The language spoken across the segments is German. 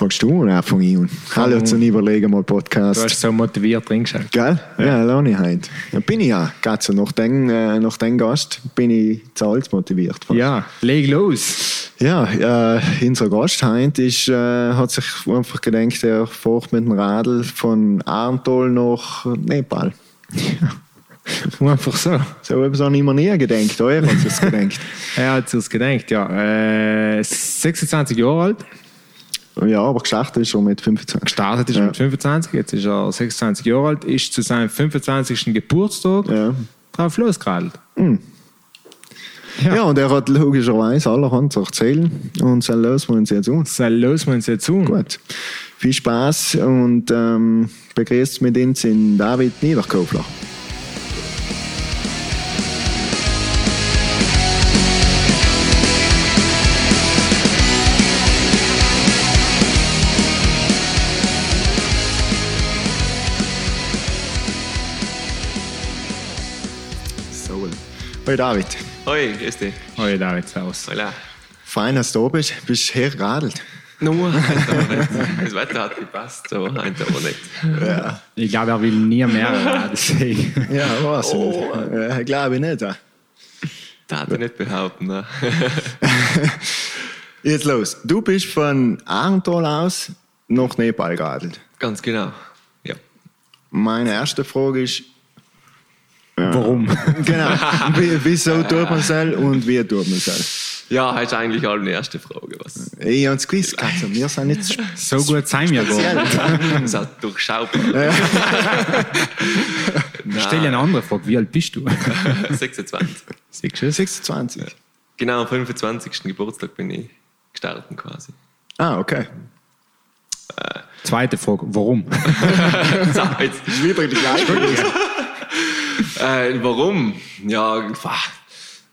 Fragst du oder von ihm? Hallo zum Überlegen mal Podcast. Du hast so motiviert drin geschaut. Gell? Ja, ja lerne ich heute. Ja, bin ich ja. Geht so. Nach dem, äh, nach dem Gast bin ich zahlt motiviert. fast. Ja, leg los. Ja, äh, unser Gast heute ist, äh, hat sich einfach gedacht, er fährt mit dem Radl von Arntol nach Nepal. Einfach so. So etwas habe ich mir nie gedacht. Euer hat es gedacht. Er hat sich gedacht, ja. Äh, 26 Jahre alt. Ja, aber gestartet ist er mit 25. Gestartet ist er Ja. mit 25, jetzt ist er 26 Jahre alt, ist zu seinem 25. Geburtstag Ja. drauf losgeradelt. Ja. und er hat logischerweise allerhand zu erzählen. Und dann lösen wir uns jetzt aus. So, los wir uns jetzt tun. Gut. Viel Spaß und ähm, begrüßt mit uns in David Niederkofler. Hoi David. Hoi, grüß dich. Hoi David, servus. Hola. Fein, dass du da bist. Bist hergeradelt. Nur, das Wetter hat gepasst, aber heute aber nicht. Ja. Ich glaube, er will nie mehr radeln sehen. Ja, weiß ich Oh. nicht. Ja, glaube ich nicht. Darf ich nicht behaupten. Ne? Jetzt los. Du bist von Arntal aus nach Nepal geradelt. Ganz genau. Ja. Meine erste Frage ist, Warum? genau, wie, wieso tut man es und wie tut man es? Ja, das ist eigentlich auch eine erste Frage. Was Ich habe es gewusst, also, wir sind nicht sp- So gut sein wir gar nicht. das hat durchschaubar. Stell dir eine andere Frage. Wie alt bist du? 26. Siehst du? 26. Genau, am 25. Geburtstag bin ich gestartet quasi. Ah, okay. Zweite Frage. Warum? So, jetzt Ist wieder die gleiche. Äh, warum? Ja,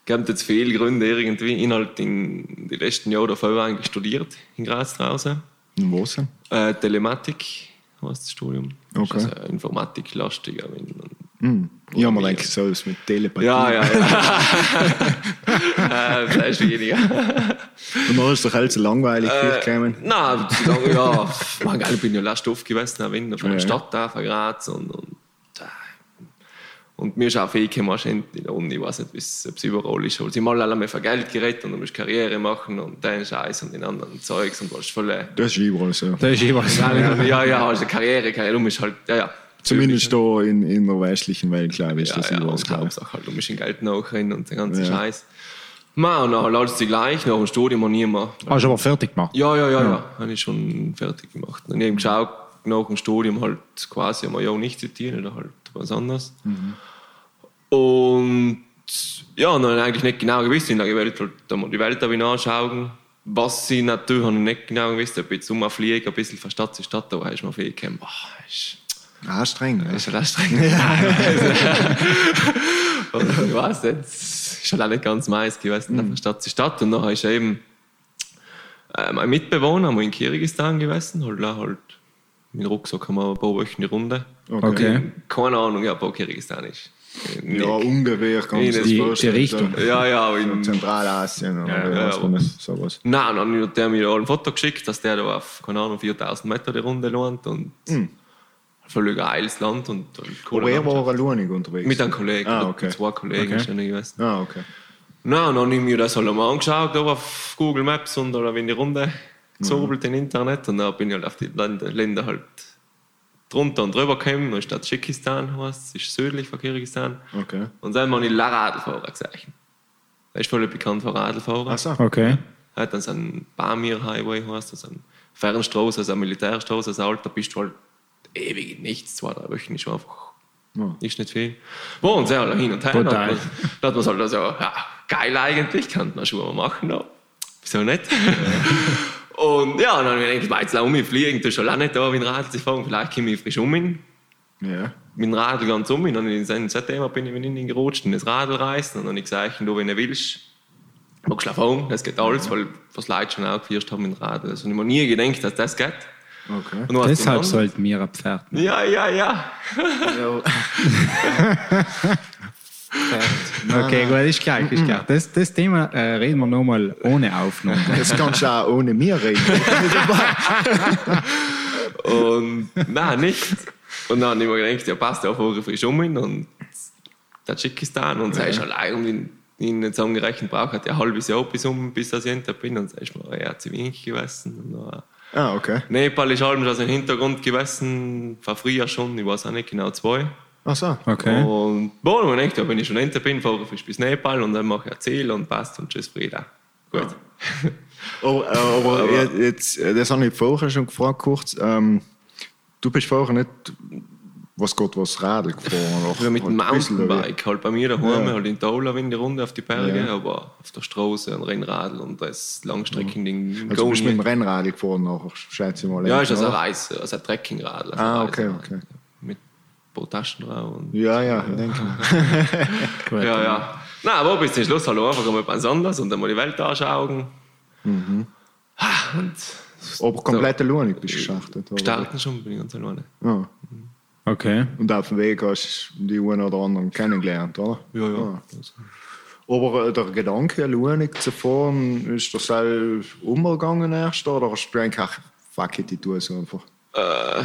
gibt jetzt viele Gründe irgendwie. Ich habe in den letzten Jahren davor eigentlich studiert in Graz draußen. Wo sind? Äh, Telematik heißt das Studium. Okay. Das also Informatik-lastiger. wenn- hm. Ich habe mir gedacht, so ist mit Telepathie. Ja, ja, ja. äh, vielleicht weniger. Und dann ist doch halt so langweilig gekommen. Nein, ja. Man, ich bin ja last oft gewesen, wenn, von der Ja. Stadt da, von Graz. Und, und, äh, und mir ist auch viel gekommen in der Uni, ich weiß nicht, ob es überall ist. Aber sie haben alle einmal von Geld geredet und du musst Karriere machen und den Scheiß und den anderen Zeugs und was voll. äh, Das ist überall so. Das ist jeweils. Ja, ja, also Karriere, Karriere, du musst halt, ja, ja. Zumindest da in, in der westlichen Welt, glaube ich, ist ja, das ja, überall das Gleiche. Hauptsache halt, du musst in Geld nachrennen und den ganzen Ja. Scheiß. Ma, und dann alles gleich, nach dem Studium und niemand. Hast du aber fertig gemacht? Ja, ja, ja, ja. Habe ich schon fertig gemacht. Und ich habe geschaut, nach dem Studium halt quasi einmal ja nicht zitieren oder halt was anderes. Und ja, und dann habe ich eigentlich nicht genau gewusst, der Welt halt einmal die Welt habe ich anschauen. Was ich natürlich habe ich nicht genau gewusst, ob ich jetzt umfliege, ein bisschen von Stadt zu Stadt, aber ist mir viel gekommen, boah, ist, Anstrengend. das ne? ist schon anstrengend. und ich weiß nicht, es ist halt auch nicht ganz meins gewesen, von Stadt zu Stadt. Und nachher ist eben äh, mein Mitbewohner, wo in Kirgisistan gewesen, halt, halt mit dem Rucksack haben wir ein paar Wochen die Runde. Okay. Keine Ahnung, ja, wo Kirgisistan ist. Ja, ungefähr kann man Die- sich das die vorstellen. Richtung. Ja, ja, so in, Zentralasien oder Ja, ja, sowas. Nein, dann hat der mir ein Foto geschickt, dass der da auf, keine Ahnung, 4000 Meter die Runde lohnt und voll geiles Land und Aber er war alleinig unterwegs. Mit einem Kollegen, Ah, mit okay. zwei Kollegen Okay. schon gewesen. Ah, okay. Und dann habe ich mir das halt einmal angeschaut da auf Google Maps und da bin ich die Runde gesobelt im Internet und dann bin ich halt auf die Länder, Länder halt drunter und drüber gekommen. Dann ist Tadschikistan, heißt, das ist südlich von Kirgisistan. Okay. Und dann habe ich La Radlfahrer gesehen. Der ist voll bekannt für Radlfahrer. Ach so. Okay. Er hat dann so einen Bamir Highway, heißt das, ein Fernstraße, also eine Militärstraße, also alt, da bist du halt ewig in nichts, zwei, drei Wochen ist schon einfach, Ja. ist nicht viel. Wo und sehr hin und her, da Total. hat man, da hat man halt also, ja, geil eigentlich, kann man schon mal machen, da. wieso nicht? und ja, dann habe ich gedacht, jetzt um mich fliegen, du schon auch nicht da, wie ein Radl zu fahren, vielleicht komme ich frisch um hin Ja. mit dem Radl ganz um. Und dann seitdem bin ich mit ihnen gerutscht und das Radl reißt. Und dann habe ich gesagt, du, wenn du willst, magst du fahren, das geht alles, weil was Leute schon auch gefährst haben mit dem Radl. Also ich habe mir nie gedacht, dass das geht. Okay. Deshalb sollten wir ein Pferd nehmen. Ja, ja, ja. Okay, gut, ist klar, ist klar. Das, das Thema äh, reden wir nochmal ohne Aufnahme. Das kannst du auch ohne mir reden. Und nein, nicht. Und dann habe ich mir gedacht, ja, passt ja auf frisch um ihn und Tadschikistan und sei schon allein um ihn, ihn jetzt angerechnet braucht, hat ja ein halbes Jahr bis um, bis das Ende bin und sagst mir, ja, zu wenig gewesen. Und dann, Ah, okay. Nepal ist halb schon im Hintergrund gewesen, war früher schon, ich weiß auch nicht genau, zwei. Ach so. Okay. Und boah, man denkt, ja, wenn ich schon hinter bin, fahre ich bis Nepal und dann mache ich ein Ziel und passt und tschüss, Frieda. Gut. Aber, äh, aber, Aber- jetzt- äh, das habe ich vorher schon gefragt, kurz. Ähm, du bist vorher nicht, was Gott, was Radl gefahren? oder? Ja, mit dem Mountainbike, halt bei mir daheim, Ja. halt in Taula in die Runde auf die Berge, Ja. aber auf der Straße ein Rennradl und das Langstreckending. wie? Also du bist mit dem Rennrad gefahren nachher, schätze ich mal. ja, ist also ein? Reise, also ein Trekkingradl. Also Ah, okay, okay. Paar Taschen drauf. Und Ja, ja, ich denke mal. ja, ja. Nein, aber bis zum Schluss halt einfach einmal was anderes und einmal die Welt anschauen. Mhm. Ah, Und Aber komplette Lohnig bist du oder? starten schon, bin ich ganz alleine. Ja. Okay. Und auf dem Weg hast du die einen oder anderen kennengelernt, oder? Ja, ja. Aber äh, der Gedanke, Luenig zu fahren, ist das auch umgegangen erst? Oder hast du eigentlich, fuck it, ich tue es einfach? Äh,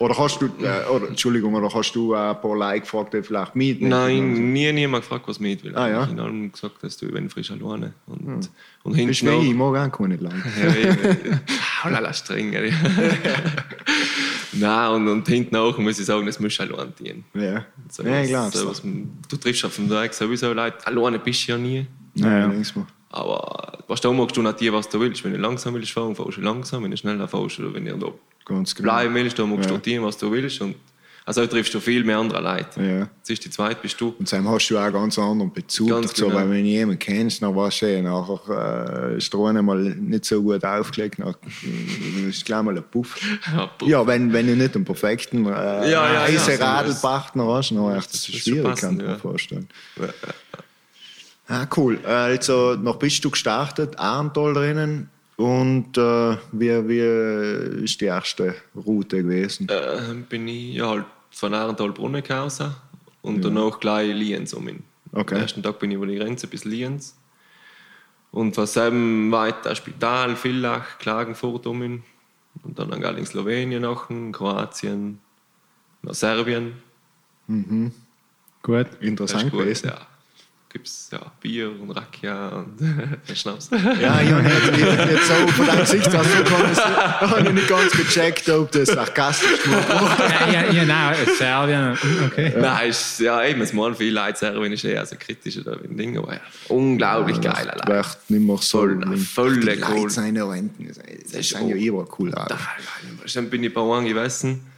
Oder hast du, äh, oder, Entschuldigung, oder hast du auch ein paar Leute gefragt, die vielleicht mitnehmen? Nein, nie niemand gefragt, was mit will. Ah, ja? Ich habe allem gesagt, dass du wenn frisch alleine. Und, und Bist hinten wie auch- ich, ich mag auch nicht lang. Ja, eben. Halala streng. ja. Nein, und, und hinten auch muss ich sagen, das muss du allein dienen. Ja, So, ja so, was man- Du triffst auf dem Tag sowieso Leute, alleine bist du ja nie. Ja, Ja. mal. Aber was du magst du nicht dir, was du willst. Wenn du langsam willst fahren, fahrst du langsam. Wenn du schneller fährst oder wenn du da Ganz genau. bleiben willst, dann magst Ja. du dir, was du willst. Und also triffst du viel mehr andere Leute. Ja. Jetzt ist die zweite, bist du. Und dann hast du auch einen ganz anderen Bezug Ganz dazu, genau. weil wenn du jemanden kennst, dann weißt du, eh, nachher äh, ist mal nicht so gut aufgelegt, dann ist gleich mal ein Puff. Ja, puh. Ja, wenn, wenn du nicht einen perfekten äh, Ja, ja, ja, so hast, dann ist das das schwierig, kann ich mir vorstellen. Ah, cool. Also, noch bist du gestartet, Arntal-Rennen. Und äh, wie, wie ist die erste Route gewesen? Äh, bin ich ja, halt von Arental Brunnen raus und danach gleich Lienz um ihn. Okay. Am ersten Tag bin ich über die Grenze bis Lienz. Und von dem weiter Spital, Villach, Klagenfurt um ihn. Und dann gegangen in Slowenien noch, Kroatien, nach Serbien. Gut. Das Interessant gut, gewesen. ja. Gibt es ja, Bier und Rakia und Schnaps. Ja, ich habe jetzt, jetzt so von deinem Gesicht hast du ganz, habe ich nicht ganz gecheckt, ob das sarkastisch gemacht war. ja, ja, ja, nein, Serbien. Okay. Nein, ist, ja, eben, es machen viele Leute Serbien ist eher so kritisch oder ein Ding, aber ja, unglaublich geil Das allein. wird nicht mehr so. Voll, die cool. Leute sind ja Renten. Das ist ja auch- immer cool aus. Dann bin ich bei einem gewesen.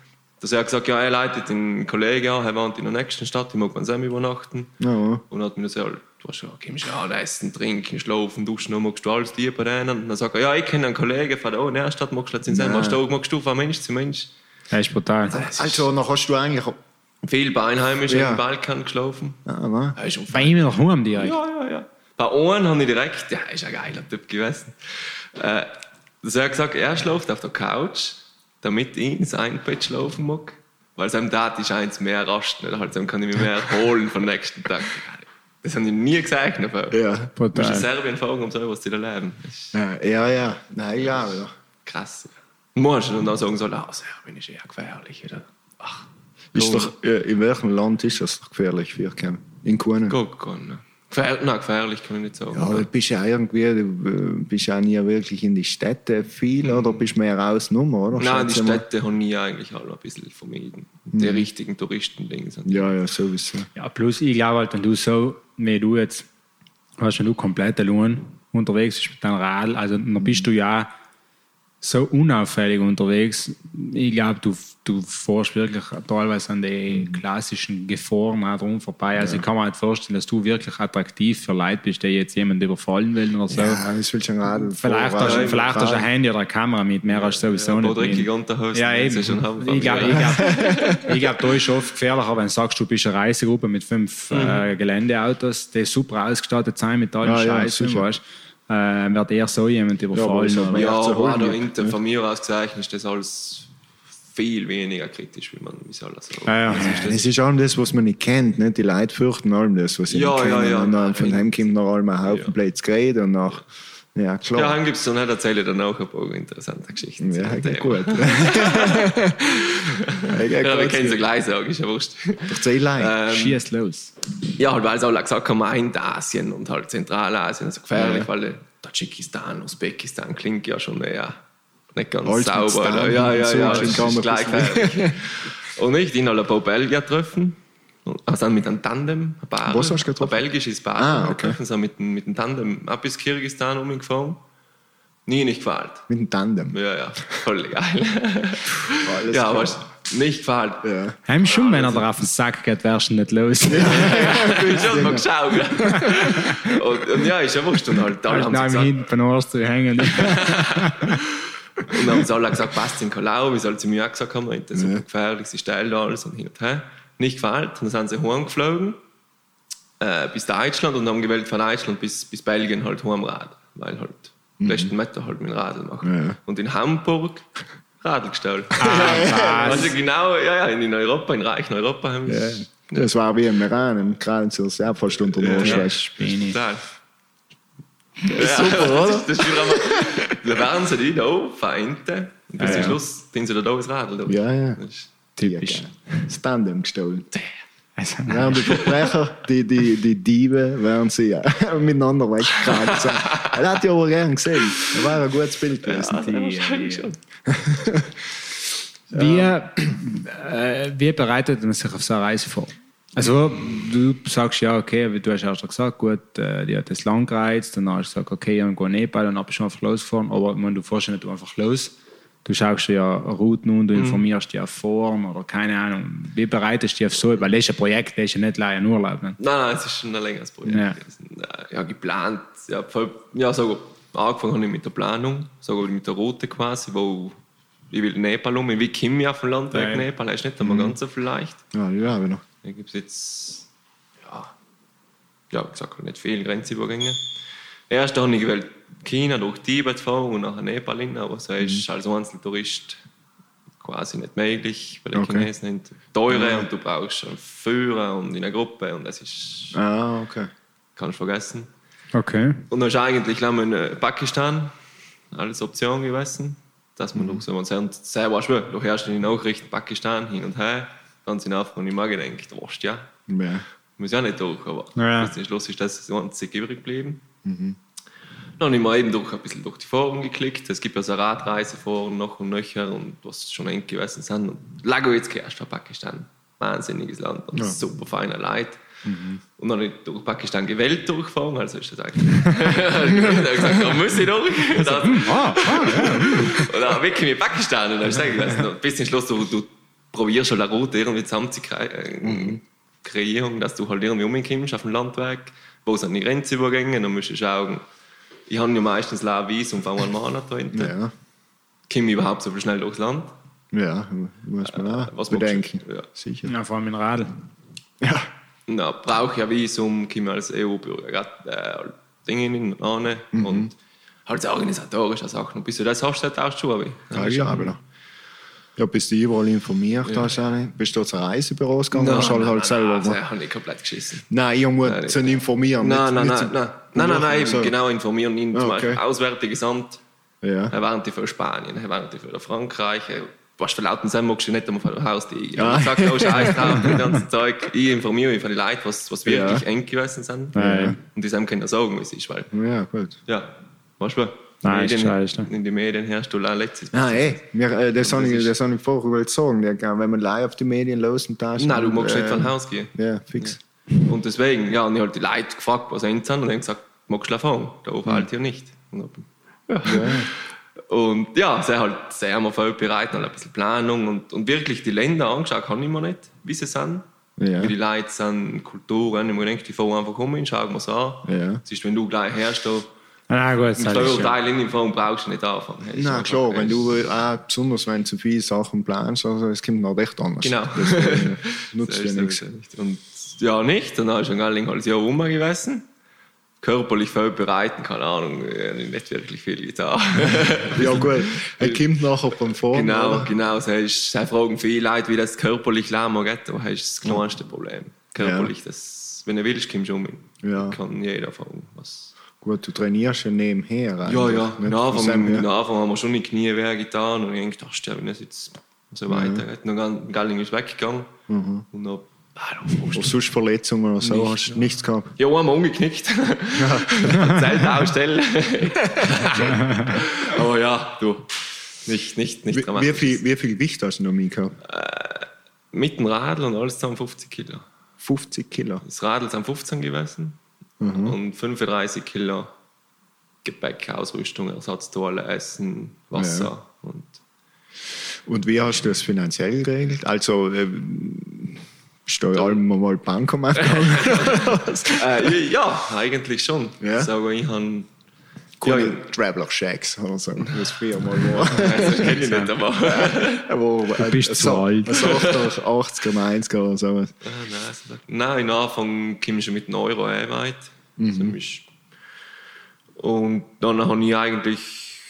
Da hat er gesagt, ja, er leitet den Kollegen an, er wohnt in der nächsten Stadt, ich mag beim Sam übernachten. Ja. Und hat mir gesagt, du hast ja, kommst ja essen, trinken, schlafen, duschen, dann magst du alles dir bei denen. Und dann sagt er, ja, ich kenne einen Kollegen von der nächsten Stadt, magst du jetzt in Sam, magst du, magst du von Mensch zu Mensch. Das ist brutal. Also, dann hast du eigentlich. Viel bei Einheimischen Ja. im Balkan geschlafen. Ja, ist schon Bei ihm noch Hum direkt. Ja, ja, ja. Bei einem habe ich direkt, ja, ist ein geiler Typ gewesen. Äh, das hat gesagt, er schläft auf der Couch, damit ich ins Bett schlafen mag. Weil seinem Dad ist eins mehr rasten, oder halt, dann kann ich mich mehr erholen vom nächsten Tag. Das habe ich nie gesagt. Aber Ja. Du musst in. Serbien fahren, um sowas zu erleben. Ja, ja, ja. Nein, ja, ja. krass. Und manche dann auch sagen so, ah, Serbien ist eher gefährlich. Oder? Ach, Ist doch, in welchem Land ist das gefährlich für Cam? In Kuhnen? Ne. Gefähr nein, gefährlich kann ich nicht sagen. Ja, du bist ja irgendwie, du äh, bist ja nie wirklich in die Städte viel, oder bist mehr rausgenommen, oder? Mhm. Nein, die Schätze ich mal. Städte haben nie eigentlich alle ein bisschen vermieden. Die richtigen Touristendinge sind. Ja, ja, sowieso. Ja, plus ich glaube halt, wenn du so, wie du jetzt, hast wenn du komplett allein unterwegs bist mit deinem Radl, also dann bist du ja so unauffällig unterwegs. Ich glaube, du, du fährst wirklich teilweise an die klassischen Gefahren auch drum vorbei. Also ich kann mir halt vorstellen, dass du wirklich attraktiv für Leute bist, die jetzt jemanden überfallen will oder so. Ja, willst du ein Radl Vielleicht, hast, du- vielleicht hast du ein. Handy oder eine Kamera mit, mehr hast du sowieso Ja, nicht. dreckige Unterhosen, Ja, eben. schon. Ich glaube, ich glaub, ich glaub, da ist oft gefährlicher, wenn du sagst, du bist eine Reisegruppe mit fünf äh, Geländeautos, die super ausgestattet sind mit allen Ja, ja, Scheißen, sicher. Äh, wird eher so jemand überfallen. Ja, zu aber gibt, Inter von mir aus gezeichnet ist das alles viel weniger kritisch, wie man wie soll das sagen. Ja, ja. Es ist allem das, was man nicht kennt. Nicht? Die Leute fürchten allem das, was sie Ja, nicht ja, kennen. ja. Und dann von dem kommt noch einmal ein Haufen Ja. Geredet und nach. Ja, Ja, klar. es dann erzähle ich dann auch ein paar interessante Geschichten. Ja, gut. ja, Ja, wir können sie gleich sagen, ist ja wurscht. Erzähl. Ähm, Schieß los. Ja, halt, weil sie alle gesagt haben, meint Asien und halt Zentralasien, also gefährlich, weil Tadschikistan, Usbekistan klingt ja schon eher nicht ganz mit sauber. Oder? Ja, und ja, so ja, gar ist gleich gefährlich. Und ich, die haben ein paar Belgier getroffen, also dann mit einem Tandem, ein Paar. Was hast du getroffen? Ein belgisches Paar. Ah, Wir okay. treffen sie mit, dem- mit dem Tandem ab bis Kirgisistan umgefahren. Nie nicht gefallen. Mit dem Tandem. Ja, ja, voll geil. Alles ja, aber nicht gefallen. Ja. Heim schon, wenn er drauf den Sack geht, wärst du nicht los. Ich hab mal geschaut. und, und ja, ist ja wurscht. Und halt, alle haben sie Nein, gesagt, hinten beim zu hängen. Und dann haben sie alle gesagt, passt in Kalau, wie soll sie mir auch gesagt haben, das ist super gefährlich, sie steil da alles und hin und her. Nicht gefällt. Und dann sind sie heimgeflogen äh, bis Deutschland und haben gewählt von Deutschland bis, bis Belgien halt heimradeln, weil halt mhm. letzten Meter halt mit dem Radl machen. Ja. Und in Hamburg Radl gestellt. Ah, was? also genau, ja, ja, in Europa, in reichen Europa haben Ja. sie Das war wie im Iran, im Kranz, ja fast unter der Ja. Total. Super, oder? Das, das ist wieder da werden sie die da vereinten und bis Ja, zum ja. Schluss tun sie da da das Radl. Da. Ja, ja. Das ist- Typisch. Ja, das Tandem gestohlen. Also, Ja, und die Verbrecher, die, die, die Diebe, werden sie ja miteinander weggekramt. So. Er hat ja aber gern gesehen. Das war ein gutes Bild gewesen. Ja, schon. Wie, äh, wie bereitet man sich auf so eine Reise vor? Also, du sagst ja, okay, wie du hast erst gesagt, gut, äh, die hat das lang gereizt, dann hast du gesagt, okay, ich gehe Nepal, dann bist du einfach losgefahren, aber ich meine, du fährst ja nicht einfach los. Du schaust dir ja Routen und du informierst dich auf Foren oder keine Ahnung. Wie bereitest du dich auf so, weil das ist ein Projekt, das ist ja nicht leider ein Urlaub. Ne? Nein, nein, es ist schon ein längeres Projekt. Ja. Äh, Ja, geplant. Ja, voll, ja sogar angefangen habe ich mit der Planung, sogar mit der Route quasi, wo ich will Nepal um. Wie komme ich auf dem Landweg Ja. Nepal? Das ist nicht einmal ganz so viel leicht. Ja, ich noch. Da gibt es jetzt, ja, ja, gesagt, nicht viele Grenzübergänge. Erst habe ich gewählt, China durch Tibet fahren und nachher Nepal hin, aber so ist als Einzeltourist quasi nicht möglich, weil die Okay. Chinesen sind teure und du brauchst einen Führer und in einer Gruppe und das ist, Ah, okay. kannst vergessen. Okay. Und dann ist eigentlich in äh, Pakistan als Option gewesen, dass man durch so man sehr, sehr du hörst die Nachrichten Pakistan hin und her, ganz in Anfang ich mal gedacht, was ja, Ja. muss ja nicht durch, aber Ja. bis zum Schluss ist das einzig übrig geblieben. Dann habe ich mal eben durch, ein bisschen durch die Foren geklickt. Es gibt ja so Radreiseforen noch und nöcher und was schon eng gewesen sind. Und Lagoitski erst von Pakistan. Wahnsinniges Land und super feiner Leid. Und dann habe ich durch Pakistan gewählt durchgefahren, also ist das eigentlich. ich habe gesagt, da muss ich durch. Und dann, Ah, und dann wirklich mit Pakistan. Und dann habe ich gesagt, also, bis zum Schluss, du, du probierst schon eine Route irgendwie zusammen zu äh, kreieren, dass du halt irgendwie umkommst auf dem Landweg. Wo sind die Grenzübergänge? Dann musst du schauen. Ich habe ja meistens ein Visum von einem Monat da hinten. Ja. Komme ich überhaupt so schnell durchs Land? Ja, muss man auch Äh, was bedenken. Ja. Sicher. ja, vor allem in Radl. Ja. Na, brauche ich ein Visum, komme als EU-Bürger gerade äh, Dinge in an und halt organisatorische Sachen. Und bis du das hast, tauschst du aber. Ja, ich habe noch. Ja, bist du überall informiert hast, ja. bist du zu Reisebüros gegangen oder hast du halt selber also, gemacht? ich habe ich komplett geschissen. Nein, ich muss Nein, zu informieren. Nein, nicht- nein, nicht nein, nein, nein, nein, nein, eben, genau informieren ihn, zum Ah. Beispiel Auswärtiges Amt, Ja. er warnt für Spanien, er warnt für Frankreich, was für lauten sein magst du nicht einmal von dem Haus, die Ja. ich sag, oh Scheiß drauf, das ganze Zeug, ich informiere mich von den Leuten, was, was wirklich Ja. eng gewesen sind. Ja, ja. Und die können sagen, wie es ist, weil, ja, gut. ja, weißt du, Nein, ist Medien, scheiße. in den Medien herrscht du auch letztes Nein, ey, wir, äh, das habe das ich, ist- das habe ich vorher sagen. Ja, wenn man live auf die Medien los und da ist. Nein, du magst nicht äh, von Haus gehen. Ja, fix. Und deswegen, ja, und ich habe die Leute gefragt, was sie sind, und dann gesagt, magst du fahren? Da oben halt hier nicht. Und, hab- ja. und ja, sie halt sehr mal voll bereit, und ein bisschen Planung und, und wirklich die Länder angeschaut, kann ich mir nicht, wie sie sind. Ja. Wie die Leute sind, Kulturen. Ich mir gedacht, die fahren einfach um, schauen wir es an. Ja. Es ist, wenn du gleich herrschst, da Na gut, im das ist ja. Steuerteil in die Form brauchst du nicht anfangen. Einfach- klar, wenn du äh, besonders wenn du zu viele Sachen planst, also es kommt noch recht anders. Genau. Das äh, nutzt So ist nichts. es nicht. Und ja, nicht. Und dann ist schon gar nicht alles Jahr rum gewesen. körperlich vorbereiten, keine Ahnung, nicht wirklich viel getan. Ja, gut. Er kommt nachher beim Fahren. genau, oder? genau. So ist, sie fragen viele Leute, wie das körperlich lernen geht, aber das ist das kleinste Problem. Körperlich, das, wenn du willst, kommst du um. Ja. Kann jeder fragen. Was. Gut, du trainierst ja nebenher. Ja, eigentlich, ja. nicht Am Anfang, am Anfang haben wir schon die Knie weh getan und ich dachte, ja, wenn es jetzt so weitergeht. Dann Galling ist weggegangen und dann, ah, Oder sonst Verletzungen oder so Nicht, hast du nichts gehabt. Ja, einmal umgeknickt. Zelt ausstellen. Aber ja, du. Nicht, nicht, nicht Wie, dramatisch. wie, viel, wie viel Gewicht hast du noch mitgehabt? Mit dem Radl und alles zusammen 50 Kilo. 50 Kilo. Das Radl sind 15 gewesen und 35 Kilo Gepäck, Ausrüstung, Ersatzteile, Essen, Wasser. Und Und wie hast du das finanziell geregelt? Also, ähm, bist du allem mal Bankomat äh, ja, eigentlich schon. Ja? Sage, ich habe. Ja, Cool. Traveler Shacks oder so, wie es früher mal war. das kenne ich nicht, aber. Wo, du bist zu alt. Ein 80er, 80er, 90er oder so. Ah, nein, so- Nein, in Anfang kam ich schon mit einem Euro ein weit. Mhm. Und dann habe ich eigentlich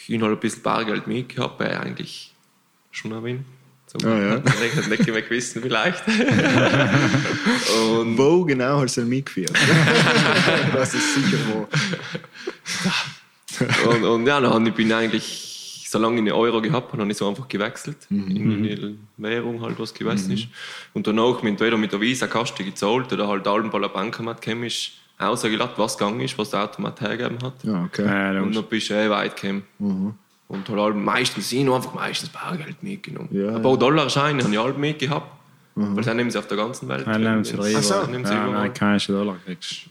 ich habe ein bisschen Bargeld mitgehabt, weil ich eigentlich schon erwähnt. So, Ah, ja. Ich hätte nicht mehr gewusst, vielleicht. und Wo genau hast du denn mitgeführt? das ist sicher wo. und, und ja, dann bin ich eigentlich, solange ich einen Euro gehabt habe, habe ich so einfach gewechselt. In die Währung halt, was gewesen ist. Und danach mit, entweder mit der Visa-Kaste gezahlt oder halt allen bei der Bankomat chemisch ausgeladen, was gegangen ist, was der Automat hergegeben hat. Ja, okay. Ja, Und dann bist du eh weit gekommen. Und halt alle- meistens, ich habe einfach meistens Bargeld mitgenommen. Ja, Ein paar Dollarscheine habe ich alle mitgehabt. Weil dann nehmen sie auf der ganzen Welt. Ja, nehmen sie drüber. Ach so. Ja, nehmen sie Ja, überall. amerikanische Dollar kriegst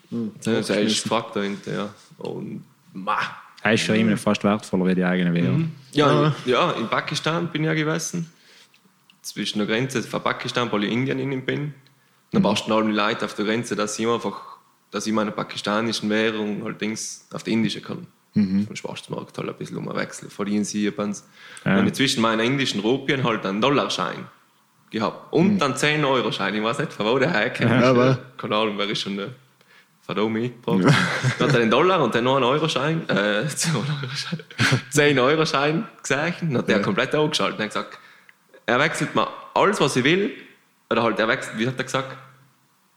Das ist gefragt dahinter, ja. Und, ma. Er ist für ihn fast wertvoller wie die eigene Währung. Ja, in, ja, in Pakistan bin ich ja gewesen. Zwischen der Grenze von Pakistan, weil ich Indien innen bin. Dann warst du alle Leute auf der Grenze, dass ich einfach, dass ich meine pakistanischen Währung halt Dings auf die indische kann. Mhm. Vom Schwarzmarkt halt ein bisschen umwechseln. Verdienen sie Japans. Ja. Und zwischen meinen indischen Rupien halt einen Dollarschein gehabt. Und dann 10 Euro Schein. Ich weiß nicht, von wo der herkommt. Ja, aber- Keine Ahnung, wer ist schon der von da mitgebracht. Dann hat er den Dollar und dann noch einen Euroschein, äh, 10 Euro-Schein, 10 Euro-Schein gesehen. Dann hat der komplett angeschaltet und hat gesagt, er wechselt mal alles, was ich will. Oder halt, er wechselt, wie hat er gesagt,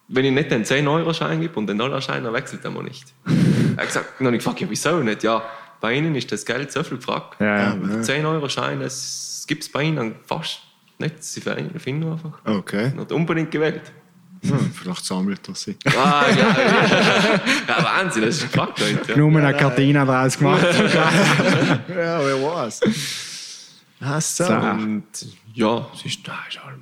wenn ich nicht den 10-Euro-Schein gebe und den Dollarschein, dann wechselt er mal nicht. er hat gesagt, habe ich gefragt, ja, wieso nicht? Ja, bei Ihnen ist das Geld so viel gefragt. Ja, ja. Und 10-Euro-Schein, das gibt es bei Ihnen fast nicht. Sie finden einfach. Okay. Nicht unbedingt gewählt. Hm, vielleicht sammelt er sie. Ah, ja, ja. ja, Wahnsinn, das ist gefragt heute. Nur eine Kartina draus gemacht. Ja, wer weiß. Hast du So. Und ja, es ist, nein, ist halt,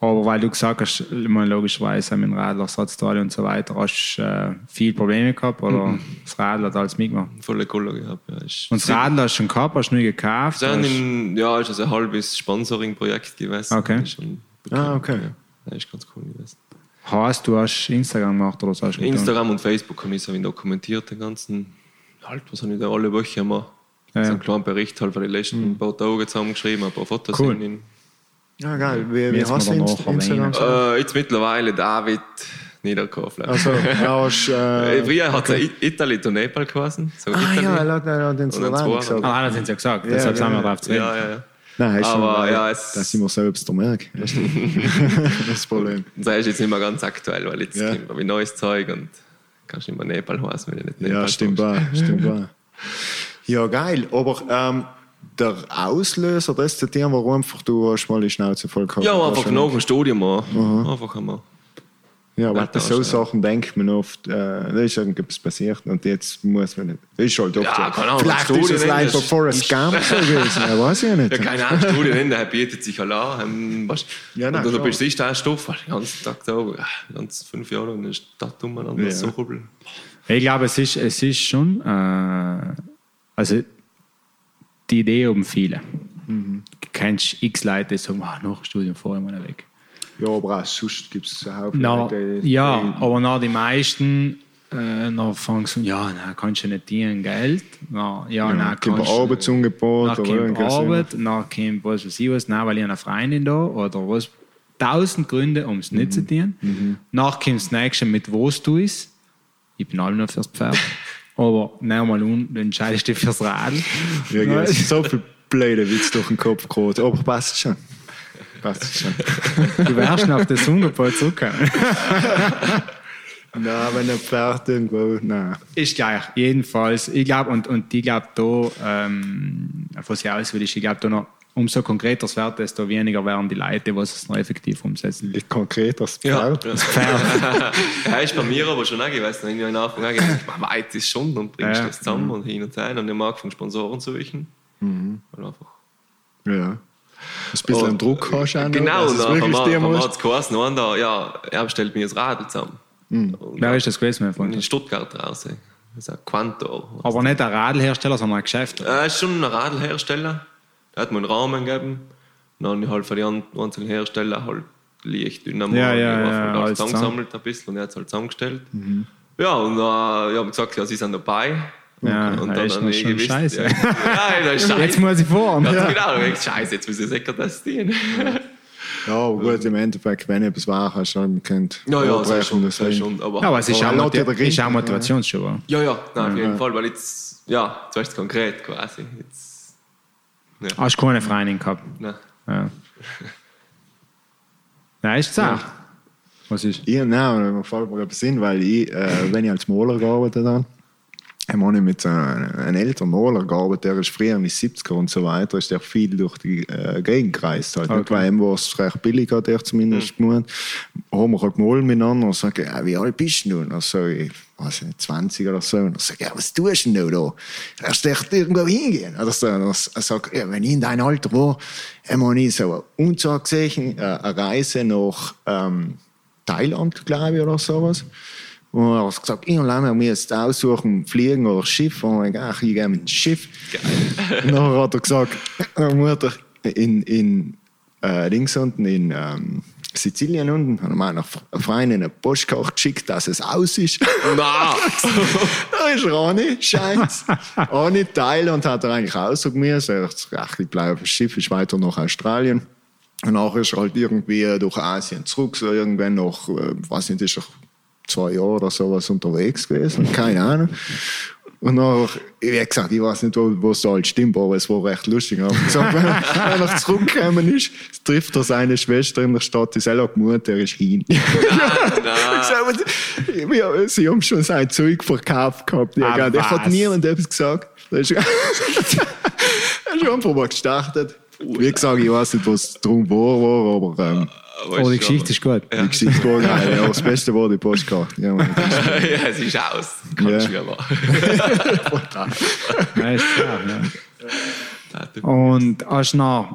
Aber weil du gesagt hast, meine, logischerweise mit dem Radler, Ersatzteile und so weiter, hast du äh, viele Probleme gehabt oder das Radler hat alles mitgemacht? volle Kohle gehabt. Ja. Ist, Und das Radler hast du schon gehabt, hast du nie gekauft? hast, in, ja, ist also ein halbes Sponsoring-Projekt gewesen. Okay. Das Ist schon bekannt, Ah, okay. Ja. Das ist ganz cool gewesen. Hast du hast Instagram gemacht oder was hast du getan? Instagram und Facebook habe ich so dokumentiert, den ganzen, halt, was habe ich da alle Woche immer. Ja, So ja. einen kleinen Bericht halt von den letzten paar Tagen zusammengeschrieben, ein paar Fotos Cool. in. Ja, geil. Wie, wie hast du Instagram? Äh, jetzt mittlerweile David Niederkofler. Also, ja, hast, Äh, äh, Früher hat es Italy to Nepal gewesen. So ah Italy. ja, er hat, er hat den Und zwei. gesagt. Ah, das haben sie ja gesagt, deshalb sind wir ja. drauf zu reden. ja, ja, ja. Nein, ist Aber schon, ja, es- das sind wir selbst der Merk. Das ist das Problem. Das ist jetzt nicht mehr ganz aktuell, weil jetzt Ja. kommt wie neues Zeug und kannst nicht mehr Nepal heißen, wenn du nicht Nepal Ja, stimmt wahr, stimmt wahr. Ja, geil. Aber ähm, der Auslöser, das zu dir, warum einfach du hast mal die Schnauze voll gehabt Ja, hast, einfach nach dem Studium. Einfach einmal. Ja, weil Ja, bei das so ja. Sachen denkt man oft, äh, da ist irgendwas passiert und jetzt muss man nicht. Das ist halt oft Ja, so. keine Ahnung, Vielleicht ist es leider ist- Forrest Gump so gewesen, ja, weiß ich nicht. Ja, keine Ahnung, Studienende er bietet sich halt an. Ähm, weißt, Ja, und nein, dann klar. bist du nicht ein Stoff, weil den ganzen Tag da, ganz fünf Jahre in der Stadt umeinander Ja. so rubbeln. Ich glaube, es ist, es ist schon, äh, also die Idee um viele. Mhm. Du kennst x Leute, die sagen, ah, nach dem Studium vorher mal weg. Ja, aber auch sonst gibt es Haufen Na, ja, aber nach die meisten äh, dann fangen sie an, ja, nein, kannst du nicht dienen Geld. Na, ja, Ja, nein, kommt Arbeitsangebot nach oder irgendwas. Arbeit, nach kommt was weiß ich was, nein, weil ich eine Freundin da oder was. Tausend Gründe, um es nicht Mhm. zu tun. Nach kommt das nächste mit was du ist. Ich bin allem noch fürs Pferd. Aber wir mal an, du entscheidest dich fürs Radl. Ja, ist so viel blöde Witz durch den Kopf gekommen. Aber passt schon. Passt schon. Du wärst nach der Sonderpol zurückgekommen. Nein, wenn er fährt irgendwo, nein. Ist gleich, jedenfalls. Ich glaube, und, und ich glaube, da, ähm, was ich aus will, ist, ich glaube, da noch, umso konkreter es wird, desto weniger werden die Leute, die es noch effektiv umsetzen. Konkret das Ja, Pferd. ja. ja, ist bei mir aber schon auch gewesen. Wenn ich am Anfang auch gedacht habe, weit ist schon und bringst Ja. das zusammen und hin und her. Und ich habe angefangen, Sponsoren zu suchen. Mhm. Und einfach. Ja. Ein bisschen Und- Druck hast auch Genau, dann musst. es geheißen, und da, ja, er stellt mir das Radl zusammen. Mhm. Wer ist das gewesen, mein in Freund? Stuttgart draußen. Das ist ein Quanto. Aber nicht ein Radlhersteller, sondern ein Geschäft. Er ist schon ein Radlhersteller. Er hat mir einen Rahmen gegeben. Dann habe ich halt für die einzelnen Hersteller halt Licht, Dynamo, Ja, ja, ja, halt alles alles zusammengesammelt ein bisschen und er hat es halt zusammengestellt. Ja, und äh, ich habe gesagt, ja, sie sind dabei. Ja, und das dann ist habe noch ich schon gewusst, scheiße. Ja, ja, das ist scheiße. Jetzt muss ich fahren. Ganz genau, scheiße, jetzt muss ich sicher das dienen. Ja, aber gut, im Endeffekt, wenn etwas war, hast du dann könnt. Ja, ja, das schon, das schon. Aber, Ja, aber es ist Aber auch, ist auch Motivationsschub. ja, ja, nein, auf jeden Fall, weil jetzt, ja, jetzt weißt du konkret quasi. Jetzt, Hast du keine Freundin gehabt? nein. Ja. Nein, ist Sache. Was ist? Ich, nein, mir fällt mir etwas in, weil ich, äh, wenn ich als Maler gearbeitet habe, habe ich mit so einem, älteren Maler gearbeitet, der ist früher in den 70er und so weiter, ist der viel durch die äh, Gegend gereist. Halt. Nicht, Okay. weil ihm war es recht billig, hat er zumindest gemeint. Haben wir halt gemalt miteinander und sagen, ja, wie alt bist du nun? Also, ich weiß nicht, 20 oder so. Und ich sage, ja, was tust du denn da? Erst echt irgendwo hingehen. Oder so. Und er sagt, ja, wenn ich in deinem Alter war, habe ich so eine Unzeit gesehen, äh, eine Reise nach ähm, Thailand, glaube ich, oder sowas. Und er hat gesagt, ich und Lama, wir jetzt aussuchen, fliegen oder Schiff. Und ich ach, ich gehe mit dem Schiff. Und dann hat er gesagt, dann muss er in, in äh, Dings unten in ähm, Sizilien unten, hat er meiner Freundin eine Postkarte geschickt, dass es aus ist. Nein! da ist Ronny, scheint's. Ronny Thailand hat er eigentlich aussuchen müssen. Er hat gesagt, ach, ich bleibe auf dem Schiff, ist weiter nach Australien. Und nachher ist er halt irgendwie durch Asien zurück, so irgendwann noch, äh, weiß nicht, ist er zwei Jahre oder sowas unterwegs gewesen, keine Ahnung. Und nachher, ich habe gesagt, ich weiß nicht, wo es da halt stimmt, aber es war recht lustig. Ich habe gesagt, wenn er, wenn er zurückgekommen ist, trifft er seine Schwester in der Stadt, die selber gemeint, er ist hin. So, aber wir- Sie haben schon sein Zeug verkauft gehabt. Ja, Ah. Der hat niemand etwas gesagt. Er ist, ist einfach mal gestartet. Wie gesagt, ich weiß nicht, was drum war, aber ähm, Oh, die Geschichte ist gut. die Geschichte war geil. Ja, das Beste war die Postkarte. Ja, Mann. ja, es ist aus. Kann Ja. ich schwer machen. Nein, ist klar, ja. Und hast du nach,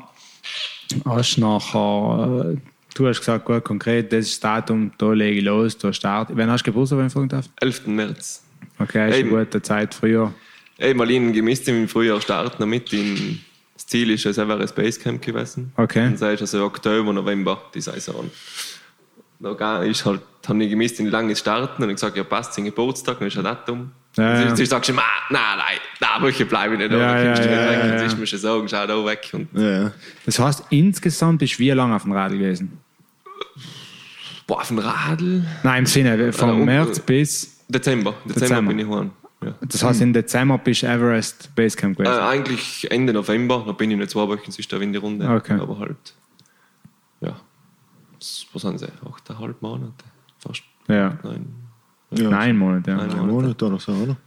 hast du nachher, äh, du hast gesagt, gut, konkret, das ist das Datum, da lege ich los, da starte ich. Wann hast du Geburtstag, wenn ich fragen darf? 11. März. Okay, ist eine gute Zeit früher. Ey, Marlene gemisst im Frühjahr starten damit. In, das Ziel ist ein Everest Basecamp gewesen. Okay. Und das ist also Oktober, November, die Saison. Da ist halt, habe ich gemisst in langes Starten und ich gesagt, ja passt, sein Geburtstag, dann ist ein Datum. Ja, ja. sie, schon, "Ma, nein, nein, nein, wirklich bleibe ich nicht da. Ja, dann du ja, nicht ja, weg. ja, ja. ist mir schon sagen, schau da weg. Und, Ja. Das heißt, insgesamt bist du wie lange auf dem Radl gewesen? boah, auf dem Radl. Nein, im Sinne, von März bis, Dezember. Dezember, Dezember. bin ich heim. Ja. das heißt, im Dezember bist du Everest Basecamp Äh, gewesen. eigentlich Ende November, da bin ich nicht zwei Wochen, sonst da in die Runde. Okay. Aber halt, ja, was sind sie? Achteinhalb Monate? Fast. ja. Nein. Ja. Neun Monate, ja. Nein. Ein Monat oder so, oder?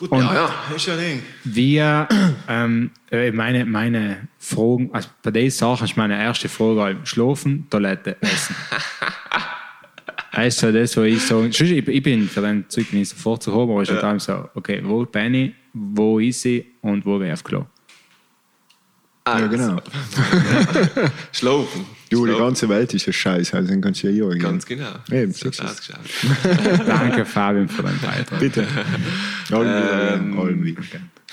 Und ja, ja. Ist ja Ding. Wir, ähm, äh, meine, meine Fragen, also bei den Sachen ist meine erste Frage schlafen, Toilette, essen. Also das, was ich so, ich, ich bin für den Zeug nicht sofort zu haben, aber ich ja. so, okay, wo bin ich, wo ist ich und wo gehe ich auf Klo? Ah, Ja, genau. Schlafen. Du, die ganze Welt ist ja scheiße, also dann kannst du ja ja Ganz genau. Eben, Das ausgeschaut. Danke, Fabian, für deinen Beitrag. Bitte. Ähm.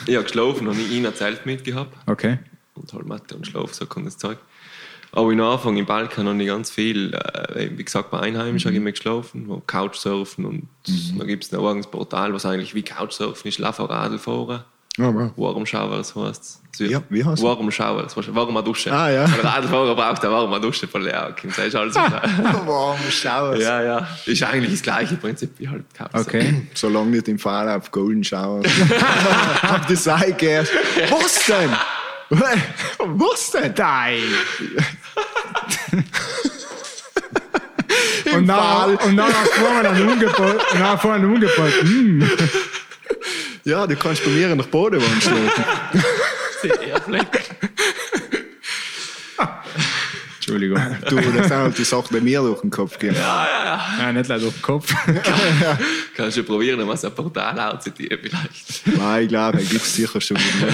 Ich habe geschlafen, habe ich ihn ein Zelt mitgehabt. Okay. Und halt Mathe und Schlaf, so kann das Zeug. Aber in Anfang im Balkan habe ich ganz viel, äh, wie gesagt, bei Einheimischen habe ich immer geschlafen, wo Couchsurfen und da gibt es ein eigenes Portal, was eigentlich wie Couchsurfen ist, Lafa Radl fahren. Aber. Warm Showers heißt es. Ja, wie heißt es? Warm Showers, warme Dusche. Ah, ja. Ein Radfahrer braucht eine warme Dusche von Leo. Kim, das ist alles. Warm Showers. Ja, ja. Ist eigentlich das gleiche Prinzip wie halt Kapsel. Okay. Solange nicht im Fall auf Golden Shower. Hab das eingehört. Was denn? Was denn? Nein! Und dann, und dann vorne ein Umgebot, und dann vorne ein Umgebot. Hm. Ja, du kannst bei mir in der Bodenwand schlafen. Sehr fleck. Entschuldigung. Du, das sind halt die Sachen, die mir durch den Kopf gehen. Nein, nicht leider durch den Kopf. Kannst du probieren, was ein Portal anzutieren vielleicht. Nein, ich glaube, da gibt es sicher schon. Mehr.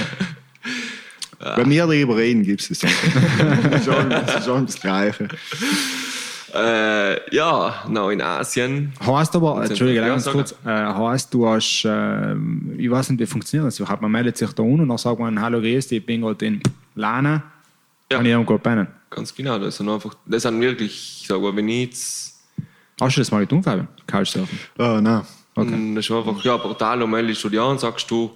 Bei mir darüber reden gibt es das nicht. Das ist schon- das ist schon das Gleiche. Äh, ja, noch in Asien. Heißt aber, Entschuldige, Ja, kurz, äh, heißt du hast, äh, ich weiß nicht, wie funktioniert das überhaupt? Man meldet sich da unten und dann sagt man, hallo, grüß dich, ich bin gerade in Lana. Ja. Und ich irgendwo pennen. Ganz genau, das sind einfach, das sind wirklich, sag mal, wenn ich jetzt, Hast du das mal getan, Fabian? Couchsurfen? Oh, nein. okay. das ist einfach, ja, Portal und meldest du dich an, sagst du,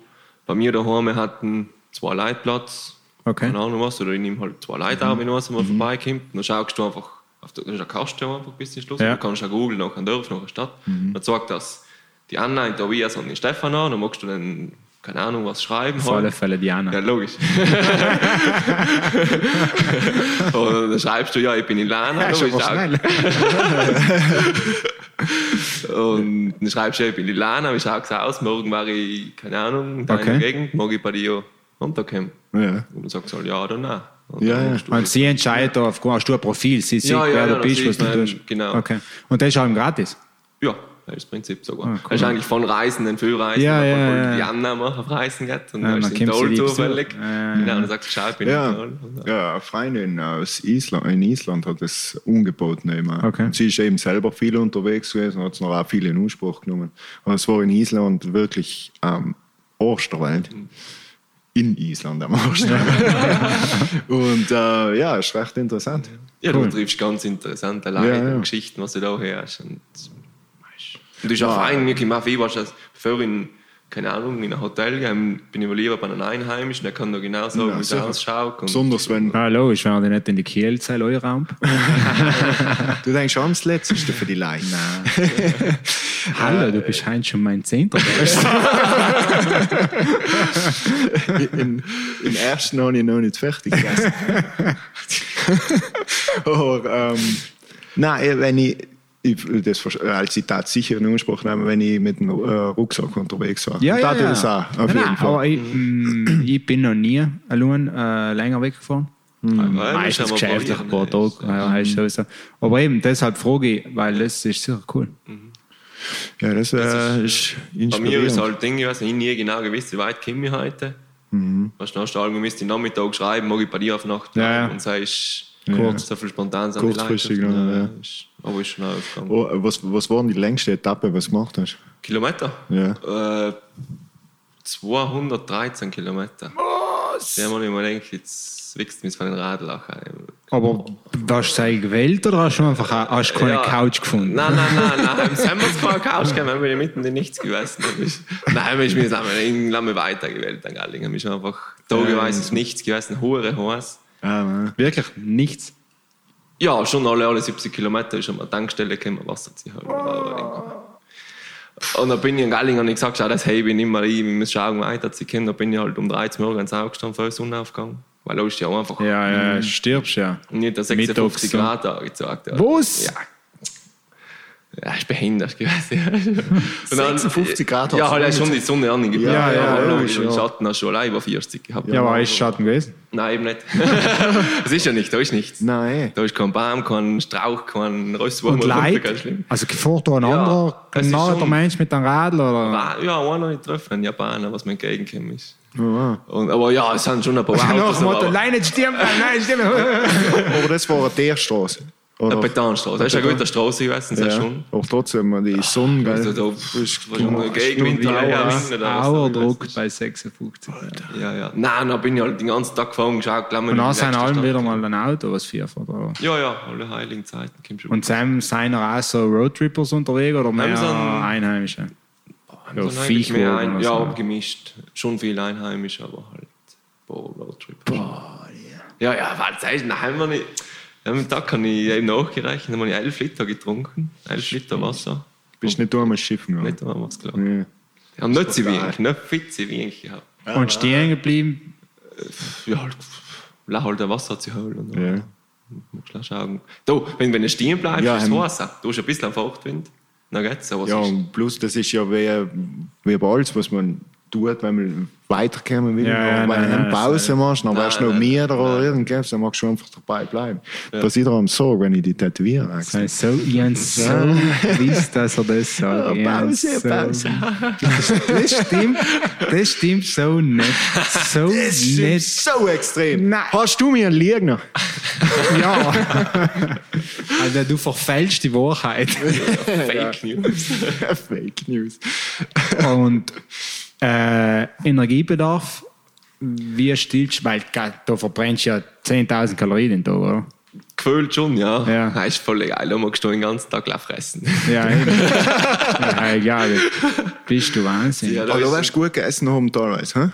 bei mir daheim hatten zwei Leute Platz, Okay. keine Ahnung was, oder ich nehme halt zwei Leute auch, wenn was mal vorbeikommt, dann schaust du einfach, auf der, ist eine Kaste einfach bis zum Schluss, Ja. du kannst auch googeln nach einem Dorf, nach einer Stadt, dann sagt das die Anna in Tobias und den Stefan an, dann magst du dann, keine Ahnung, was schreiben. Auf alle halt. Fälle Diana. Ja, logisch. und dann schreibst du, ja, ich bin in Lana. Ja, logisch, auch. Und dann schreibst du, ja, ich bin in Lana, wie schaut es aus? Morgen war ich, keine Ahnung, in deiner Okay. Gegend, mag ich bei dir runterkommen. Ja. Und dann sagst du halt ja oder nein. Und Ja, ja. Und sie entscheidet da aufgrund, hast du ein Profil, sie sieht, Ja, ja, wer ja, du bist, was du man, tust. genau. Okay. Und das ist auch gratis? Ja, das ist das Prinzip sogar. Ah, cool. Das ist eigentlich von Reisenden für Reisende, Ja, aber ja, halt ja. die Annahme auf Reisen geht. Und Ja, dann ist sie in kommt sie Tirol die zufällig. Ja, Genau, ja. und dann sagst du, schau, ich bin in Ja. Und dann- ja, eine Freundin aus Island, in Island hat das angeboten. Eben. Okay. Sie ist eben selber viel unterwegs gewesen, hat es noch auch viel in Anspruch genommen. Und es war in Island wirklich am Arsch der Welt. In Island am Arsch. Und äh, ja, ist recht interessant. Ja, Cool. du triffst ganz interessante Leute Ja, ja. und Geschichten, was du da hörst. Und, und das ist auch fein, kommt auch viel, weißt du, bevor in, keine Ahnung, in ein Hotel gehen, bin ich mal lieber bei einem Einheimischen, der kann da genau sagen, Ja, wie es ausschaut. Besonders wenn Ah, logisch, wenn er nicht in die Kielzeit Raum. du denkst schon das Letzte für die Leute. Nein. Hallo, du bist heute schon mein Zehnter. in, Im ersten habe ich noch nicht fertig gegessen. Aber, ähm, nein, wenn ich, ich das als Zitat sicher in Anspruch nehmen, wenn ich mit dem äh, Rucksack unterwegs war. Ja, Und ja, ja. das auch, auf Nein, jeden Fall. aber ich, mm, ich bin noch nie allein äh, länger weggefahren. Ja, Meistens geschäftlich ein paar Tage. Ja, ist sowieso. Aber eben, deshalb frage ich, weil das ist sicher cool. Ja, das, äh, ist Bei mir ist halt Ding, ich weiß nicht, ich nie genau gewusst, wie weit komme ich heute. Weißt du, hast du irgendwie den Nachmittag schreiben, mag ich bei dir auf Nacht Ja, ja. und sagst, Kurz. so viel spontan sind Kurzfristig die Leute. noch, ja. ist- Aber ist schon aufgegangen. Oh, was, was war denn die längste Etappe, was du gemacht hast? Kilometer? Ja. Äh, 213 Kilometer. Was? Ja, man, ich mir denke, jetzt wächst mich von den Radlachen. Aber hast du sie gewählt oder hast du einfach hast du keine Ja. Couch gefunden? Nein, nein, nein, nein. Im Sommer keine Couch dann bin ich mitten in nichts gewesen. Nein, ich bin lange, lange weitergewählt. Dann Gallingen ist einfach tageweise ist nichts gewesen, hohe. Ah, nein. Wirklich nichts. Ja, schon alle, alle 70 Kilometer ist an eine Tankstelle gekommen, Wasser zu holen. Und dann bin ich in Gallingen und ich gesagt, schau, das hebe ich nicht mehr ein, wir müssen schauen, weiter zu kommen. Da bin ich halt um 13 Uhr ganz aufgestanden, vor Sonnenaufgang. Weil ist ja einfach Ja, ja, stirbst ja. nicht der 56 Mittags so. Grad angezeigt. Ja. Was? Ja. Ja, ist behindert gewesen. Und dann- 56 Grad Ja, halt schon die Sonne angebracht. Ja, ja, aber logisch, im ja. Schatten hast du schon allein über 40 gehabt. Ja, aber ist Schatten gewesen? Nein, eben nicht. das ist ja nicht, da ist nichts. Nein. Da ist kein Baum, kein Strauch, kein Röstwurm. Und oder ganz Leid? schlimm. Also fährt da ein Ja, anderer, ein anderer schon- Mensch mit einem Radl? Oder? Ja, einer nicht treffen, ein Japaner, was mir entgegengekommen ist. Ah. Und, aber ja, es sind schon ein paar Nach Autos. dem Motto, nicht stimmt, nein, nicht stimmt. Aber das war der Straße. eine Oder? Betonstraße. Das ist eine gute Straße gewesen, das Ja. schon. Aber trotzdem, die Sonne, gell? Also, da Das ist schon ein Gegenwind, ja, ja, Auerdruck ich bei 56. nicht. Ja, ja. Nein, dann bin ich halt den ganzen Tag gefahren, geschaut, gleich mal Und dann sind allen wieder mal ein Auto, was fährt. Oder? Ja, ja, alle heiligen Zeiten. Und Sam, seien auch so Roadtrippers unterwegs oder mehr sind- Einheimische? Eigentlich Viechwurm mehr ein, oder ja, so. gemischt. Schon viel einheimisch, aber halt. Boah, Roadtrip. Boah, ja. Ja, was heißt, haben wir nicht. Am Tag kann ich eben nachgerechnet, habe ich 11 Liter getrunken. 11 Liter Wasser. Bist nicht du am Schiff gegangen? Nicht einmal was klar. Ja. Ja, nicht so wenig, nicht viel zu wenig gehabt. Und stehen geblieben. Ja, halt, lass halt Wasser zu holen. Ja. Musst du schauen. Du, wenn, wenn du stehen bleibst, Ja, ist ähm, Wasser. Du hast ein bisschen am Geht's. Aber Ja, und plus, das ist ja wie, wie bei alles, was man tut, wenn man weiterkommen will. Ja, ja, wenn du eine Pause machst, dann wärst du noch mehr oder irgendwas, dann magst du einfach dabei bleiben. Das ist am Sorge, wenn ich die tätowiere. Das heißt, so, ich habe so gewusst, dass er das sagt. Hab Pause, so, Pause. Das stimmt, das stimmt so nicht. So Das ist nicht. so extrem. Nein. Hast du mir einen Lügner? Ja. Also, du verfälschst die Wahrheit. Fake News. Fake News. Und äh, Energiebedarf, wie stillst du? Weil da verbrennst du ja 10.000 Kalorien Tag, oder? Gefühlt schon, ja. Ja. Das ist voll geil. Da magst du den ganzen Tag fressen. Ja, eben. ja, egal. Bist du Wahnsinn. Ja, Aber du wärst gut gegessen haben teilweise, hä?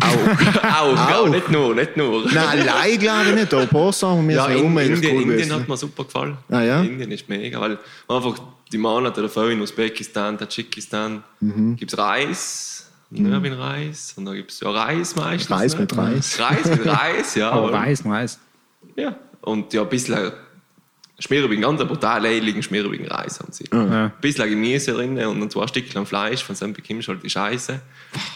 Auch, auch, Auch. ja, nicht nur, nicht nur. Nein, allein glaube ich nicht. Aber ein paar Sachen müssen Ja, ja, in, Indien, cool Indien hat mir super gefallen. Ah, ja? Indien ist mega, weil einfach die Monate davor in Usbekistan, Tadschikistan Mhm. gibt es Reis, Nörbin Reis und dann gibt es ja Reis meistens. Reis ne? mit Reis. Reis mit Reis, ja. Aber oder? weiß, weiß. Ja. Und ja, ein bisschen Schmierbigen, ganz brutal eiligen Schmierbigen Reis haben sie. Ja. Ein bisschen Gemüse drin und dann zwei Stückchen Fleisch, von dem bekommst du halt die Scheiße.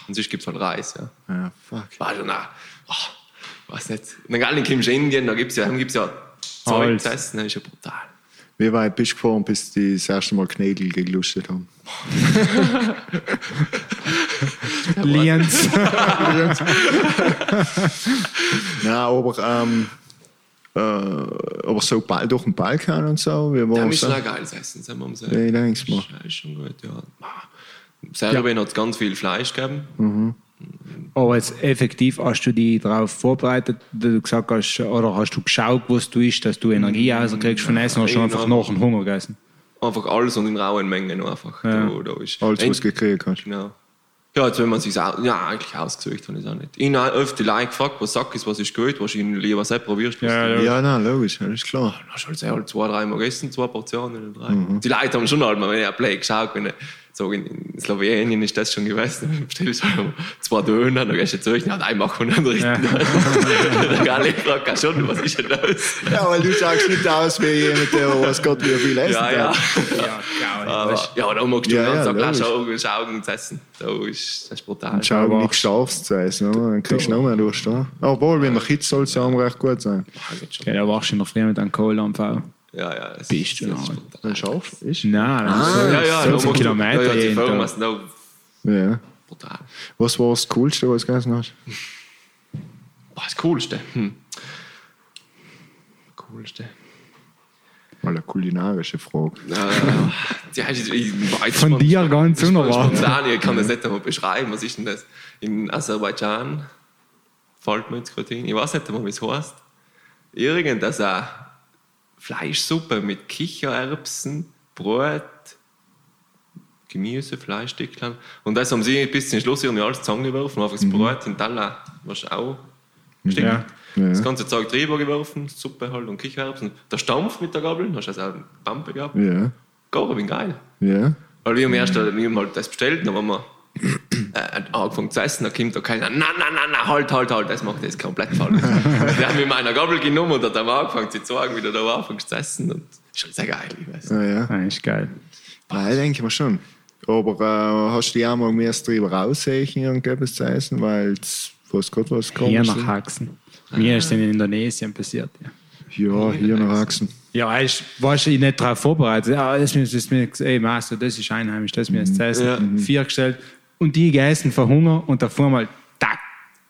Und sonst gibt es halt Reis, ja. Ja, fuck. War schon auch, oh, weiß nicht. Und dann kommst du in Indien, da gibt es ja, gibt's ja Zeug zu essen, das ist ja brutal. Wie weit bist du gefahren, bis die das erste Mal Knägel geglustet haben? Lienz. Nein, aber, ähm, äh, aber so bald durch den Balkan und so, wie Ja, war ist es? schon ein geiles Essen, sagen wir mal so. Ja, ich denk's mal. Das ist schon gut, ja. Serbien hat ganz viel Fleisch gegeben. Aber jetzt effektiv hast du dich darauf vorbereitet, dass du gesagt hast, oder hast du geschaut, was du isst, dass du Energie rauskriegst von Essen, oder hast du einfach nach dem Hunger gegessen? Einfach alles und in rauen Mengen einfach. Ja. Da, da ist. Alles, was du gekriegt hast. Genau. Ja, jetzt wenn man sich ja, eigentlich ausgesucht habe ich es auch nicht. Ich habe öfter die Leute gefragt, was sagt ist, was ist gut, wahrscheinlich lieber selbst probierst. was Ja, du- ja. Ja, nein, logisch, das ist klar. Dann hast du halt, halt zwei, dreimal gegessen, zwei Portionen drei. Die Leute haben schon halt mal, wenn ich ein Play geschaut wenn ich, so in, in Slowenien ist das schon gewesen, dann bestellst du halt zwei Döner, dann gehst du zurück, ja, nein, machen wir den dritten. dann gar nicht ja, schon, was ist denn das? Ja, weil du sagst nicht aus wie jemand, der was Gott wie viel essen Ja, ja. Aber, ja, da magst du Ja, den ja, logisch. schauen, schauen und essen. Da ist, das ist brutal. Und schau, Aber- nichts darfst zu essen, oder? dann kriegst du noch mehr Lust. Oder? Obwohl, wenn der Kitz soll es ja auch recht gut sein. Ja, da warst du in der Früh mit einem Kohleanfall. Ja, ja. Das, Bist du noch? ist schaffst du es. Nein, das ist so, Ja, ja, da 15 magst du- Kilometer Ja, ja, die Firma sind auch Ja. brutal. Was war das Coolste, was du gegessen hast? Boah, das Coolste. Hm. Coolste. Mal eine kulinarische Frage. Äh, ja, ich, ich, jetzt Von dir ganz unerwartet. Spontan, ich kann das nicht einmal beschreiben. Was ist denn das? In Aserbaidschan fällt mir jetzt gerade hin. Ich weiß nicht einmal, wie es heißt. Irgendeine so Fleischsuppe mit Kichererbsen, Brot, Gemüse, Fleischstückchen. Und das haben sie bis zum Schluss irgendwie alles zusammengeworfen. Einfach das Brot in den Teller, was auch stimmt. Ja. Ja. Das ganze Zeug drüber geworfen, Suppe halt und Kichererbsen. Der Stampf mit der Gabel, hast du also auch eine Pampe gehabt. Ja. Gar bin geil. Ja. Weil wir haben erst wir haben halt das bestellt, dann haben wir äh, angefangen zu essen, dann kommt da keiner, nein, nein, nein, nein, halt, halt, halt, das macht das komplett falsch. wir haben mit meiner Gabel genommen und dann haben wir angefangen zu sagen, wie du da anfängst zu essen und das ist halt sehr geil, ich weiß. Ja, ja. Das ist geil. Nein, denke ich mir schon. Aber äh, hast du dich auch mal mehr drüber raussehen, irgendetwas zu essen, weil es, was Gott was Hier komisch nach Haxen. Mir ist es in Indonesien passiert. Ja. Ja, hier nach Haxen. Ja, ich war ich nicht darauf vorbereitet. Ja, das ist, das ist, ey, Master, das ist einheimisch, das ist mir jetzt zu essen. Ja. Vier gestellt. Und die gegessen vor Hunger und davor mal, tack.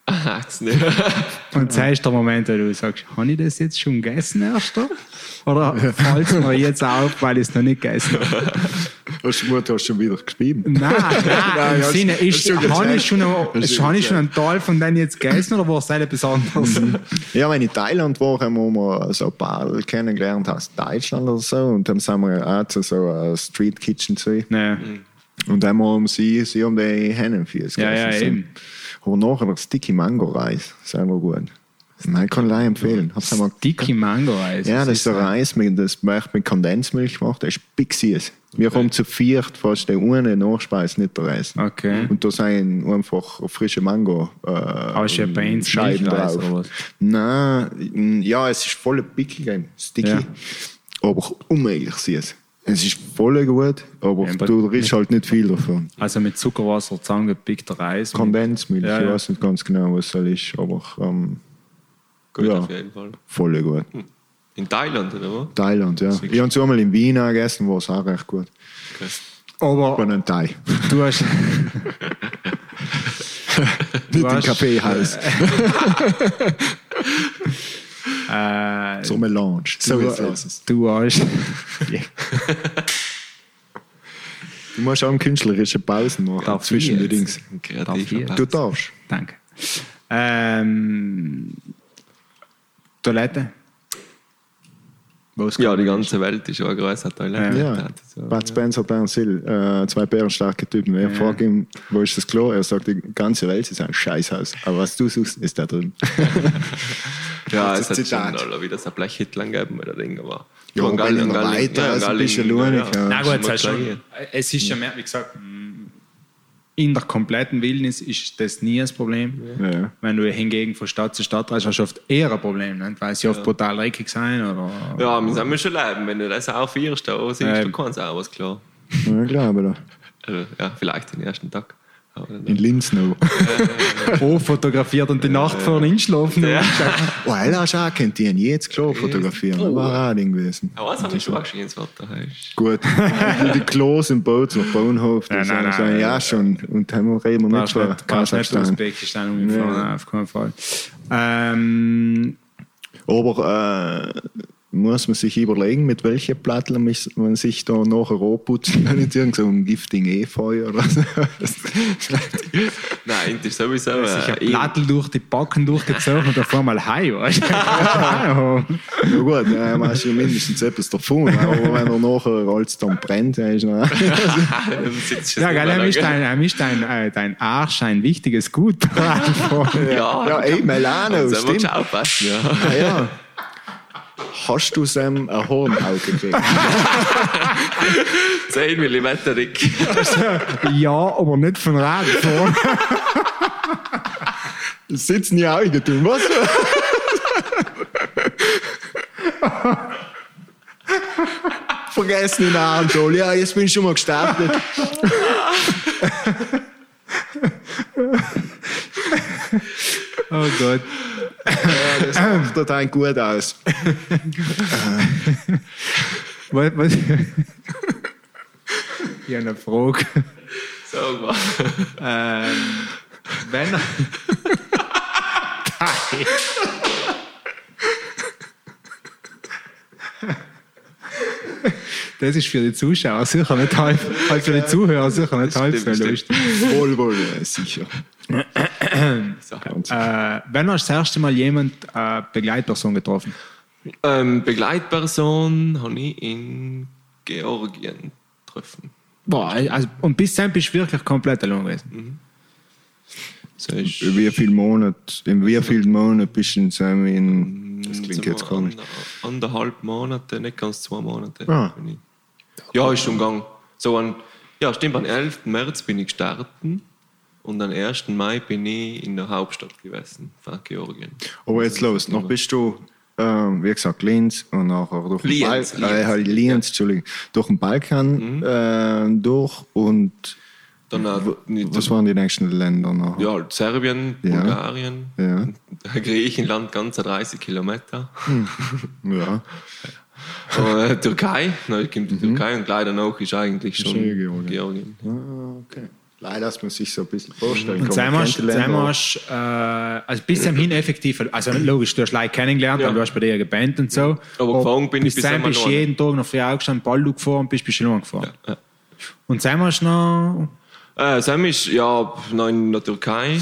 Das nicht. Und das ist der Moment, wo du sagst, habe ich das jetzt schon gegessen erst? Oder fällt es mir jetzt auf, weil ich es noch nicht gegessen habe? Hast du Mutter hast schon wieder geschrieben? Nein, nein, Nein, im hast- Sinne, ist, schon habe ich schon, Hast ein, schon habe ich schon einen Teil von denen jetzt gegessen oder war es etwas anderes? Ja, wenn ich in Thailand war, haben wir so ein paar kennengelernt aus Deutschland oder so. Und dann sind wir auch zu so einer Street Kitchen zu. Nein. Und einmal um sie, sie um die Hennenfüße. Ja, ja, eben. Aber nachher noch Sticky Mango Reis. Sehr gut. Nein, kann ich empfehlen. Hab's einmal Dicky Mango-Eis. Ja, Was das ist der Reis, mit, das wird mit Kondensmilch gemacht. Der ist big süß. Wir kommen zu viert fast der ohne Nachspeise nicht der Reis. Okay. Und da sind einfach frische Mango äh, ja bei uns Scheiben drauf. oder was? Nein, ja, es ist voll pickig, sticky, Ja. aber unmöglich süß. Es ist voll gut, aber Ja, du riechst halt nicht viel davon. Also mit Zuckerwasser zusammengepickter Reis. Kondensmilch, Ja, ich ja. weiß nicht ganz genau, was das ist, aber ähm, Gut, Ja. auf jeden Fall. voll gut. In Thailand, oder? Thailand, ja. Ich habe es einmal in Wien gegessen, war es auch recht gut. Okay. Aber Von einem Thai. du hast. Nicht im hast- Kaffeehaus. Äh, So Melange. So du, jetzt lass es. du hast. Du musst auch künstlerische Pausen machen Darf ich zwischen den? Dings. Kreativ. Du darfst. Danke. Ähm, Toilette? Ja, die ganze Welt ist ja ein größer Toilette. Ja, So, Bud Spencer, Dan Sill, äh, zwei bärenstarke Typen. Er fragt ihn, wo ist das Klo? Er sagt, die ganze Welt ist ein Scheißhaus. Aber was du suchst, ist da drin. Ja, Das es hat ist schon Zitat. alle wieder so ein Blechhitler gegeben oder Ding, aber. Ja, und wenn Gallen- weiter, ja, also ein bisschen lunig, ja. Na gut, schon es, ist schon, ist ja mehr, wie gesagt, mm, in der kompletten Wildnis ist das nie ein Problem. Ja. Wenn du hingegen von Stadt zu Stadt reist, hast du oft eher ein Problem, nicht? weil sie oft brutal dreckig sein oder. Ja, wir sind schon leben. Wenn du das auch feierst, da siehst Ähm. du kannst auch was klar. Ja, klar, aber da. Also, ja, vielleicht den ersten Tag. In Linz noch. Oh, fotografiert und die Nacht vor dem Einschlafen. Ja. Oh, er hast auch kennt die jetzt Klo fotografieren. Das war auch ein Ding gewesen. Aber was haben wir schon auch schon ins Wetter hast? Gut. die Klos im Boot nach Baunhof, das Nein, nein, sind nein. ja schon. Und haben reden wir nicht Kannst von Kasachstan. Usbekistan umfahren, Ja. auf keinen Fall. Ähm, Aber äh, muss man sich überlegen, mit welchen Platteln mis- man sich da nachher anputzen kann. Nicht irgend so ein giftigen Efeu oder so. Nein, das ist sowieso. sich ein Äh, Plattel durch die Backen durchgezogen und davor mal Hai, weißt du? Ja. ja gut, ja, man hast ja mindestens etwas davon. Aber wenn er nachher alles dann brennt, dann ist noch... Ja, geil, er ist dein, er ist dein, äh, dein Arsch ein wichtiges Gut. Ja, Ja, ey, Melano, Also, stimmt. aufpassen, ja. Ah, ja. Hast du Sam ein Hornauge gekriegt? 10 mm dick. ja, aber nicht von Radfahren. Sitzen die Augen tun, was? Vergessen den Namen, Joel. Ja, jetzt bin ich schon mal gestartet. Oh Gott. Ja, das macht total gut aus. Was, was? Ich habe eine Frage. Sag mal. Ähm, wenn er. Das ist für die Zuschauer sicher nicht halb, halt für die Zuhörer sicher nicht halb so lustig. Wohl, wohl, sicher. So. Äh, wenn hast du das erste Mal jemand äh, Begleitperson getroffen? Ähm, Begleitperson habe ich in Georgien getroffen. Boah, also, und bis dann bist du wirklich komplett allein gewesen. So ist In wie in wie vielen Monaten bist du in Sam in. Das klingt so jetzt komisch. ander- Anderthalb Monate, nicht ganz zwei Monate. Ah. bin ich. Ja, ist schon gegangen. So an, ja, stimmt, am 11. März bin ich gestartet und am 1. Mai bin ich in der Hauptstadt gewesen von Georgien. Aber jetzt los, noch bist du, ähm, wie gesagt, Linz und nachher durch den Lienz, Balkan, äh, Lienz, Lienz, Entschuldigung, durch den Balkan äh, durch und nicht- was waren die nächsten Länder noch? ja, Serbien, Ja. Bulgarien, Ja. Griechenland, ganze 30 Kilometer. Ja. äh, Türkei, dann kommt die Türkei und gleich danach ist eigentlich schon schon Georgien. Georgien. Ah, okay. Leider, dass man sich so ein bisschen vorstellen Und kann. zweimal hast, äh, also bis zum hin effektiv, also logisch, du hast Leute kennengelernt, Ja. du hast bei dir gebannt und so. Aber gefahren bin ich bis bis bist du jeden Tag noch früh aufgestanden, Ball gefahren und bist bis Schlung gefahren. Ja. Und zweimal hast du noch, Äh, Sam ist ja noch in der Türkei.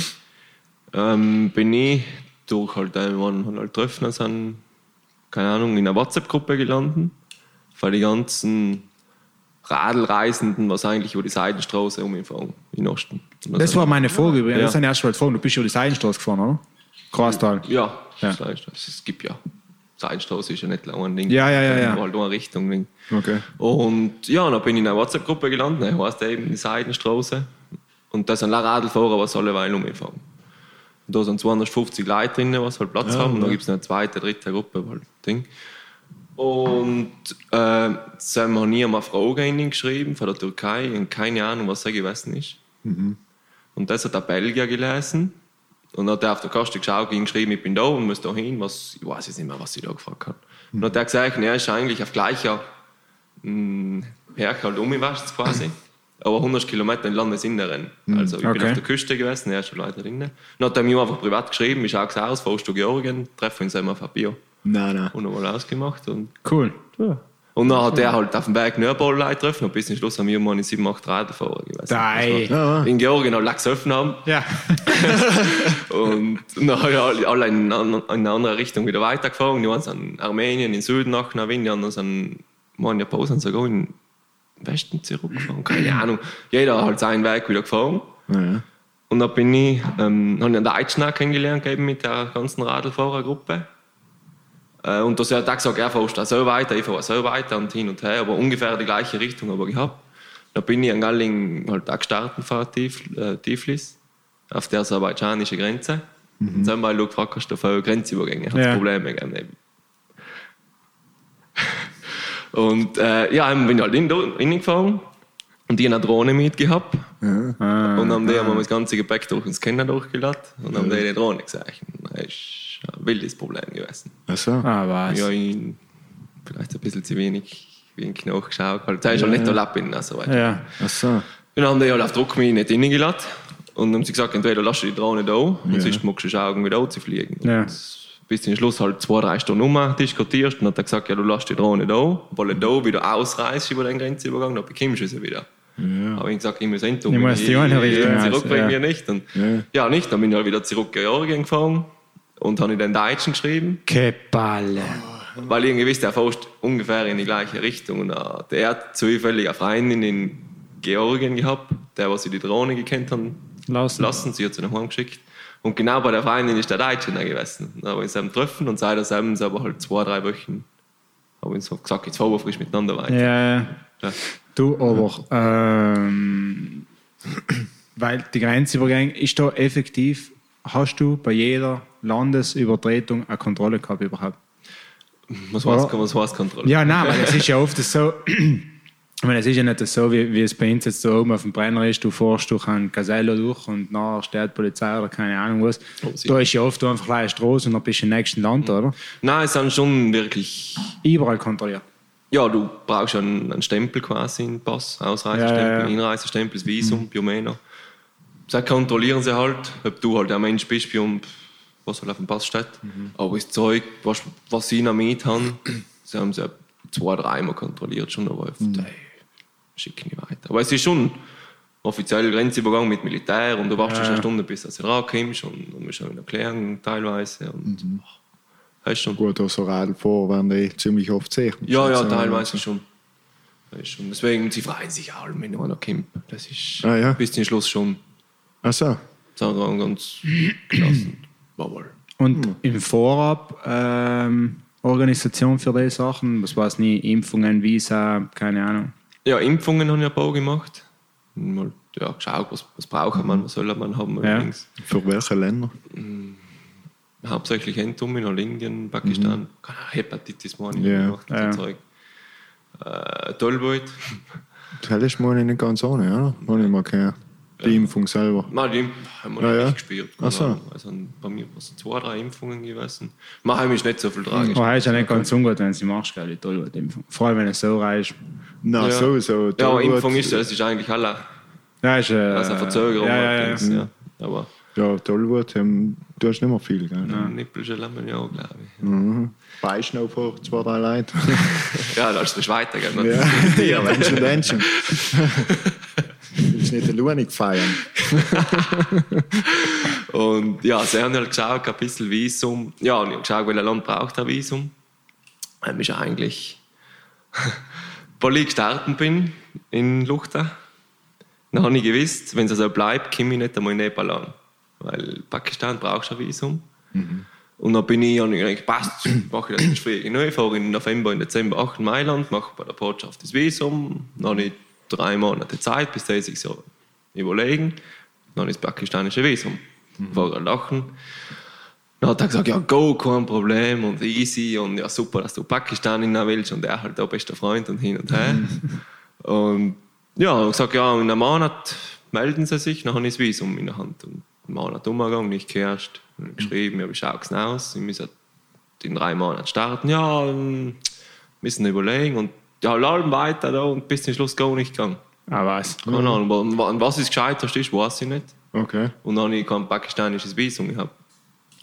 Ähm, bin ich durch halt einmal halt treffen sind, keine Ahnung, in einer WhatsApp-Gruppe gelandet. Weil die ganzen Radlreisenden, was eigentlich über die Seitenstraße umgefahren in Osten. Und Das war meine Frage übrigens. Ja. Das habe ich erst mal gefragt. Du bist über die Seidenstraße gefahren, oder? Grastal. Ja, Ja. Das es gibt ja. Seitenstraße ist ja nicht lang ein Ding. Ja, ja, ja, ja. Halt nur eine Richtung. Ding. Okay. Und ja, dann bin ich in einer WhatsApp-Gruppe gelandet, ne, heißt eben die Seidenstraße. Und da sind auch Radlfahrer, was alle Weile umgefahren. Und da sind 250 Leute drin, was halt Platz haben. Und dann gibt es eine zweite, dritte Gruppe, halt Ding. Und äh, sie haben nie einmal Fragen geschrieben von der Türkei und keine Ahnung, was da gewesen ist. Und das hat der Belgier gelesen. Und dann hat er auf der Kaste geschaut, ging geschrieben, ich bin da und muss da hin. Was, ich weiß jetzt nicht mehr, was ich da gefragt habe. Und dann hat er gesagt, er ist eigentlich auf gleicher mh, Berg halt umgewascht quasi. Aber 100 Kilometer in Landesinneren. Also ich bin okay. auf der Küste gewesen, er ist schon leider drinnen. Dann hat er mir einfach privat geschrieben, wie schaut es aus, fährst du Georgien, treffen uns einmal auf ein Bier. Nein, nein. Und nochmal ausgemacht. Und, Cool. und dann hat er halt auf dem Weg ein paar Leute getroffen und bis zum Schluss haben wir mal 7, 8 Radfahrer gewesen. Dei. Ja, In Georgien halt gesoffen haben. Ja. Und dann haben alle, alle in, in eine andere Richtung wieder weitergefahren. Die sind in Armenien, in Süden nach Navin, die anderen sind mal in Japan sind sogar in den Westen zurückgefahren. Keine Ahnung. Jeder hat halt seinen Weg wieder gefahren. Ja. Und dann bin ich, ähm, habe ich einen Deutschen kennengelernt eben mit der ganzen Radlfahrergruppe. Äh, und das hat er gesagt, er fährt so weiter, ich fahre so weiter und hin und her, aber ungefähr die gleiche Richtung aber gehabt. Dann bin ich an Galling halt auch gestartet von Tif, äh, Tiflis, auf der aserbaidschanischen Grenze. Und dann haben wir halt gefragt, hast du für Grenzübergänge? Hat Ja. Probleme gegeben. Und äh, ja, dann bin ich halt in, reingefahren und die haben eine Drohne mitgehabt. Und haben die haben das ganze Gepäck durch den Scanner durchgeladen und haben die die Drohne gesagt. Das ist ein wildes Problem gewesen. Ach so. Ah, was? Ja, ich vielleicht ein bisschen zu wenig, wenig nachgeschaut. Halt, das ist schon nicht der Lapp in also weiter. Ja. Ach so. Dann haben die halt auf Druck mich nicht reingeladen. Und haben sie gesagt, entweder lass du die Drohne da und sonst musst du schauen, wie da zu fliegen. Ja. Und bis zum Schluss halt zwei, drei Stunden um diskutierst. Und hat er gesagt, ja, du lässt die Drohne da, weil du da wieder ausreißt über den Grenzübergang, dann bekommst du sie wieder. Ja. Aber ich gesagt, ich muss endlich Ich muss die eine Richtung aus, Zurück bringen ja. wir nicht. Und, Ja. ja. nicht. Dann bin ich halt wieder zurück in Georgien gefahren und habe den Deutschen geschrieben. Kepalle. Weil irgendwie wusste, er fährt ungefähr in die gleiche Richtung. Und äh, der hat zufällig eine Freundin in Georgien gehabt, der, was sie die Drohne gekannt haben, Lassen. lassen. Sie hat sie nach Hause geschickt. Und genau bei der Freundin ist der Deutsche da gewesen. Dann haben wir uns getroffen und seit haben sie aber halt zwei, drei Wochen haben wir uns gesagt, jetzt fahren wir frisch miteinander weiter. Ja, ja. Ja. Du, aber, ähm, weil die Grenzübergänge ist da effektiv, hast du bei jeder Landesübertretung eine Kontrolle gehabt überhaupt? Was heißt, was heißt Kontrolle? Ja, nein, weil es ist ja oft so, ich meine, es ist ja nicht so, wie, wie es bei uns jetzt da oben auf dem Brenner ist, du fährst durch einen Casello durch und nachher steht die Polizei oder keine Ahnung was. Oh, da ist ja oft einfach eine Straße und dann bist du im nächsten Land, oder? Nein, es sind schon wirklich. Überall kontrolliert. Ja, du brauchst ja einen, einen Stempel quasi, einen Pass, Ausreisestempel, Ja, ja, ja. Einreisestempel, das Visum, Biomena. Das kontrollieren sie halt, ob du halt der Mensch bist, um, was halt auf dem Pass steht. Aber das Zeug, was, was sie noch mit haben, sie haben sie zwei, dreimal kontrolliert schon, aber mhm. Schicken nicht weiter. Aber es ist schon offiziell Grenzübergang mit Militär und du wartest Ja. eine Stunde, bis du rauskommst und du musst auch in Erklärung teilweise. Und, das ist schon Gut, also Radlfahrer werden die ziemlich oft sehen. ja, ja, Also, teilweise schon. Das ist schon. Deswegen, sie freuen sich alle, wenn einer kommt. Das ist Ah, ja. bis zum Schluss schon Ach so. sagen wir, ganz gelassen. Jawohl. Und im Vorab ähm, Organisation für diese Sachen, was weiß nicht, Impfungen, Visa, keine Ahnung. Ja, Impfungen habe ich ein paar gemacht. Mal ja, geschaut, was, was braucht man, was soll man haben. Ja. Allerdings. Für welche Länder? Hauptsächlich Entum in Indien, Pakistan. Keine Ahnung, Hepatitis meine ich Ja. gemacht. Ja. So Zeug. Äh, Tollwood. Das ist mal nicht ganz ohne, oder? Habe ich mal gehört. Die Impfung selber. Nein, die haben wir Ja, nicht ja. gespürt. Ach so. Ahnung. Also bei mir waren es zwei, drei Impfungen gewesen. Machen ist nicht so viel tragisch. Aber ist ja nicht ganz ungut, wenn sie machst, gell, die Tollwut-Impfung. Vor allem, wenn es so reich ist. Nein, Ja. sowieso. Ja, Tollwut- Impfung ist ja, es ist eigentlich alle Ja, ist, äh, also eine Verzögerung. Ja, ja, ja. allerdings, ja. Aber Ja, Tollwut, ähm, du hast nicht mehr viel, gell? Nippelchen haben wir ja auch, glaube ich. Mhm. Weißt noch vor zwei, drei Leuten? Ja, da ist es weitergehen. ja, ja, Menschen, Menschen. Willst nicht den Lunik feiern? Und ja, sie haben halt geschaut, ein bisschen Visum. Ja, und ich habe geschaut, welches Land braucht ein Visum. Ähm, ist eigentlich ein Bali gestartet bin, in Luchta, dann habe ich gewusst, wenn es so bleibt, komme ich nicht einmal in Nepal an. Weil Pakistan brauchst du ein Visum. Und dann bin ich, habe ich gedacht, passt, mache ich das früh. Ich fahre im November, im Dezember auch in Mailand, mache bei der Botschaft das Visum. Dann habe ich drei Monate Zeit, bis die sich so überlegen. Dann das pakistanische Visum. Vorher lachen. Dann hat er gesagt, ja, go, kein Problem und easy und ja, super, dass du Pakistan in willst und er halt der beste Freund und hin und her. und ja, ich gesagt, ja, in einem Monat melden sie sich, dann habe ich das Visum in der Hand. Und einen Monat umgegangen, nicht gehört, geschrieben, ja, wie schaut es aus? Ich muss in drei Monaten starten, ja, ähm, müssen überlegen und ja, lallen weiter da und bis zum Schluss gar nicht gegangen. Ah, was? Keine Ahnung, wa- an was es gescheitert ist, weiß ich nicht. Okay. Und dann habe ich kein pakistanisches Visum gehabt.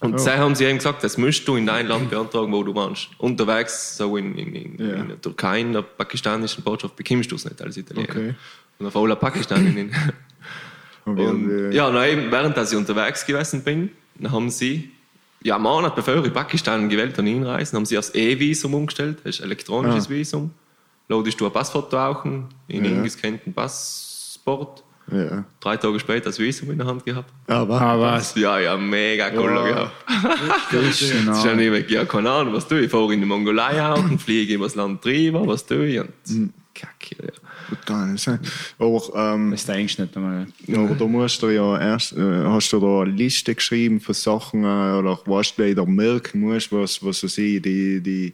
Und sie haben sie eben gesagt, das musst du in dein Land beantragen, wo du wohnst. Unterwegs, so in, in, in, Ja. in der Türkei, in der pakistanischen Botschaft, bekommst du es nicht als Italiener. Okay. Und auf alle Pakistanin. Und wie, Und, ja, dann eben, während dass ich unterwegs gewesen bin, dann haben sie, ja, einen Monat bevor ich Pakistan gewählt habe, einreisen, haben sie das E-Visum umgestellt, das ist elektronisches Ah. Visum. Loadest du ein Passfoto auch, in Ja. eingescannten Passport. ja. Drei Tage später das Visum in der Hand gehabt. Aber, Ah, was? Ja, ja, mega cool Ja. gehabt. Das ist ja nicht weg, ja, keine Ahnung, was tue ich? Ich fahre in die Mongolei auch und fliege übers Land drüber, was tue ich? Und Hm. Kacke, ja. gut, gar nicht sein. Aber, ähm, Das denkst du nicht einmal. aber da musst du ja erst, äh, hast du da eine Liste geschrieben von Sachen äh, oder was du wieder merken musst, was, was so sie, die, die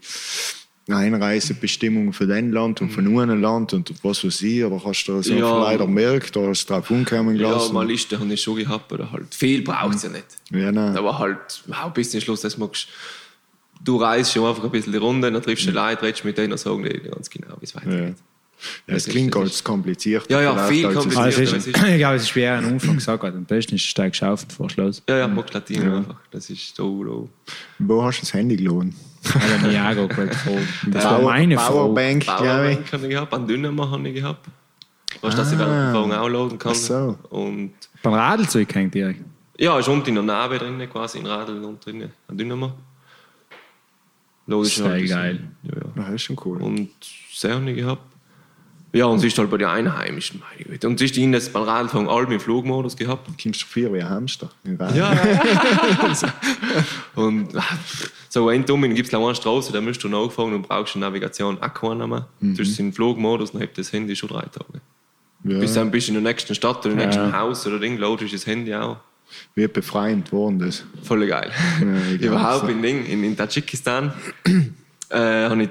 Einreisebestimmungen für dein Land und von einem Land und was weiß ich, oder hast du das Ja. leider gemerkt oder hast du drauf umkommen Ja, gelassen? mal Liste habe ich schon gehabt, aber halt viel braucht es ja nicht. ja, nein. Aber halt, wow, bis zum Schluss, das magst du reist schon einfach ein bisschen die Runde, dann triffst du Leute, redest mit denen und sagen dir ganz genau, wie es Ja. weitergeht. Ja, es Das klingt ist- ganz kompliziert. Ja, ja, viel komplizierter. Also, ist. ist, ist- ich glaube, es ist schwer am Anfang gesagt. Am besten ist steigst du auf und vor Schluss. Ja, ja, magst Latin einfach. Das ist so, so. Wo hast du das Handy geladen? Habe nie angeguckt. Das war meine Frage. Powerbank, glaube ich. Powerbank habe ich gehabt, einen Dynamo habe ich gehabt. Weißt du, dass ich der Fahrt auch laden kann. Ach so. Und Beim Radlzeug hängt direkt. ja, ist unten in der Narbe drin, quasi in Radl und drin, ein Dynamo. Logisch Sehr halt geil. Ja, ja. Das ist schon cool. und sehr habe ich gehabt. Ja, und sie ist halt bei den Einheimischen. Und sie ist ihnen das beim Radfahren allem im Flugmodus gehabt. kommst du vier wie ein Hamster. Ja, Und ah, so ein Dummen gibt es eine Straße, da musst du nachfahren und brauchst eine Navigation auch keine mehr. Du bist in Flugmodus, dann hebt das Handy schon drei Tage. ja. Bis dann bist du in der nächsten Stadt oder im Ja. nächsten Haus oder Ding, loadest das Handy auch. Wie befreiend worden das. Voll geil. Ja, Überhaupt glaub's. in, Ding, in, in Tadschikistan äh, habe ich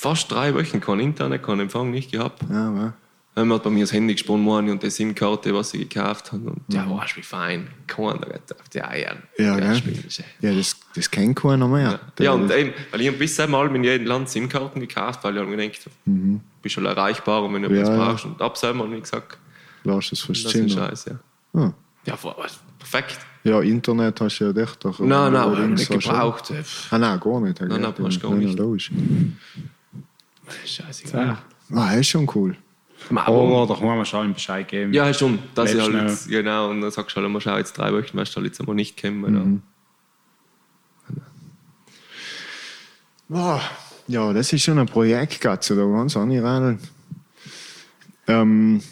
fast drei Wochen kein Internet, keinen Empfang nicht gehabt. Ja, wa? Dann hat bei mir das Handy gesponnen worden und die SIM-Karte, was ich gekauft habe. Und ja, weißt du, wie fein. Keiner hat gedacht, ja, ja, Ja, schon. ja das, das kennt keiner mehr. Ja, und eben, weil ich habe bis einmal in jedem Land SIM-Karten gekauft, weil ich habe mir gedacht, du bist schon erreichbar und wenn du Mhm. Ja, ja. brauchst. Und ab einmal habe ich gesagt, Lass es das ist. Scheiß, ja. Ah. Ja, perfekt. Ja, Internet hast du ja echt doch. Nein, nein, nicht gebraucht. Ah, nein, gar nicht. Nein, nein, gar nicht. Logisch. Scheiße. Ah, ist schon cool. Aber da kann man schon Bescheid geben. Ja, schon. Das ist halt jetzt, genau, und dann sagst du halt immer, schau, jetzt drei Wochen wirst du halt jetzt einmal nicht kommen. Mhm. Wow. Ja, das ist schon ein Projekt, Gatze, da ganz anradeln. Ähm,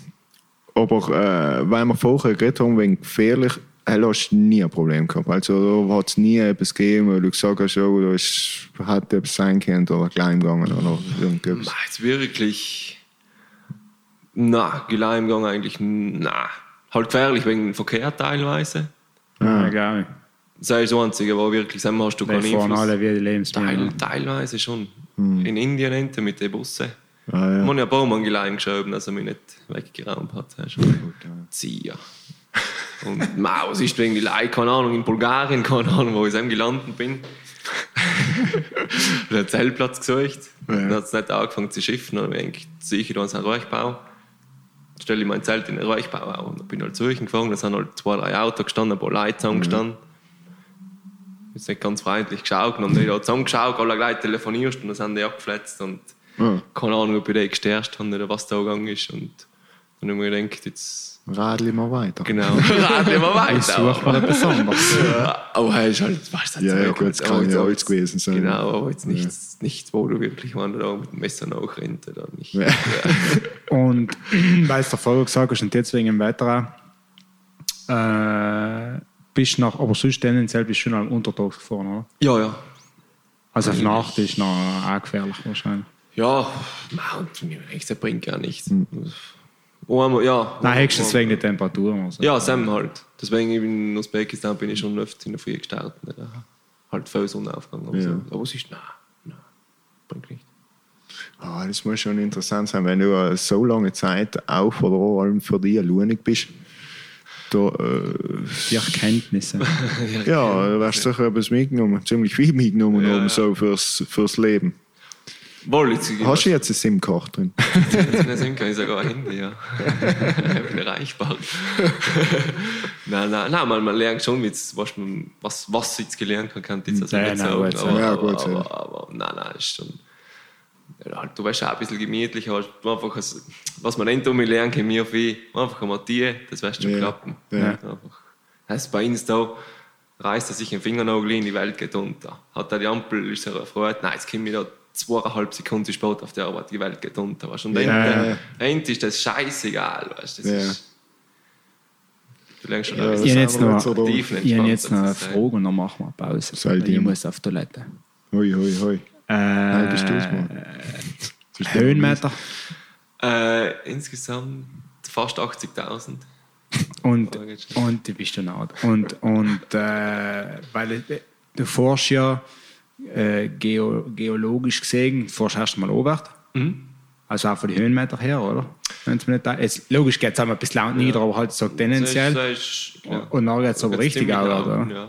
aber äh, weil wir vorher geredet haben, wegen gefährlich, äh, hast nie ein Problem gehabt. Also da hat es nie etwas gegeben, wo du gesagt hast, oh, da ist, hat etwas sein können oder klein gegangen oder irgendetwas. Ma, Jetzt wirklich. Na, Geleimgang eigentlich, na. Halt gefährlich wegen dem Verkehr teilweise. Ja, egal. Das ist das Einzige, wo wirklich sagen, hast du keinen fahren Einfluss. alle wie die Lebensmittel. Teil, teilweise schon. In Indien enten mit den Bussen. Ah, ja. Man hat ja ein paar Mal Geleim geschoben, dass er mich nicht weggeraumt hat. Das ist schon Zieher. Und Maus ist die Leute, keine Ahnung, in Bulgarien, keine Ahnung, wo ich eben gelandet bin. Ich habe einen Zeltplatz gesucht. Dann hat es nicht angefangen zu schiffen. Dann habe ich gedacht, sicher, da ist ein Räuchbau. Dann stelle ich mein Zelt in den Räuchbau auch. Und dann bin ich halt suchen gefahren. Da sind halt zwei, drei Autos gestanden, ein paar Leute zusammengestanden. Jetzt nicht ganz freundlich geschaut. Und dann haben die da zusammengeschaut, alle gleich telefonierst und dann sind die abgefletzt. Und Ja. keine Ahnung, ob ich den gestärkt habe oder was da gegangen ist. Und dann habe ich mir gedacht, jetzt Radl immer weiter. Genau. Rad immer weiter. Such mal etwas anderes. Ja, aber er ist halt, weißt du, Ja, ja, gut, das aber kann jetzt ja auch- alles gewesen sein. Genau, aber jetzt nichts, nichts wo du wirklich mal mit dem Messer nachrennt oder nicht. Ja. Und weil es davor gesagt hast, und jetzt wegen dem Wetter äh, bist nach, aber sonst tendenziell bist du schon am Untertags gefahren, oder? Ja, ja. Also auf Nacht ist noch auch gefährlich wahrscheinlich. Ja, der bringt gar nichts. Oh, einmal, ja. Nein, höchstens wegen der Temperaturen. Also. Ja, Sam halt. Deswegen in Usbekistan bin ich schon öfter in der Früh gestartet. Halt voll Sonnenaufgang. Aber, Ja. so. aber es ist, nein, nein, bringt nicht. Ah, das muss schon interessant sein, wenn du äh, so lange Zeit auf oder vor allem für dich alleinig bist. Da, äh, Die Erkenntnisse. ja, du wirst sicher etwas mitgenommen, ziemlich viel mitgenommen Ja, haben, ja. so fürs, fürs Leben. Jetzt Hast du jetzt eine SIM-Karte drin? Jetzt sind kann ich sogar ein Handy, ja. ich bin erreichbar. nein, nein, nein, man, man lernt schon, wie's- was, man, was, was ich jetzt gelernt habe, kann ich jetzt also Ja, nicht nein, sagen. gut, aber, ja, aber, gut, ja. aber, aber, nein, nein, ist schon. Halt, du weißt auch ein bisschen gemütlich, aber du einfach, was man nicht um lernen kann, mir viel, einfach einmal die, das wirst schon Ja. klappen. Ja. Einfach. Heißt bei uns da, reißt er sich den Fingernagel in die Welt geht unter. Hat er die Ampel, ist er erfreut, nein, jetzt komme ich da zweieinhalb Sekunden zu spät auf der Arbeit, die Welt geht unter. Weißt? Und ja. Ende ist das scheißegal. Weißt? du. Das Ja. ist, du lernst schon Ja, Ich bisschen habe ist jetzt noch, so ich habe jetzt noch eine Frage und dann machen wir eine Pause. Soll ich mal- muss auf die Toilette. Hui, hui, hui. Äh, bist du's, Mann. Höhenmeter Äh, insgesamt fast 80.000. und, und du bist du nah. Und, und äh, weil äh, du forschst ja äh, geo, geologisch gesehen, forschst erst mal Oberwert. Mhm. Also auch von den Höhenmeter her, oder? Nicht da, jetzt, logisch geht es einmal ein bisschen laut nieder, aber halt so tendenziell. Das ist, das ist, ja. Und dann geht es aber richtig auch, laut, oder? Ja.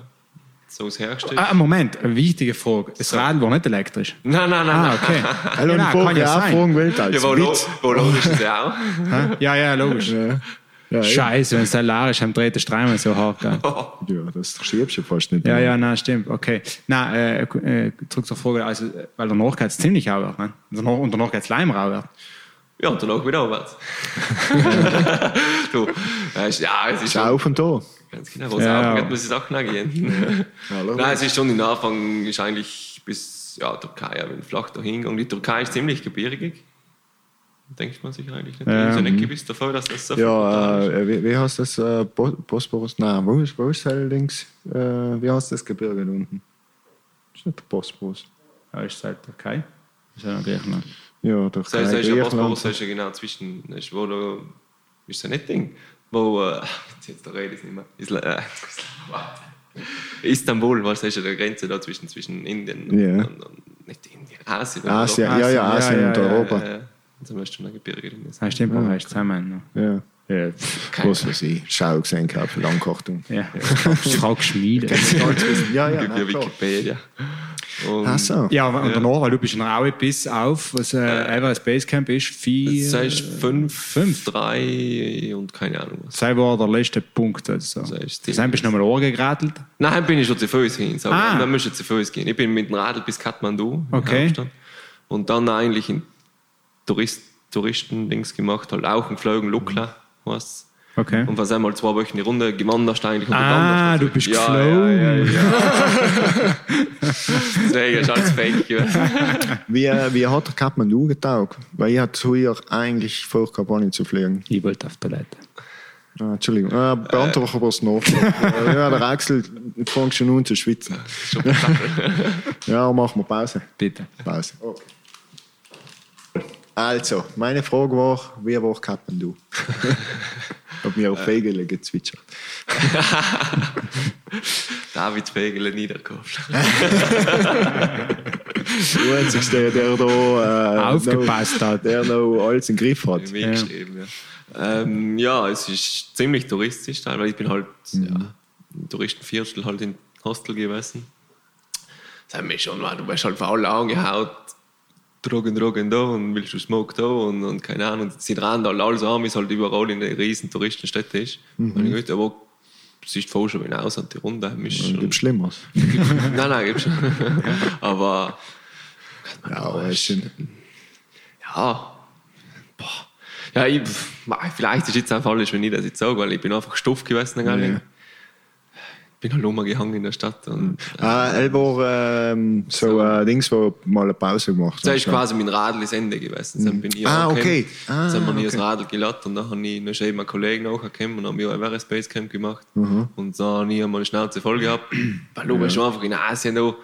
So ist hergestellt. Ah, Moment, eine wichtige Frage. Das Rad war nicht elektrisch. Nein, nein, nein. Ah, okay. Hallo, ja, die Frage auch fragen wollte, als Ja, wo, wo logisch ist ja auch. Ja, ja, logisch. Ja. Ja, Scheiße, wenn es dann dreht der Streifen so hart. Gell? ja, das schiebst du fast nicht. Ja, mehr. ja, nein, stimmt. Okay. Nein, äh, äh, zurück zur Frage. Also, weil danach geht es ziemlich aufwärts. Ne? Und danach, geht es Leim aufwärts. Ja, und danach wieder aufwärts. du, weißt, ja, es ist auf und da. ganz genau, was Ja, ja, ja. geht, muss ich auch gehen. Hallo. Nein, es ist schon in Anfang, ist eigentlich bis, ja, Türkei, wenn flach dahin und die Türkei ist ziemlich gebirgig. Denkt man sich eigentlich nicht. Ja mhm. nicht gewiss davon, dass das so Ja, äh, wie, wie heißt das? Äh, Bo- Bosporus? Nein, wo ist, wo ist allerdings? Äh, wie heißt das Gebirge da unten? Ist nicht der Bosporus. Ja, ist halt Türkei. Ist ja noch Griechenland. Ja, der Das heißt, das ist ja Griechenland. Bosporus, das ist ja genau zwischen, das ist, wo ist ja nicht Ding, wo, äh, jetzt rede ich nicht mehr, Isla, äh, warte. Istanbul, was ist ja die Grenze da zwischen, zwischen Indien und, Ja. und, und nicht Indien, Asien. und Asien, Europa. ja, ja, Asien, ja, und ja, ja, Europa. Äh, äh, da musst du noch Gebirge drin sein. Das stimmt, aber heißt zusammen. Ja. Ja, ja. Was weiß ich. Schau gesehen gehabt für Langkochtung. ja. Frage geschmiedet. Ja, ja, ja. Wikipedia. Und Ach so. Ja, und danach, weil du bist in Raue bis auf, was äh, Everest Basecamp ist, vier. Das heißt fünf, fünf, drei und keine Ahnung was. Sei war der letzte Punkt. Also. Das heißt, Das heißt, bist du nochmal angegrattelt. Nein, bin ich schon zu Fuß hin. So, Ah. Dann müssen zu Fuß gehen. Ich bin mit dem Radl bis Kathmandu. in Okay. Und dann eigentlich in Tourist, Touristen-Dings gemacht, halt auch geflogen, Lukla, was. Okay. Und was einmal zwei Wochen die Runde gewandert eigentlich. und Ah, du bist ja, geflogen. Ja, ja, ja. Deswegen ist alles fake. Wie, äh, wie hat der Kathmandu getaugt? Weil ich hatte früher eigentlich vor, Kampagne zu fliegen. Ich wollte auf die Toilette. Ah, Entschuldigung, äh, beantworte aber es noch. Äh, ja, der Axel fängt schon an zu schwitzen. Ja, machen wir Pause. Bitte. Pause. Okay. Also, meine Frage war, wie war Kathmandu? Hab mir auf Fegele gezwitschert. David Fegele niedergekauft. Du einzigst, der, der da äh, Aufgepasst noch, hat. Der noch alles im Griff hat. Geschrieben, ja. Ähm, ja, es ist ziemlich touristisch, weil ich bin halt ja, im Touristenviertel halt in Hostel gewesen. Das hat mich schon, du wirst halt vor allem angehaut, Drogen, Drogen da und willst du Smoke da und, und keine Ahnung, sie dran da alles arm ist halt überall in den riesen Touristenstädten ist. Und ich dachte, aber es ist voll schon hinaus und die Runde schon... Gibt Schlimmeres. nein, nein, gibt's schon. aber Ja, aber sind, ja, boah. Ja, ich, vielleicht ist jetzt auch falsch, wenn ich das jetzt sage, weil ich bin einfach Stoff gewesen. Ja. Ja. Ich bin halt rumgehangen in der Stadt. Und, Ah, Elbor, ähm, so ein Dings, wo mal eine Pause gemacht Das ist quasi mein Radl ins Ende gewesen. Dann bin ich Ah, okay. Ah, dann haben wir okay. das Radl geladen und dann habe ich noch eben einen Kollegen nachgekommen und haben wir ein Everest Base Camp gemacht. Mhm. Und dann habe ich einmal eine Schnauze voll gehabt. Weil du bist schon einfach in Asien noch,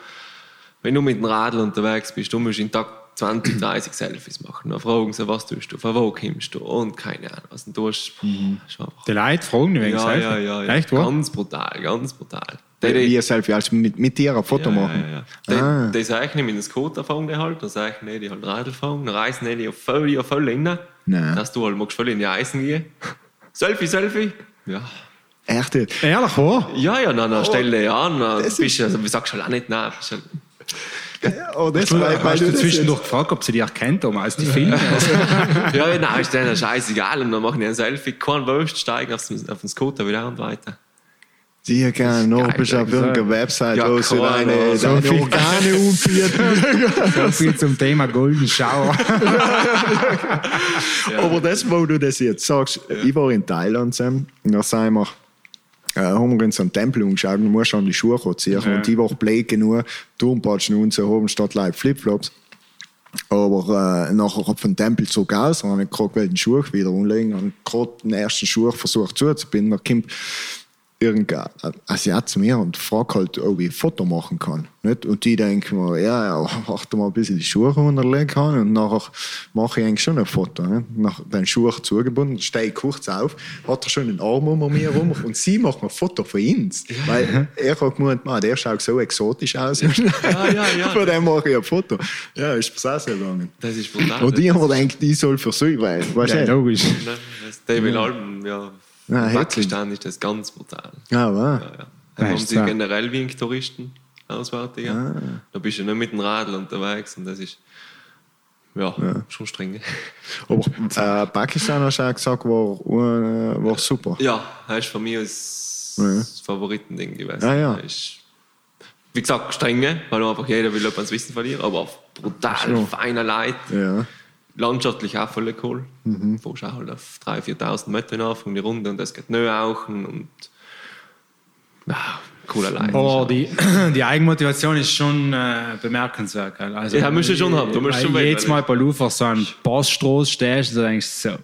wenn du mit dem Radl unterwegs bist, du musst in Tag 20, 30 Selfies machen. Dann fragen sie, was tust du, von wo kommst du und keine Ahnung. Also du hast, Mhm. Die Leute fragen wegen ja, Selfie. ja, ja, ja. Echt, wahr? Ganz brutal, ganz brutal. Wie wie ein Selfie, als mit, mit dir ein Foto Ja, machen. Ja, ja. Die, Ah. die sagen nicht mit dem Scooter fahren die halt, dann sagen die, die halt Radl fahren, dann reisen die auf voll, auf voll rein, Nein. dass du halt magst voll in die Eisen gehen. Selfie, Selfie. Ja. Echt jetzt? Ehrlich, wahr? Ja, ja, dann, dann stell dich an, bist also, wie sagst du halt auch nicht nein. Bist halt, Oh, das Du, weil hast du zwischendurch gefragt, ob sie dich erkennt, um aus die Filme? ja, ja, nein, ist denen scheißegal. Und dann machen die ein Selfie, kein Wurst, steigen auf den, auf den Scooter wieder und weiter. Sehr gerne. Noch bist du auf ja. irgendeiner Website, Ja, wo sie klar, deine, ja, so deine viel- Organe umbieten. so viel zum Thema Golden Shower. Aber das, wo du das jetzt sagst, ich war in Thailand, Sam, und da sagen wir, äh, haben wir in so einen Tempel umgeschaut und musst an die Schuhe ziehen. Ja. Und die war blöd genug, Turmpatschen und so haben statt Leib Flipflops. Aber äh, nachher hab vom Tempel zurück aus und habe ich gerade den Schuh wieder umlegen und gerade den ersten Schuh versucht zuzubinden. Da kommt irgendein Asiat zu mir und fragt halt, ob ich ein Foto machen kann. Nicht? Und die denken mir, ja, ja, warte mal, bis ich die Schuhe runterlegen kann. Und nachher mache ich eigentlich schon ein Foto. Nicht? Nach den Schuhen zugebunden, stehe ich kurz auf, hat er schon den Arm um mir rum und sie macht mir ein Foto von uns. Weil er hat gemeint, man, der schaut so exotisch aus. ja, ja. Von dem mache ich ein Foto. Ja, ist mir auch so gegangen. Das ist brutal. Und ich habe gedacht, ich soll für sie, weil, weißt Ja, du? logisch. Ne, das David Alben, ja. Ja, hätte- Pakistan ist das ganz brutal. Ja, wow. Ja, ja. Ja, Da haben sie generell wie Touristen auswärtiger. Da bist du nicht mit dem Radl unterwegs und das ist ja, schon streng. Aber äh, Pakistan, hast du auch gesagt, war, äh, war super. Ja, das ist von mir das Ja. Favoritending gewesen. Ah, ja. Ist, wie gesagt, strenge, weil einfach jeder will etwas Wissen verlieren, aber brutal feiner Leid. Ja. Landschaftlich auch voll cool. Mhm. Du fährst auch halt auf 3.000, 4.000 Meter hinauf von die Runde und das geht neu auch und ja, cooler Leid. Aber die, die Eigenmotivation ist schon äh, bemerkenswert. Also, Ja, musst du schon haben, du musst schon weg, Jedes Mal bei Lufer so einen Passstraße stehst und du denkst so,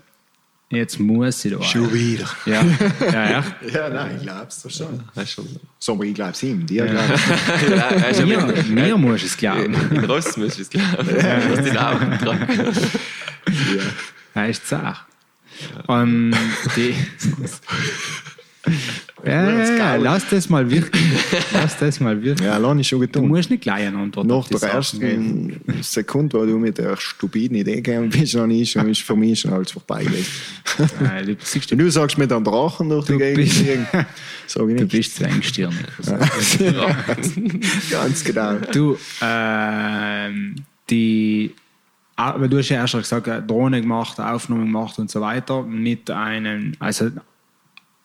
jetzt muss ich da. Schon wieder. Ja, ja, ja. Ja, nein, ich glaub's doch schon. Das ist schon So, ich glaub's ihm, dir ja, ist ja Mir, mir muss es glauben. In Rost musst du es glauben. Du hast die Augen dran. Ja, ist zart. Ähm, die, ja, ja, ja, lass das mal wirken. Lass das mal wirken. Ja, Lani schon Du getan. musst nicht gleich eine Antwort Nach der ersten Sekunde, wo du mit der stupiden Idee gegangen bist, dann ist, schon- ist für mich schon alles vorbei gewesen. Nein, du, siehst Wenn du, du sagst, mit einem Drachen durch die Du Gegend bist- fliegen, sag ich du nicht. bist zu engstirnig. Ganz genau. Du, ähm, die, weil du hast ja erst schon gesagt, äh, Drohne gemacht, Aufnahmen gemacht und so weiter, mit einem, also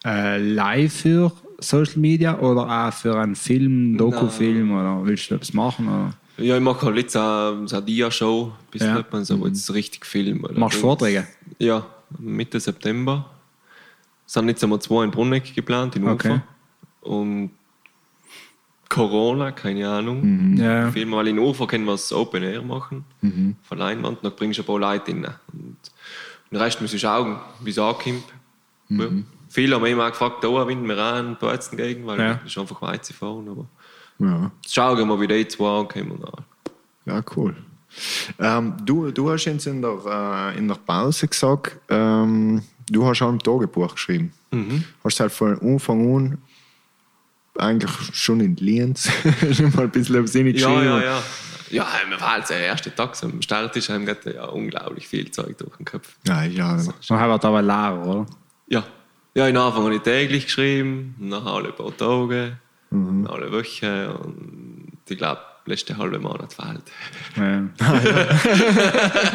äh, live für Social Media oder auch für einen Film, Dokufilm oder willst du etwas machen? Oder? Ja, ich mache halt jetzt auch so eine Dia-Show, bis Ja. ja. so, wo jetzt richtig Film. oder Machst du. Vorträge? Ja, Mitte September. Es sind jetzt einmal zwei in Brunneck geplant, in Ufer. Okay. Und Corona, keine Ahnung. Ja. Film, weil in Ufer können wir es Open Air machen. Von Leinwand, dann bringst du ein paar Leute rein. Und den Rest muss ich schauen, wie es ankommt. Ja. Viele haben mich immer auch gefragt, da winden wir an, ein paar jetzt dagegen, weil Ja. das ist einfach weit zu fahren. Aber Ja, jetzt schauen wir mal, wie die zwei ankommen. Dann- ja cool. Ähm, du, du hast jetzt in der, äh, in der Pause gesagt, ähm, du hast auch ein Tagebuch geschrieben. Hast halt von Anfang an eigentlich schon in Lienz schon mal ein bisschen auf Sinne geschrieben. Ja, ja, ja. Ja, mir war halt der erste Tag so am Starttisch, haben gerade ja unglaublich viel Zeug durch den Kopf. Ja, ja. Dann wird aber leer, oder? Ja. Ja, in Anfang habe ich täglich geschrieben, nachher alle paar Tage, alle Woche und ich glaube, letzte halbe Monat fehlt. Ja.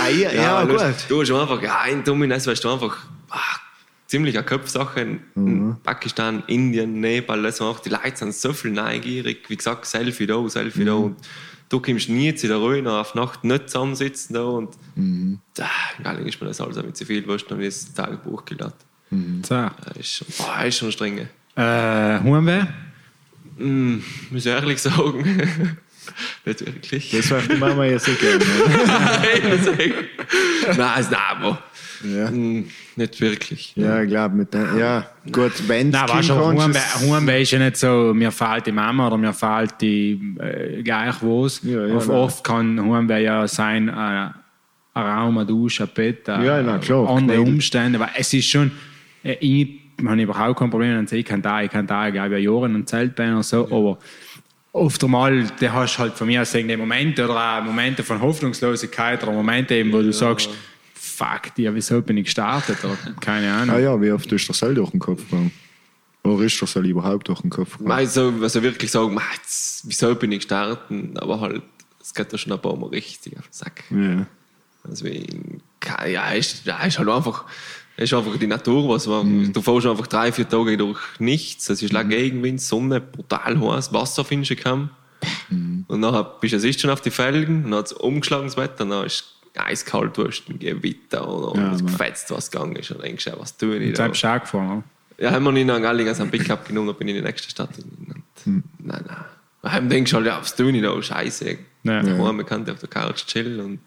Ah, ja, ja, du, gut. hast- du hast einfach, ja, in Dominus weißt du einfach, ah, ziemlich eine Kopfsache. In Mhm. Pakistan, Indien, Nepal, das auch. Die Leute sind so viel neugierig. Wie gesagt, Selfie da, Selfie da. Mhm. Und du kommst nie zu der Ruhe, noch auf Nacht nicht zusammensitzen da. Und Mhm. ist mir das alles mit zu viel wurscht, dann wird das Tagebuch geladen. So. Das ist schon, boah, ist schon streng. Äh, Hurenweh? Mm, muss ich ehrlich sagen. nicht wirklich. Das war die Mama jetzt so gerne. Nein, ist nein, aber Ja. mm, nicht wirklich. Ja, ich glaube, mit der, ja, gut, wenn Nein, weißt du, Hurenweh ist ja nicht so, mir fehlt die Mama oder mir fehlt die äh, gleich was. Ja, ja, Oft, nein. oft kann Hurenweh ja sein, äh, ein Raum, eine Dusche, ein Bett, äh, Ja, na, klar, andere Knädel. Umstände. Aber es ist schon, äh, ich habe überhaupt kein Problem, wenn ich ich kann da, ich kann da, ich habe ja Jahre in einem Zeltbahn oder so, aber oft einmal, da hast du halt von mir aus irgendwie Momente oder auch Momente von Hoffnungslosigkeit oder Momente eben, wo du sagst, fuck, ja, wieso bin ich gestartet oder keine Ahnung. Ah ja, wie oft ist das Seil durch den Kopf gegangen? Oder ist das Seil überhaupt durch den Kopf gegangen? Mei, so, also wirklich sagen, wieso bin ich gestartet? Aber halt, es geht ja schon ein paar Mal richtig auf den Sack. Ja. Deswegen, ja, ist, ja, ist halt einfach, ist einfach die Natur, was man, du fährst einfach drei, vier Tage durch nichts, es ist mhm. Gegenwind, Sonne, brutal heiß, Wasser findest du kaum. Und nachher bist du schon auf die Felgen, dann hat es umgeschlagen das Wetter, dann ist eiskalt, du hast ein Gewitter und, Ja, und es gefetzt, was gegangen ist. Und dann denkst du, was tue ich Jetzt da? habe ich auch gefahren. Ja, haben wir ihn in Galligen als ein Pickup genommen, dann bin ich in die nächste Stadt. Und, Nein, nein. Daheim denkst du halt, ja, was tue ich da? Scheiße. Ja. Ja. Man kann auf der Couch chillen. Und,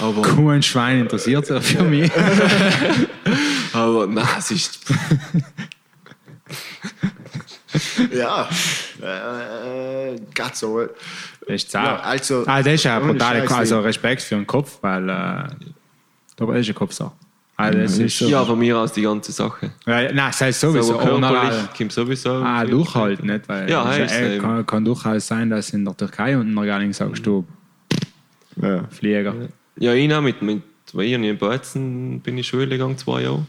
aber, Kuh und Schwein interessiert sich für mich. aber nein, es ist. Ja, äh, ganz so. Das ist Ja, also- ah, das ist ja brutal. Also. Respekt für den Kopf, weil äh, da ist eine Kopfsache. Also das ist so. Ja, von mir aus die ganze Sache. Ja, nein, das heißt sowieso. So körperlich kommt sowieso. Ah, durchhalten, nicht? Weil Ja, es heißt, äh, kann, kann durchaus sein, dass in der Türkei und in der Galling sagst du, Ja. Flieger. Ja, ich auch mit, mit zwei Jahren in Bautzen bin ich Schule gegangen, zwei Jahre.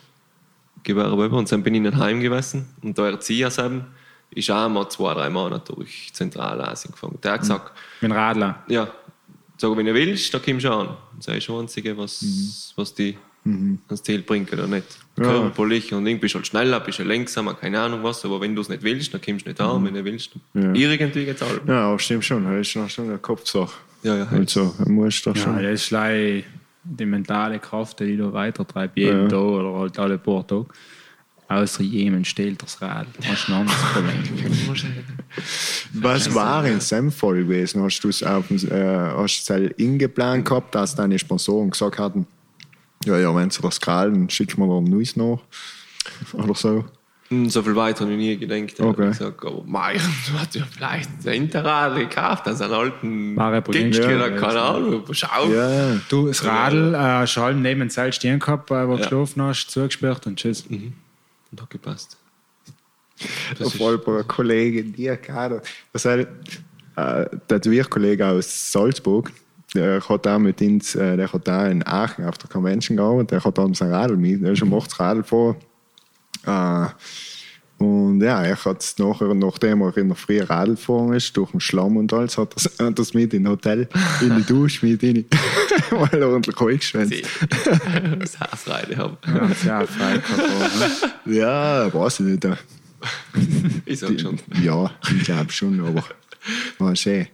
Gewerbe über. Und dann bin ich in Heim gewesen. Und der Erzieher selber ist auch mal zwei, drei Monate durch Zentralasien gefahren. Der hat gesagt, Mit dem Radler. ja, sag, wenn du willst, da kommst du an. Das ist das Einzige, was, was die ans Ziel bringt oder nicht. Ja. Körperlich und irgendwie bist du halt schneller, bist du langsamer, keine Ahnung was, aber wenn du es nicht willst, dann kommst du nicht an, wenn du willst. Ja. Irgendwie geht's halt. Ja, stimmt schon. Das ist schon eine Kopfsache. Ja, ja, Also, musst das Ja, schon. das ist die mentale Kraft, die du weitertreibst, jeden Ja. Tag oder halt alle paar Tage. Außer jemand stehlt das Rad. Das ist ein anderes Problem. Was war in seinem Fall gewesen? Hast du es auf dem, äh, hast ingeplant gehabt, dass deine Sponsoren gesagt hatten, ja, ja, wenn sie das krallen, schick mir mal Neues nach? Oder so? Hm, So viel weiter habe ich nie gedacht. Okay. Ich gesagt, aber mei, du hast ja vielleicht ein Hinterrad gekauft, also einen alten Gangster, ja. keine Ahnung, schau. Ja, Du, das Radl, äh, halb neben dem Zelt stehen gehabt, äh, wo du Ja. geschlafen hast, zugesperrt und tschüss. Und hat gepasst. Das auf jeden Fall ein Kollege, dir gerade. Das heißt, äh, der Tätowierkollege aus Salzburg, der hat auch mit uns, äh, der hat auch in Aachen auf der Convention gearbeitet, der hat dann sein Radl mit, der ist schon macht das Radl vor. Äh, und ja, er hat es nachher, nachdem er in der Früh Radl gefahren ist, durch den Schlamm und alles, hat er hat das mit in Hotel, in die Dusche mit rein, weil er ordentlich eingeschwänzt. das Hausreide haben. Ja, sehr frei Ja, weiß ich nicht. Ich sag schon. Ja, ich glaube schon, aber war schön.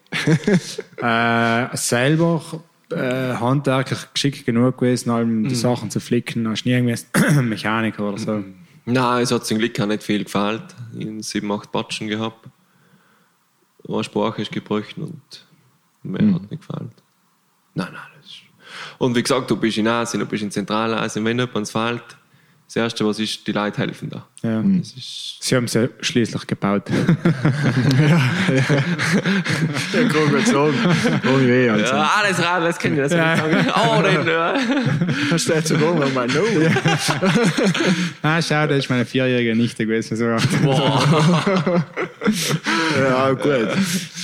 äh, Selber äh, handwerklich geschickt genug gewesen, um die Sachen zu flicken. Hast nie irgendwie einen Mechaniker oder so. Nein, es hat zum Glück auch nicht viel gefällt. Ich habe sieben, acht Batschen gehabt. Eine Sprache ist gebrochen und mehr hat nicht gefällt. Nein, nein. Und wie gesagt, du bist in Asien, du bist in Zentralasien. Wenn jemand fällt, das Erste, was ist, die Leute helfen da. Ja. Das ist Sie haben sie schließlich gebaut. Ja, kann man sagen. Ohne weh, also. ja, alles Rad, das kenne ich, das ja. sagen. Oh, den, ja. Da steht sogar noch mal No. ah, schau, das ist meine vierjährige Nichte gewesen. So. Boah. Ja, gut.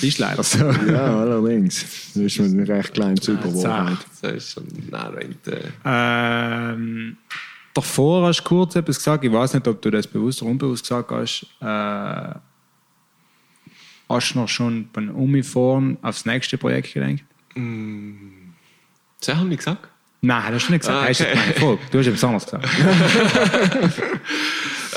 Ist leider so. Ja, allerdings. Das ist mit einem recht kleinen Superbowl. zart. Das ist schon, da äh, Ähm, davor hast du kurz etwas gesagt, ich weiß nicht, ob du das bewusst oder unbewusst gesagt hast. Äh, hast du noch schon beim Uniform aufs nächste Projekt gedacht? Das haben die gesagt. Nein, das hast du nicht gesagt. Ah, Hast du okay. meine Frage. Du hast etwas anderes gesagt.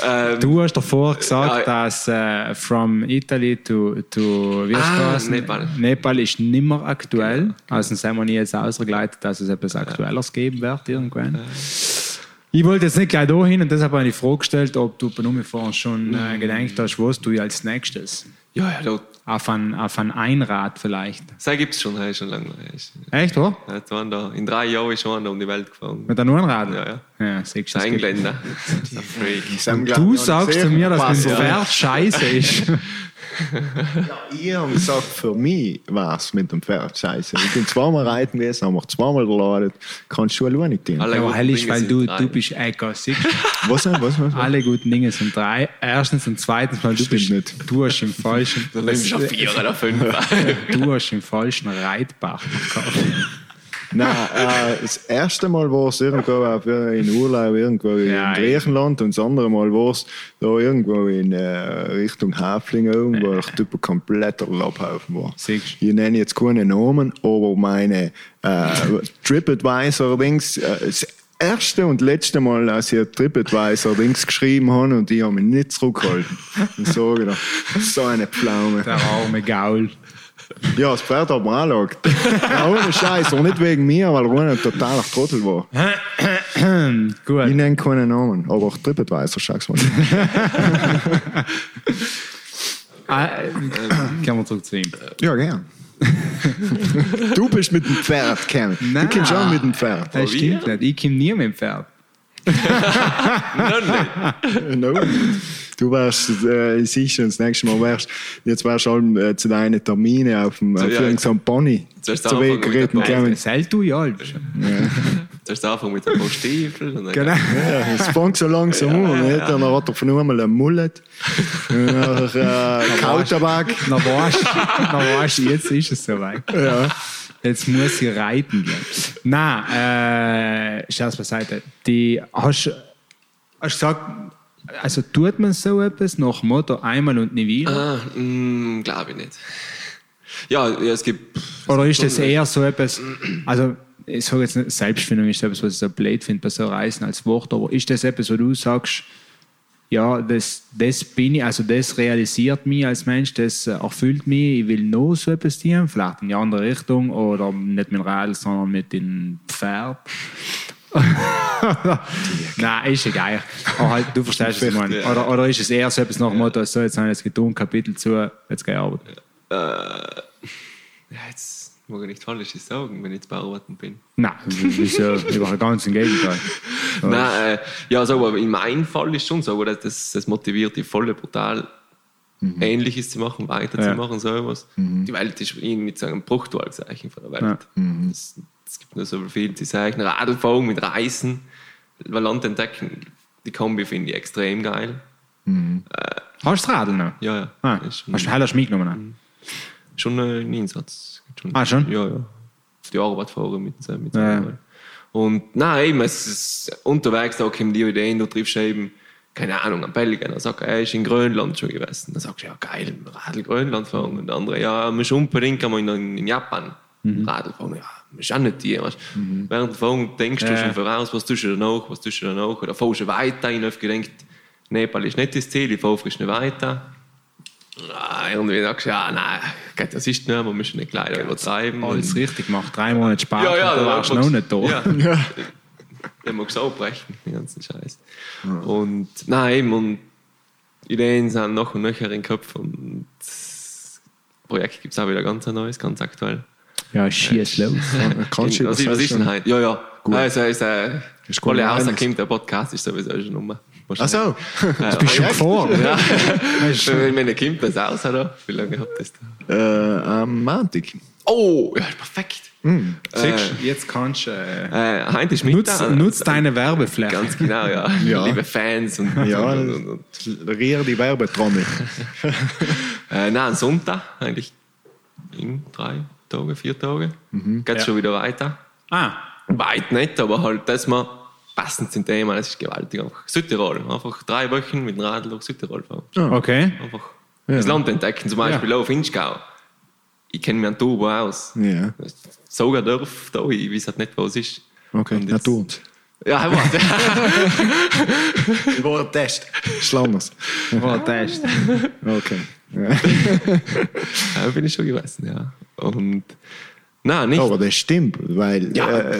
Ähm, Du hast davor gesagt, Ja. dass äh, from Italy to, to hast du Ah? Nepal. Nepal ist nicht mehr aktuell. Also das haben wir nie jetzt ausgeleitet, dass es etwas Aktuelleres geben wird irgendwann. Ich wollte jetzt nicht gleich dahin und deshalb habe ich die Frage gestellt, ob du bei Nummerfahren schon äh, gedacht hast, was du als nächstes ja, ja, laut. auf ein, auf ein Einrad vielleicht. Das gibt es schon, das ist schon lange. Echt, oder? Ja, waren da, in drei Jahren ist schon einer um die Welt gefahren. Mit einem Einrad? Ja, ja. ja siehst du, das Engländer. Der Freak. Du sagst zu mir, dass passen. Pferd scheiße ist. Ich habe gesagt, für mich war es mit dem Pferd scheiße. Ich bin zweimal reiten gewesen, haben wir zweimal geladen. Kannst du alleine nicht dienen. Alle Ja, Dinge weil du, drei. du bist du? Was, was, was? was? Alle guten Dinge sind drei. Erstens und zweitens mal, du Stimmt bist nicht. du hast im falschen, du schon vier oder fünf. du hast im falschen Reitbach gekauft. Nein, äh, das erste Mal war es irgendwo auf, äh, in Urlaub irgendwo Ja, in Griechenland und das andere Mal war es da irgendwo in äh, Richtung Häflingen, wo ich typ ein kompletter Labhaufen war. Siehst Ich nenne jetzt keine Namen, aber meine äh, TripAdvisor-Dings, äh, das erste und letzte Mal, als ich TripAdvisor-Dings geschrieben habe und die haben mich nicht zurückgehalten. Ich sage dir, so eine Pflaume. Der arme Gaul. Ja, das Pferd hat mir. Ja, ohne Scheiß, und nicht wegen mir, weil er ein totaler Trottel war. Ich Gut. nenne keinen Namen, aber auch TripAdvisor, schau's mal. Ah, äh, Kommen wir zurück zu ihm. Ja, gern. du bist mit dem Pferd, Kevin. Nein. Du kommst auch mit dem Pferd. Das stimmt nicht. Ich komme nie mit dem Pferd. No. Du wärst, äh, sicher, das nächste Mal wärst, jetzt wärst du halt, äh, zu deinen Terminen auf dem, auf ja. irgendeinem Pony Zuerst zu Weg Kevin. Sel du ja. Zuerst anfangen mit und dann- Genau. Ja, es fängt so langsam an, nicht? Dann hat er von einmal ein Mullet, dann hat er äh, Kautabak. Na weißt, na weißt, jetzt ist es soweit. Ja. Jetzt muss ich reiten gehen. Nein, äh, Scherz beiseite. Die, hast, hast gesagt, also tut man so etwas nach dem Motto einmal und nie wieder? Ah, mm, glaube ich nicht. Ja, ja, es gibt. Oder ist das eher so etwas, also ich sage jetzt nicht, Selbstfindung ist etwas, was ich so blöd finde bei so Reisen als Wort, aber ist das etwas, wo du sagst, ja, das, das bin ich, also das realisiert mich als Mensch, das äh, erfüllt mich, ich will noch so etwas tun, vielleicht in die andere Richtung oder nicht mit dem Radl, sondern mit dem Pferd. Nein, ist egal. Aber halt, du verstehst, was ich meine. Oder, oder ist es eher so etwas nach dem Motto, so, jetzt habe ich das getan, Kapitel zu, jetzt gehe ich arbeiten. Ja, jetzt mag ich nicht Falsches sagen, wenn ich jetzt bearbeiten bin. Nein, wieso? Überhaupt ganz im Gegenteil. Nein, äh, ja, so, aber in meinem Fall ist schon so, aber das, das motiviert dich voll brutal, Ähnliches zu machen, weiterzumachen, sowas. Die Welt ist irgendwie so ein Bruchtalzeichen von der Welt. Es, es gibt nur so viel zu sagen. Radlfahren mit Reisen, Land entdecken, die Kombi finde ich extrem geil. Hast du das Radl noch? Ja, ja. Ah, Ist hast du hast du schon äh, ein Einsatz. Schon, Ah, schon? Ja, ja. Auf die Arbeit fahren mit, so- mit Ja. einem. Und nein, eben, es ist unterwegs, da kommen die Ideen, du triffst eben, keine Ahnung, einen Belgier, der sagt, er ist in Grönland schon gewesen. Dann sagst du, ja geil, Radl Grönland fahren. Und der andere, ja, muss unbedingt einmal in, in Japan Mhm. Radl fahren. Ja, muss auch nicht die. Weißt? Während der Fahrt denkst du Ja. schon voraus, was tust du danach, was tust du danach. Oder fährst du weiter, ich habe gedacht, Nepal ist nicht das Ziel, ich fahre frisch nicht weiter. Ah, irgendwie sagst du, ja, nein, das ist nicht, wir müssen nicht gleich übertreiben. Alles richtig gemacht. Drei Monate später, Ja, ja, da da warst du noch nicht da. Ja. Der mag es abbrechen, den ganzen Scheiß. Und nein, und Ideen sind noch und nöcher in den Kopf und das Projekt gibt es auch wieder ganz ein neues, ganz aktuell. Ja, schieß los. Kannst du das ist, was ist denn heute? Ja, ja. Gut. Also, ist, äh, Ist gut alle rauskommt, der Podcast ist sowieso schon rum. Ach so. Ja, Bist schon gefahren? Ja. Wenn wenn kommt das aus, oder? Wie lange habt ihr das da? Äh, am Montag. Oh, ja, perfekt. Siehst du, jetzt kannst du. Äh, Äh, heute ist nutz, Mittag. nutz deine Werbefläche. Ganz genau, ja. Ja. Liebe Fans und, Ja, und, und, und. rier die Werbetrommel. Äh, nein, Sonntag, eigentlich in drei Tagen, vier Tagen. Mhm. Geht schon wieder weiter. Ah, Weit nicht, aber halt das mal passend zum Thema, das ist gewaltig. Einfach Südtirol, einfach drei Wochen mit dem Radl durch Südtirol fahren. okay. Einfach das Land entdecken, zum Beispiel auch auf Inchgau. Ich kenne mich an Turbo aus. Ja. Sogar Dorf da, ich weiß halt nicht, wo es ist. Okay, Und jetzt- du. Ja, warte. War ein Test. Schlammers. War Test. Okay. Ja. ja, bin ich schon gewesen, ja. Und, nein, nicht. Aber das stimmt, weil Ja. äh,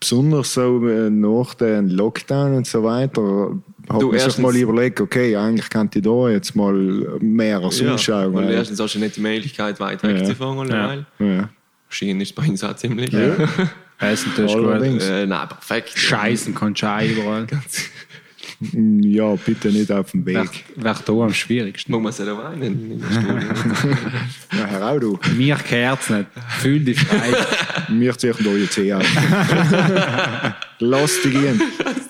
besonders so äh, nach dem Lockdown und so weiter hat Du, man sich mal überlegt, okay, eigentlich kann ich da jetzt mal mehr als ja, anschauen. weil weil- erstens hast du nicht die Möglichkeit, weit Ja. wegzufahren, Ja. weil ja. Schien ist bei uns auch ziemlich. Essen tust du gut. Äh, nein, perfekt. Scheißen kannst du auch überall. ja, bitte nicht auf dem Weg. wer da am schwierigsten? Muss man sich da weinen in der Studio. Ja, hör auch du. Mir gehört es nicht. Fühl dich frei. Mir ziehen da jetzt eh auf. Lass dich gehen.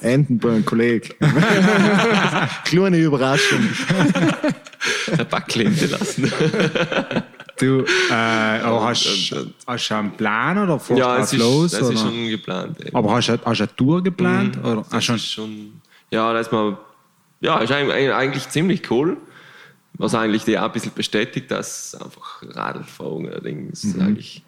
Enden bei einem Kollegen. Kleine Überraschung. Ein Backle hinterlassen. Du, äh, aber hast und- und- hast du einen Plan oder fährst ja, es ist, los? das oder? ist schon geplant. eben. aber hast du, eine Tour geplant? oder? Das Ah, schon. ist schon, ja, das ist mal, ja, ist eigentlich, eigentlich ziemlich cool. Was eigentlich die auch ein bisschen bestätigt, dass einfach Radlfahren allerdings eigentlich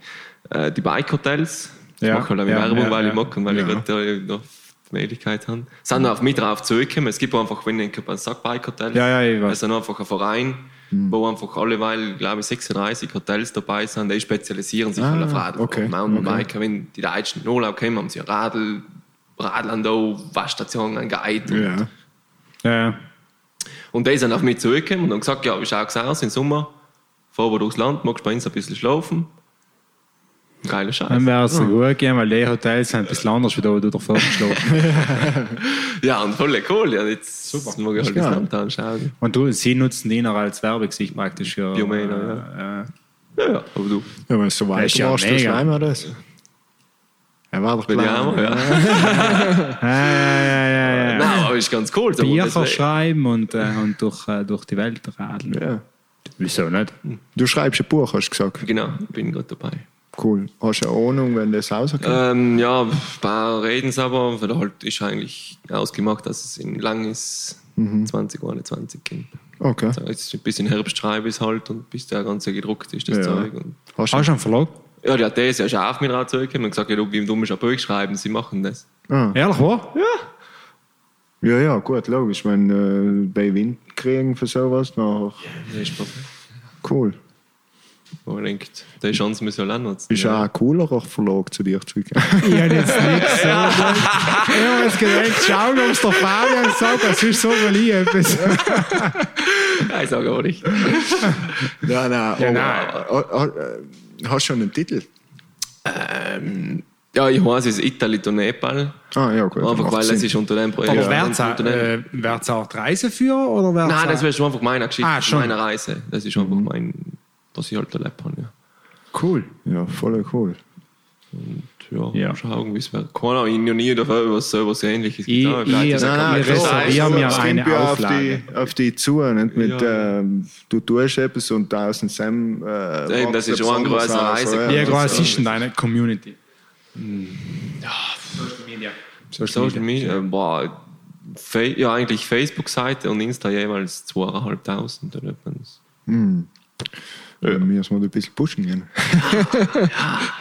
äh, die Bike-Hotels, ich Ja, mache halt auch ja, Werbung, ja, weil ich mag und weil Ja. ich gerade da noch die Möglichkeit habe, sind auf mich drauf zurückgekommen. Es gibt einfach, wenn ich ein sagt Bike-Hotel, Ja, ja, ich weiß. es sind einfach ein Verein, wo einfach alle, weil, glaube ich, 36 Hotels dabei sind, die spezialisieren sich Ah, halt auf Radl. okay, Mountainbiker, wenn die Deutschen in Urlaub kommen, haben sie ein Radl, Radlandau, Waschstation, ein Guide. Und, Ja. Ja, ja. und die sind auf mich zurückgekommen und haben gesagt, ja, wie schaut es aus im Sommer? Fahren wir durchs Land, magst du bei uns ein bisschen schlafen? Geiler Scheiß. Dann wäre es so gut gehen, weil die Hotels sind ein bisschen anders, wie da, wo du davor geschlafen Ja, und voll cool. Ja, jetzt Super. mag ich halt das Land anschauen. Und du, sie nutzen die noch als Werbegesicht praktisch. Ja, Biomena, äh, äh, Ja, ja, aber du. Ja, wenn du so weit ist ja warst, dann mega. schreiben wir das. Er war doch klar. ja. ja, ja, ja, ja, ja. Nein, aber ist ganz cool. so, Bücher schreiben und, äh, und durch, äh, durch die Welt radeln. Ja. Wieso nicht? Du schreibst ein Buch, hast du gesagt. Genau, bin gerade dabei. Cool. Hast du eine Ahnung, wenn das rauskommt? Ähm, ja, ein paar reden es aber, weil halt ist eigentlich ausgemacht, dass es in lang ist, 2021 geht. Okay. Also jetzt ein bisschen Herbst schreibe ich es halt und bis der ganze gedruckt ist, das Ja. Zeug. Und Hast Hast du einen Verlag? Ja, die hat das ja schon auf mich drauf zurückgekommen und gesagt, ja, du, wie du musst ein Buch schreiben, sie machen das. Ah. Ehrlich, wahr? Ja, ja, gut, logisch. Wenn äh, bei Wind kriegen für sowas, dann Das ist perfekt. cool. Wo man denkt, die Chance müssen wir lernen. nutzen. Ist auch ein coolerer Verlag zu dir zu gehen. Ich habe jetzt nichts so. Ich habe jetzt gedacht, schau, ob es der Fabian sagt, das ist so, ich etwas. Nein, ich sage auch nicht. ja, nein. Ja, aber, nein. äh, äh, hast du schon einen Titel? Ähm, ja, ich weiß, es ist Italy to Nepal. Ah, ja, gut. Einfach weil es Sinn. ist unter dem Projekt. Aber ja, äh, wär's auch die Reiseführer oder wär's Nein, das wäre schon einfach meine Geschichte, Ah, schon. meine Reise. Das ist einfach mein, was ich halt erlebt habe. Ja. cool. Ja, voll cool. Ja, Ja. schauen, wie es wird. Keine Ahnung, ich noch nie davon was so was ähnliches Ich- getan. ich- es Nein, wir mir Das eine ja auf Auflage. die, auf die zu. Nicht? Mit, Ja. ähm, du tust etwas und tausend Sam. Äh, Eben, das ist schon ein anderes Reise- aus, Wie ja. groß ist denn deine Community? Social Media, äh, boah, ja, eigentlich Facebook-Seite und Insta jeweils zweieinhalbtausend oder etwas. Ja. Mir müssen wir ein bisschen pushen gehen.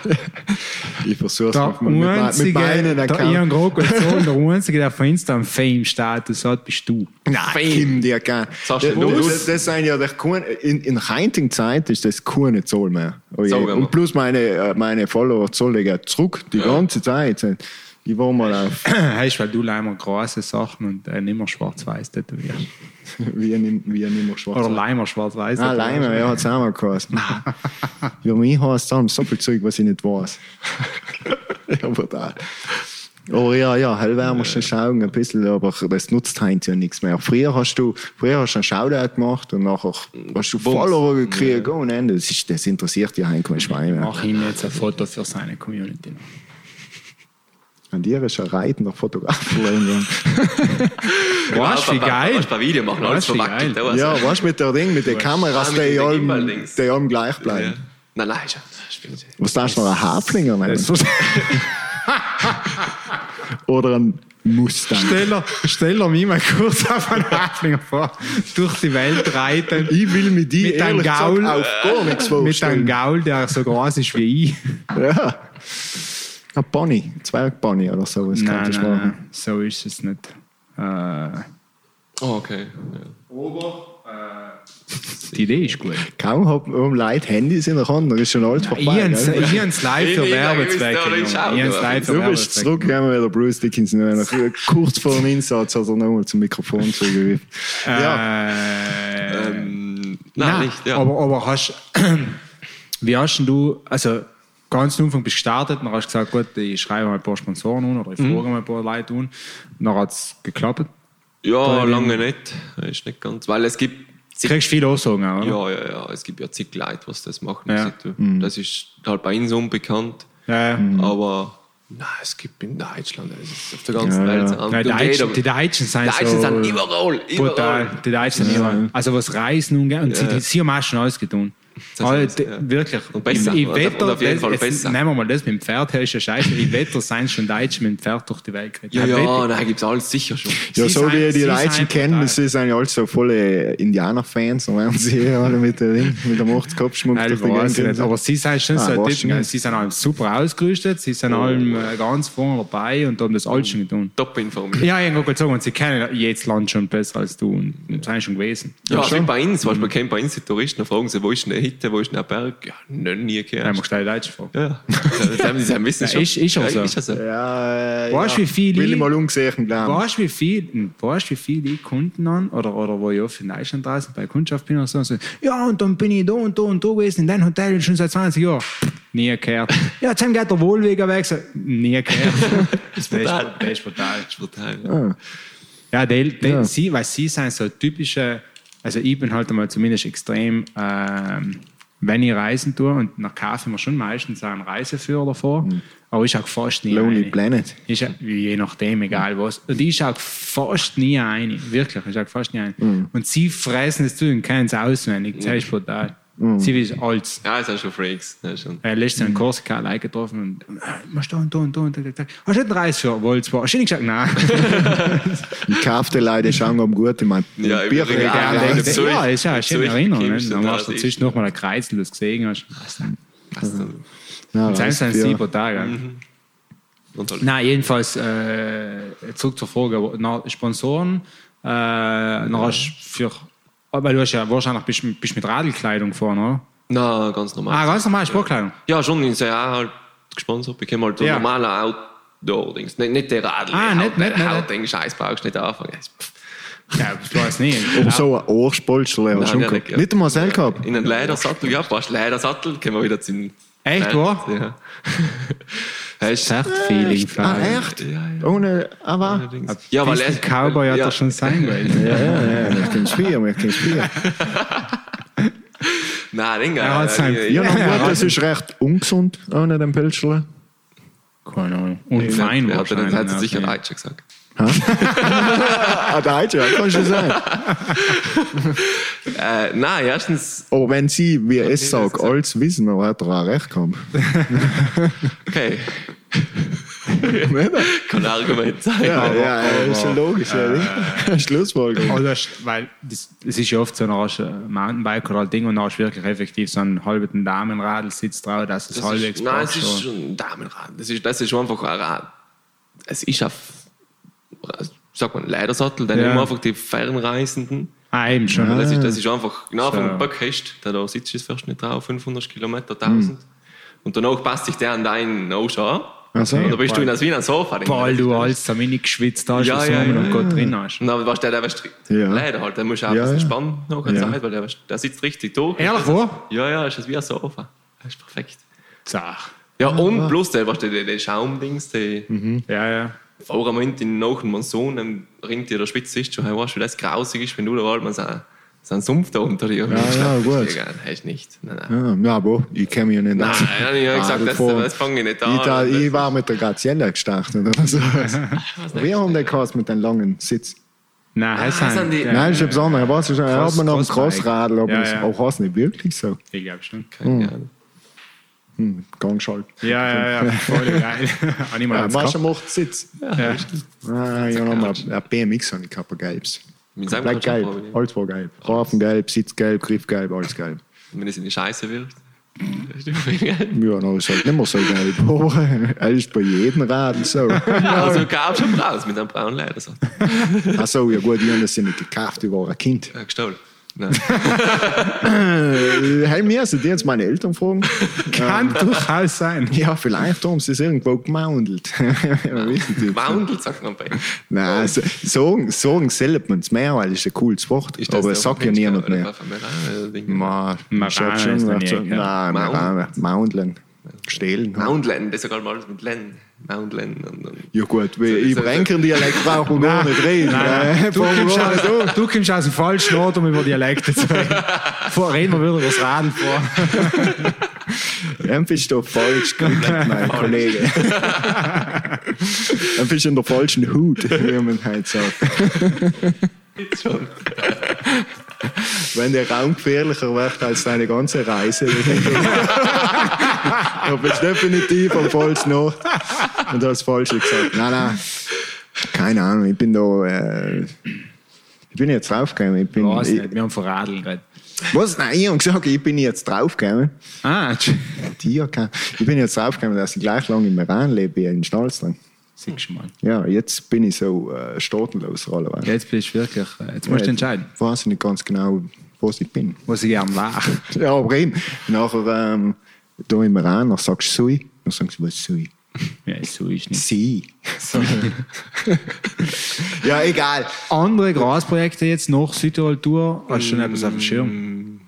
ich versuche es mit, mit, mit meinen der Account. Ian Groko der einzige, der auf Insta einen Fame-Status hat, bist du. Nein, Kim, dir kann. Das, das, das sind ja der keine, in, in der heutigen Zeit ist das keine Zahl mehr. Oh. Und plus meine, äh, meine Follower zahlen ja zurück die ganze Zeit. Ich war mal auf, Heißt, weil du leider große Sachen und äh, nicht mehr schwarz-weiß tätowierst. wie, ein- wie ein immer schwarz. Oder Leimer schwarz-weiß. Ah, Leimer, ja, hat es auch mal geheißen. Für mich heißt es dann so viel Zeug, was ich nicht weiß. ja, brutal. Aber ja, ja, hell werden wir schon schauen, ein bisschen, aber das nutzt heute ja nichts mehr. Früher hast du, früher hast du einen Shoutout gemacht und nachher hast du Follower gekriegt ohne Ende. Das, ist, das interessiert ja eigentlich kein Schwein mehr. Mach ihm jetzt ein Foto für seine Community. An dir ist ein reitender Fotograf. Weißt du, wie geil? Kannst du ein Video machen, alles Weißt verwackelt. geil? Ja, weißt du, mit der Ding, mit den Kameras, die allem, gleich bleiben. Nein, nein, sie. Was darfst du noch, ein Haflinger nennen? Oder ein Mustang? Stell dir, stell dir mich mal kurz auf einen Haflinger vor, durch die Welt reiten. Ich will mit dir Mit einem Gaul, auf gar nichts mit einem vorstellen. Gaul, der so groß ist wie ich. Ja. Ein Pony, Zwergpony oder so. Das Nein, nein, machen. nein, so ist es nicht. Äh, Oh, okay. Ja. die Idee ist gut. Kaum haben Leute Handys in der Hand, dann ist schon alles Ich vorbei. habe gell? es live für Ich- Werbezwecke. habe es live für Du bist Werbezwecke. zurück, haben wir wieder Bruce Dickinson. Nach- Kurz vor dem Einsatz hat er nochmal zum Mikrofon zugegriffen. Ja, Äh, Ähm, nein, Nein, nicht. Ja. aber, aber hast, wie hast denn du, also ganz am Anfang bist du gestartet, dann hast du gesagt, gut, ich schreibe mal ein paar Sponsoren an oder ich Mhm. frage mal ein paar Leute an. Dann hat es geklappt. ja, lange nicht. Ist nicht ganz. Weil es gibt. Du kriegst viele Aussagen auch, oder? Ja, ja, ja. Es gibt ja zig Leute, was das machen. Ja. Das, das ist halt bei uns unbekannt. Ja, ja. Aber nein, es gibt in Deutschland, es ist auf der ganzen Ja, Welt. ja. Nein, die, Deutschen, die Deutschen sind Die Deutschen so sind überall. brutal. überall. Die Deutschen sind überall. Also was Reisen und, und sie, sie haben auch schon alles getan. Das heißt, die, ja. Wirklich. Und besser. Im, im Und- Wetter, und auf jeden Fall besser. Nehmen wir mal das mit dem Pferd, das ist ja scheiße. Im Wetter sind schon Deutsche mit dem Pferd durch die Welt geritten. Ja, ja, Wetter- nein, gibt es alles sicher schon. ja Sie so wie die Deutschen sind kennen, sie sind ja alle so volle Indianer-Fans. Dann werden sie hier alle mit der, mit dem Hochskopfschmuck Nein, durch die ich Gegend nicht. Aber sie sind schon Ah, so ein Typ, du nicht. sie sind allem super ausgerüstet, sie sind allem äh, ganz vorne dabei und haben das alles schon getan. Top informiert. Ja, ich habe gerade sagen, und sie kennen jedes Land schon besser als du und sind schon gewesen. Ja, schon. wie bei uns, weißt, man kennt bei uns die Touristen, dann fragen sie, wo ist denn der Hitte, wo ist denn der Berg? Ja, noch nie Da haben gehört. wir gleich Deutsch gefragt. Ja, das haben sie wissen Ja, schon. ist- ist auch so. Ist ja so. Ja, äh, Weißt du, ja. wie viele- Will ich mal umgesehen bleiben. Weißt du, wie viel, weißt, wie viele ich Kunden an, oder, oder wo ich oft in Deutschland draußen bei Kundschaft bin oder so, und so, ja, und dann bin ich da und da und da gewesen, in deinem Hotel schon seit 20 Jahren. Nie gehört. Ja, jetzt haben wir der Wohlweger weg. So, Nie gehört. Das ist brutal. das ist brutal. Das ist brutal. Ja. Ja, die, die, Ja. Sie, weil sie sind so typische, also ich bin halt einmal zumindest extrem, ähm, wenn ich reisen tue, und dann kaufe ich mir schon meistens einen Reiseführer davor, aber ich schaue fast nie Lonely eine. Planet. Ich, je nachdem, egal was. Und ich schaue fast nie ein. Wirklich, ich schaue fast nie ein. Und sie fressen es zu und kennen es auswendig. Das ist brutal. Sie wissen alles. Ja, das sind schon Freaks. Ist schon. Er lässt in Korsika allein getroffen und äh, machst da und da und da und da. und da. Hast du nicht einen Reiseführer? Wollt's zwar. Hast du nicht gesagt, nein. Ich kaufte Leute schauen am gut. Ich meine, Ja, Regal. regal. Ja, Ja, das Zeug- ja, ist ja eine schöne Zeug Erinnerung. Ne? Dann da, machst du dazwischen noch mal ein Kreuz, du es gesehen hast. Dann. Ja, Selbst ein Reisebücher. sieben Tage. Und halt. Nein, jedenfalls äh, zurück zur Frage. Na, Sponsoren, äh, dann hast du für. Aber du hast ja wahrscheinlich bist, bist mit Radlkleidung gefahren, oder? Na, ganz normal. Ah, ganz normal Sportkleidung. Ja, schon, ich sehe auch halt gesponsert. Ich halt Ja. normale Outdoor-Dings. Nicht, nicht der Radl. Ah, nicht- nicht- nicht- Hautding, Scheiß brauchst du nicht anfangen. Ja, ich weiß nicht. Aber so ein Ohrspolster er Nein, schon ja, gehabt. ja. Nicht einmal selber gehabt. In einen Ledersattel, ja, passt Ledersattel, können wir wieder zum. Echt, wahr? Ja. Hast Echt Feeling. Ah, Frage. echt? Ja, ja. Ohne, aber. Ja, weil Bisschen Cowboy hat ja. er schon sein wollen. Ja, ja, ja, ich kann spielen, ich kann spielen. Nein, Ding. Er hat sein- Ja, ja, na gut, das ist recht ungesund, ohne den Pilzerle. Keine Ahnung. Und fein ja, dann wahrscheinlich. hat sie sicher. Deutsch gesagt. Ah, der Deutsche, ja, kann schon sein. Äh, nein, erstens, Aber wenn sie, wie es das sagt, alles wissen, dann hat er auch recht gehabt. okay. Kann ein Argument sein. Ja, ja, ja, ist schon logisch. ja. Schlussfolgerung. Oder, weil das, das ist ja oft so, dann hast du ein Mountainbike oder ein Ding und du wirklich effektiv so einen halben Damenradl sitzt drauf, dass es Das halbwegs ist, nein, es ist schon ein Damenrad. Das ist, das ist schon einfach ein Rad. Es ist auf, sag mal, Ledersattel, dann Ja. nehmen wir einfach die Fernreisenden. Ah, eben schon. Das, ist, das ist einfach, genau So. vom Böck hast, da, da sitzt du fast nicht drauf, 500 Kilometer, 1000. Und danach passt sich der an deinen Ausschauen. Ach so. Und da bist du in das wie ein Sofa. Weil du als so mini geschwitzt hast, Ja, ja, ja, ja, ja, und ja. Gott drin hast. Und dann weißt du, der, der. Ja. Leider halt, der muss auch ein Ja, bisschen ja. spannen nach einer Ja. Zeit, weil der, der sitzt richtig durch. Ehrlich, wo? Ja, ja, ist das wie ein Sofa. Das ist perfekt. Zach. Ja, und plus der, weißt du, der, der Schaumdings, der Ja, ja. Vor einem Moment in nach dem Monsun, dann ringt dir der Spitz ist schon, hey, weißt du, wie das grausig ist, wenn du da mal so, so einen Sumpf da unter dir Ja, ja, gut. Hast nicht. Nein, nein. Ja, ja, aber ich kenne mich ja nicht Nein, aus. nein, ich habe gesagt, das, das fange ich nicht an. Ich, da, ich war mit der Gaziella gestartet oder so. Wir haben den gehabt mit dem langen Sitz. Nein, heißt sind die- ja, Nein, das ist etwas anderes. Er er hat mir noch einen Crossbike. Crossradl, aber Ja, das ja. auch heißt nicht wirklich so. Ich glaube schon. Keine Ahnung. Hm, Gangschalt. Ja, ja, ja. Voll geil. Ja, gehabt. macht Sitz. Ja. Ah, ich habe noch mal ein BMX habe ich gehabt, kannst du gelb. Alles war gelb. Rafen gelb, Sitz gelb, Griff gelb, alles gelb. Wenn es in die Scheiße wirft. Ja, no, ist halt nicht mehr so geil. Er ist bei jedem Radl so. also gab schon raus mit einem braunen Leder. So. Achso, ja gut, ich habe das ja nicht gekauft, ich war ein Kind. Ja, gestohlen. Hey, mir sind jetzt meine Eltern fragen. Kann durchaus sein. Ja, vielleicht haben sie es irgendwo nicht. Moundel sagt man bei. Nein, so- sagen, sagen selber man es mehr, weil es ist ein cooles Wort. Ist aber es sagt ja niemand mehr. war von Meran, Ding? Ma, Maran ich hab schon. Nein, Moundlen. Stehlen. Moundland, das ist sogar mal mit Len. Und. Ja gut, wie, So, ich so- brenker Dialekt brauche gar nicht reden. Äh, Du kommst, aus, du kommst aus dem falschen Ort, um über Dialekte zu reden. Vor reden wir wieder über das Radl vor. Dann bist du falsch mein Kollege. Dann bist du in der falschen Hut, wie man halt sagt. Schon. Wenn der Raum gefährlicher wird als deine ganze Reise, dann bist du definitiv am falschen Ort und hast das Falsche gesagt. Nein, nein, keine Ahnung, ich bin da, äh, ich bin jetzt draufgekommen. Ich bin, Weiß ich, nicht, wir haben von Radl geredet. was? Nein, ich habe gesagt, ich bin jetzt draufgekommen. Ah, okay. Ich bin jetzt draufgekommen, dass ich gleich lange im Meran lebe, in Schnalzlang. Siehst du mal. Ja, jetzt bin ich so äh, staatenlos rollerweise. Jetzt bist du wirklich, äh, jetzt musst du entscheiden, Weiß ich nicht ganz genau, was ich bin. was ich gern war. Ja, aber eben. Nachher, ähm, da im Iran, dann sagst du Sui. Dann sagst du, was ist Sui? Ja, so ist nicht. Sie. ja, egal. Andere Grasprojekte jetzt nach Südtirol-Tour, hast du schon etwas auf dem Schirm?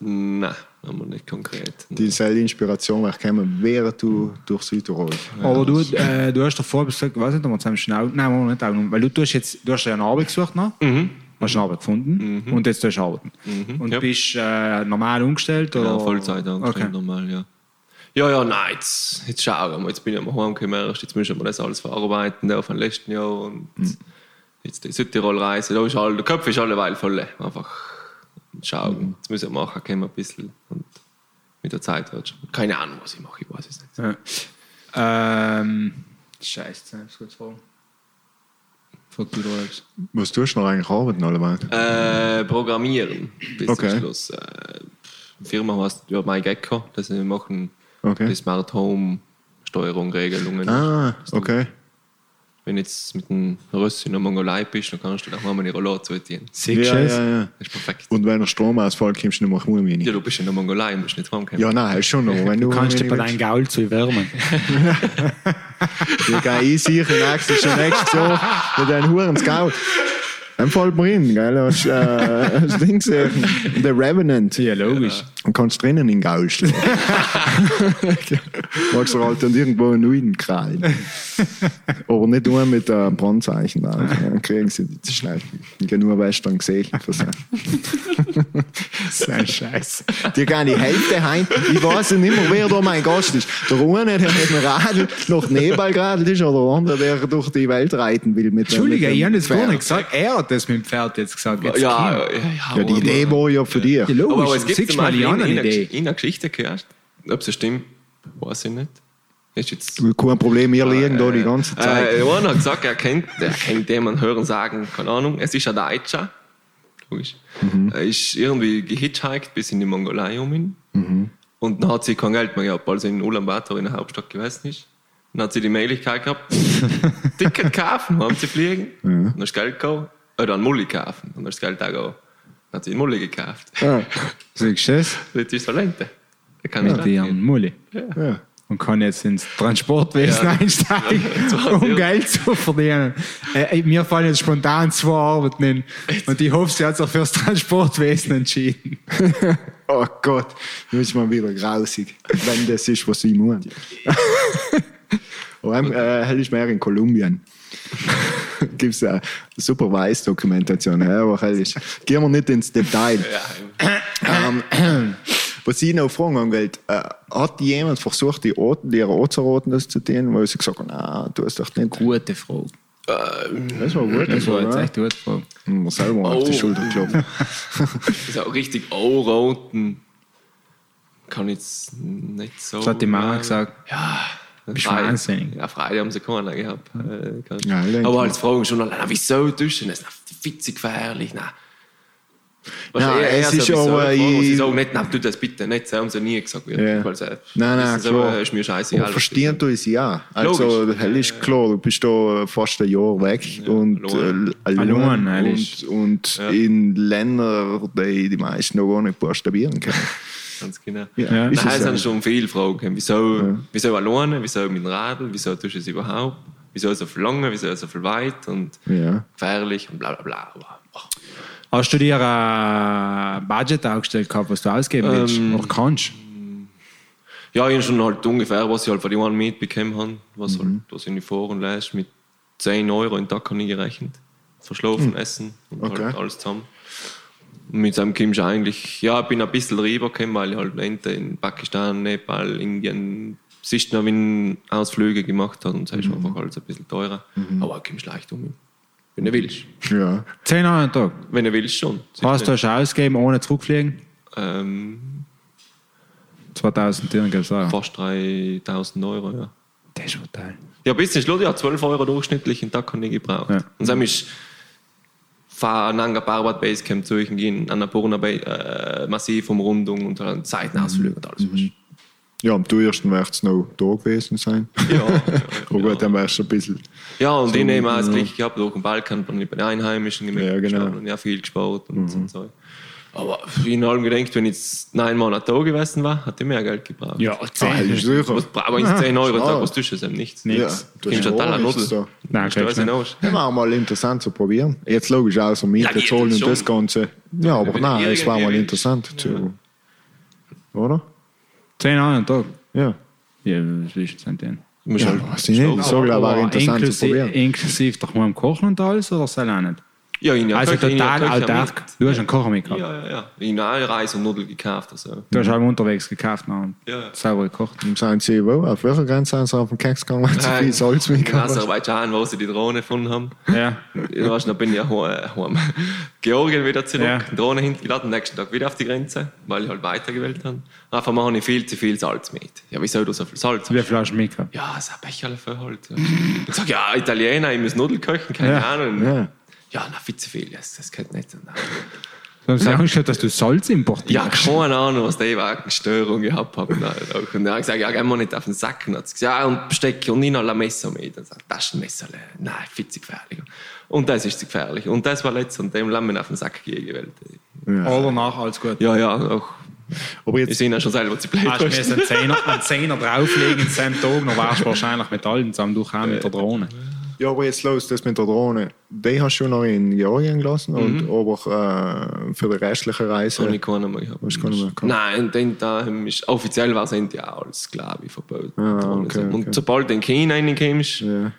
Nein, haben wir nicht konkret. Die selbe Inspiration wäre gekommen, während du durch Südtirol. Aber du, äh, du hast davor gesagt, weiß nicht, ob wir zusammen schnell, nein, wir nicht auch, weil du, du hast jetzt, du hast ja eine Arbeit gesucht, ne? Hast eine Arbeit gefunden und jetzt tust du arbeiten. Und Ja. bist äh, normal umgestellt oder? Ja, Vollzeit Okay. normal, ja. Ja, ja, nein, jetzt, jetzt schauen wir. Jetzt bin ich am heimgekommen, erst jetzt müssen wir das alles verarbeiten, der von letzten Jahr und jetzt die Südtirol-Reise, da ist all, der Kopf ist alleweil voll. Einfach schauen, jetzt müssen wir machen, können wir ein bisschen und mit der Zeit wird schon. Keine Ahnung, was ich mache, ich weiß es nicht. Ja. Ähm, Scheiße, ich kurz fragen. Frag du da etwas. Was tust du noch eigentlich arbeiten, alleweil? Äh, programmieren bis Okay. zum Schluss. Äh, die Firma heißt ja, MyGecko, das wir machen Okay. die Smart Home Steuerung, Regelungen. Ah, okay. Wenn du jetzt mit dem Rössi in der Mongolei bist, dann kannst du da mal eine Rolle zuziehen. Siehst Ja, du ja, ja. Das ist perfekt. Und wenn der Stromausfall kommst du nicht mehr heim, wie Ja, nicht. du bist in der Mongolei, musst nicht heimkommen. Ja, nein, ist schon noch. Wenn du, Du kannst dich bei deinem Gaul zu wärmen. Ich gehe ich sicher nächstes schon nächstes Jahr mit einem Huren Scout. Dann mir hin, gell? Hast, äh, hast Ding gesehen? The Revenant. Ja, logisch. Dann kannst drinnen in schlagen. Magst du halt dann irgendwo einen neuen krallen. Aber nicht nur mit äh, Brandzeichen. drauf. Dann kriegen sie die zu schnell. Ich nur Western gesehen. für sie. So ein Scheiß. Die gehen die Hälfte heim. Ich weiß ja nicht mehr, wer da mein Gast ist. Der eine, der mit dem Radl nach Nebel geradelt ist, oder der andere, der durch die Welt reiten will. Mit Entschuldige, mit ich habe das gar nicht gesagt. Er hat das mit dem Pferd jetzt gesagt. Jetzt ja, ja, ja, Ja, die aber- Idee war ja für dich. Ja, Aber, logisch. aber es gibt mal die andere Idee. in einer Geschichte gehört. Ob es stimmt, weiß ich nicht. Ist jetzt Kein Problem, wir liegen da die ganze Zeit. Äh, einer hat gesagt, er kennt, er kennt jemanden hören sagen, keine Ahnung, es ist ein Deutscher. Logisch. Mhm. Er ist irgendwie gehitchhiked bis in die Mongolei um ihn. Mhm. Und dann hat sie kein Geld mehr gehabt, als er in Ulaanbaatar in der Hauptstadt gewesen ist. Dann hat sie die Möglichkeit gehabt, Ticket kaufen, haben sie fliegen, dann hast du Geld gehabt, oder einen Mulli kaufen, du das Geld auch hat sie einen Mulli gekauft. Ja. Siehst du das? Das ist Talente. Der kann nicht Die haben abgehen. Mulli. Ja. Und kann jetzt ins Transportwesen Ja. einsteigen, Ja, um ja. Geld zu verdienen. Äh, mir fallen jetzt spontan zwei Arbeiten in. Und ich hoffe, sie hat sich fürs Transportwesen entschieden. Oh Gott, nun ist mal wieder grausig, wenn das ist, was ich muss. Und äh, hell ist mehr in Kolumbien. Gibt es eine super Weiß-Dokumentation. Ja, ist. Gehen wir nicht ins Detail. Ähm, was ich noch fragen angeht, äh, hat jemand versucht, die Orten, die ihre anzuraten, das zu tun, weil sie gesagt haben, na, du hast doch nicht. Gute Frage. Das war gut. Das war jetzt ja. echt eine gute Frage. Mir selber auf die Oh. Schulter klopfen. Das ist auch richtig anraten. Kann ich jetzt nicht so. Das hat die Mama gesagt. Ja. Bist Frei- wahnsinnig. Ja, Freude haben sie keiner gehabt. Äh, Ja, ich Aber als Fragen schon allein, wieso tust du das? Viel zu gefährlich. Ja, eher- eher es ist so aber eine Frage, sie ich- sagen, nicht, nein, tu das bitte nicht, so haben sie nie gesagt. Ja. Weil sie, Nein, nein, klar. aber ist mir scheiße. Aber verstehen du es ja. Also, hell ist klar, du bist da fast ein Jahr weg und allein. äh, allein ist- und, und Ja. in Ländern, die die meisten noch gar nicht buchstabieren können. Ganz genau. Ja. Ist Nein, es es sind schon viele Fragen. Wieso, wieso alleine? Wieso mit dem Radl? Wieso tust du es überhaupt? Wieso so viel lange? Wieso so viel weit? Und Ja. gefährlich und bla bla bla. Aber, ach, Hast du dir ein Budget aufgestellt gehabt, was du ausgeben willst? Ähm, Oder kannst? Ja, ich habe schon halt ungefähr, was ich halt von die One Meet bekommen habe, was, Mhm. halt, was in die Foren lese, mit 10 Euro im Tag habe ich gerechnet. Verschlafen, Essen und. Okay. halt alles zusammen. Mit dem kommst du eigentlich, ja, ich bin ein bisschen rübergekommen, weil ich halt Ente in Pakistan, Nepal, Indien, siehst noch, wenn Ausflüge gemacht habe und das ist Mhm. einfach alles ein bisschen teurer. Aber du kommst leicht um. Wenn du willst. Ja. 10 Euro am Tag. Wenn du willst schon. Was du schon ausgeben ohne zurückfliegen? Ähm, 2000 Dirham gibt's auch. fast 3000 Euro, ja. Das ist brutal. Ja, ein bisschen Schluss, ja, 12 Euro durchschnittlich im Tag habe ich gebraucht. Ja. Und dann ist fahr Nanga Parbat Basecamp zu, ich gehen Annapurna äh, Massiv Umrundung und dann Seitenausflüge und alles. Mhm. Ja, am teuersten wird es noch da gewesen sein. Ja, ja, Aber gut, dann wärst du ein bisschen. ja, und ich nehme auch das ja. Gleiche gehabt, durch den Balkan bin ich bei den Einheimischen gemerkt Ja, genau. Mhm. und ja, viel gespart und so. und so. Aber in allem gedenkt, wenn ich jetzt neun Monate da gewesen war, hat ich mehr Geld gebraucht. Ja, Ah, 10. ist sicher. Was, aber ins 10 Euro klar. Tag, was tust du denn? Nichts. Ja, Nichts. du Du ja total an nichts Nudeln. da. Nein, Du hast nicht. Ja, war mal interessant zu probieren. Jetzt logisch auch so Miete Ja, zahlen und das Ganze. Ja, aber nein, es war mal interessant. Zu, oder? 10 Euro am Tag. Ja. Ja, das ist nicht denn. Du musst Ja, halt weiß ich nicht. Ich sage, das war interessant zu inklusive, probieren. inklusive doch mal im Kochen und alles, oder soll auch nicht? Ja, ich Also Köche- total autark. mit. Du hast einen Kocher mitgehabt. Ja, ja, ja. Ich habe auch Reis und Nudeln gekauft. Also. Du hast auch unterwegs gekauft noch und Ja, sauber gekocht. Und sagen sie, wo, auf welcher Grenze sind sie auf den Keks gegangen, weil sie viel Salz In mitgehabt haben? Aserbaidschan, wo sie die Drohne gefunden haben. Ja. Ich weiß, dann bin ich ja heim-. Georgien wieder zurück, Ja. Drohne hintergeladen, nächsten Tag wieder auf die Grenze, weil ich halt weitergewählt habe. Einfach mache ich viel zu viel Salz mit. Ja, wieso du so viel Salz Wie hast? viel hast du mitgehabt? Ja, so ein Becherl voll halt. Ich sag, ja, Italiener, ich muss Nudeln kochen, keine Ja. Ahnung. Ja. Ja, na, viel zu viel, das, das geht nicht. Nein. Du hast Angst gehabt, dass du Salz Ja, importierst. keine Ahnung, was die wegen Störung gehabt haben. Und dann habe ich gesagt, ja, gehen wir nicht auf den Sack. Und dann hat sie gesagt, ja, und Besteck und ich noch ein Messer mit. Und sagt, das ist ein Messer. Nein, viel zu gefährlich. Und das ist zu gefährlich. Und das war letztes und dem lassen wir auf den Sack gegeben. Oder nach, alles gut. Ja, ja, auch. Aber Ich jetzt, sehe ja schon selber zu blöd. Hast du einen Zehner, einen Zehner drauflegen in 10 Tagen, dann wärst du wahrscheinlich mit allem zusammen durch auch mit der Drohne. Ja, aber jetzt los, das mit der Drohne. Die hast du noch in Georgien gelassen, und, aber äh, für die restliche Reise. Habe ich keinen mehr gehabt. Hast keinen mehr gehabt? Nein, den da ist, offiziell war es ja als Sklave verboten. Ah, und, okay, so. und okay. sobald du in China reinkommst, Ja.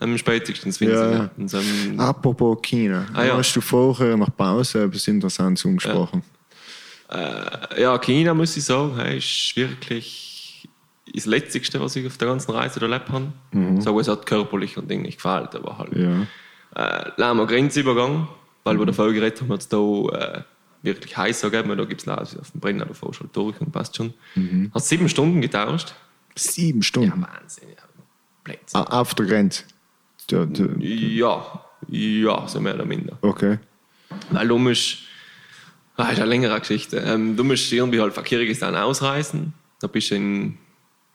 haben wir spätestens finden Ja, ja. ja. So, Apropos China, Ah, ja. hast du vorher nach Pause etwas Interessantes angesprochen? Äh, ja, China muss ich sagen, ist wirklich das Letzte, was ich auf der ganzen Reise erlebt habe. So, es hat körperlich und Ding nicht gefällt, aber halt. Ja. Äh, Lama Grenzübergang, weil wir davor geredet haben, hat es da äh, wirklich heiß gegeben. Da gibt es auf dem Brenner davor schon durch und passt schon. Hat sieben Stunden getauscht. Sieben Stunden. Wahnsinn, ja. Blödsinn. Ah, auf der Grenze. Ja, ja. Ja, ja, so mehr oder minder. Okay. Weil du musst, ah, das ist eine längere Geschichte, ähm, du musst irgendwie halt von Kirgisistan ausreisen, da bist du in,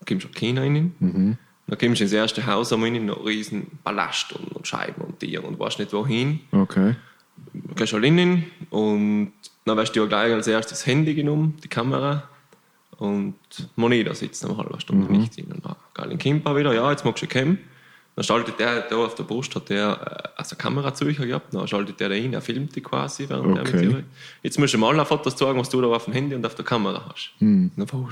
kommst du in China rein, dann kommst du ins erste Haus rein, noch riesen Ballast und, und Scheiben und Tiere und weißt nicht wohin. Okay. Du gehst halt rein und dann wirst du ja gleich als erstes das Handy genommen, die Kamera und Money da sitzt eine halbe Stunde nicht drin. Und dann geil in Kimpa wieder, ja, jetzt magst du Cam. Dann schaltet der da auf der Brust, hat der äh, also eine Kamera zu euch gehabt, dann schaltet der da rein, er filmt die quasi, während der mit Okay. dir. Jetzt musst du mal alle Fotos zeigen, was du da auf dem Handy und auf der Kamera hast. Und dann oh,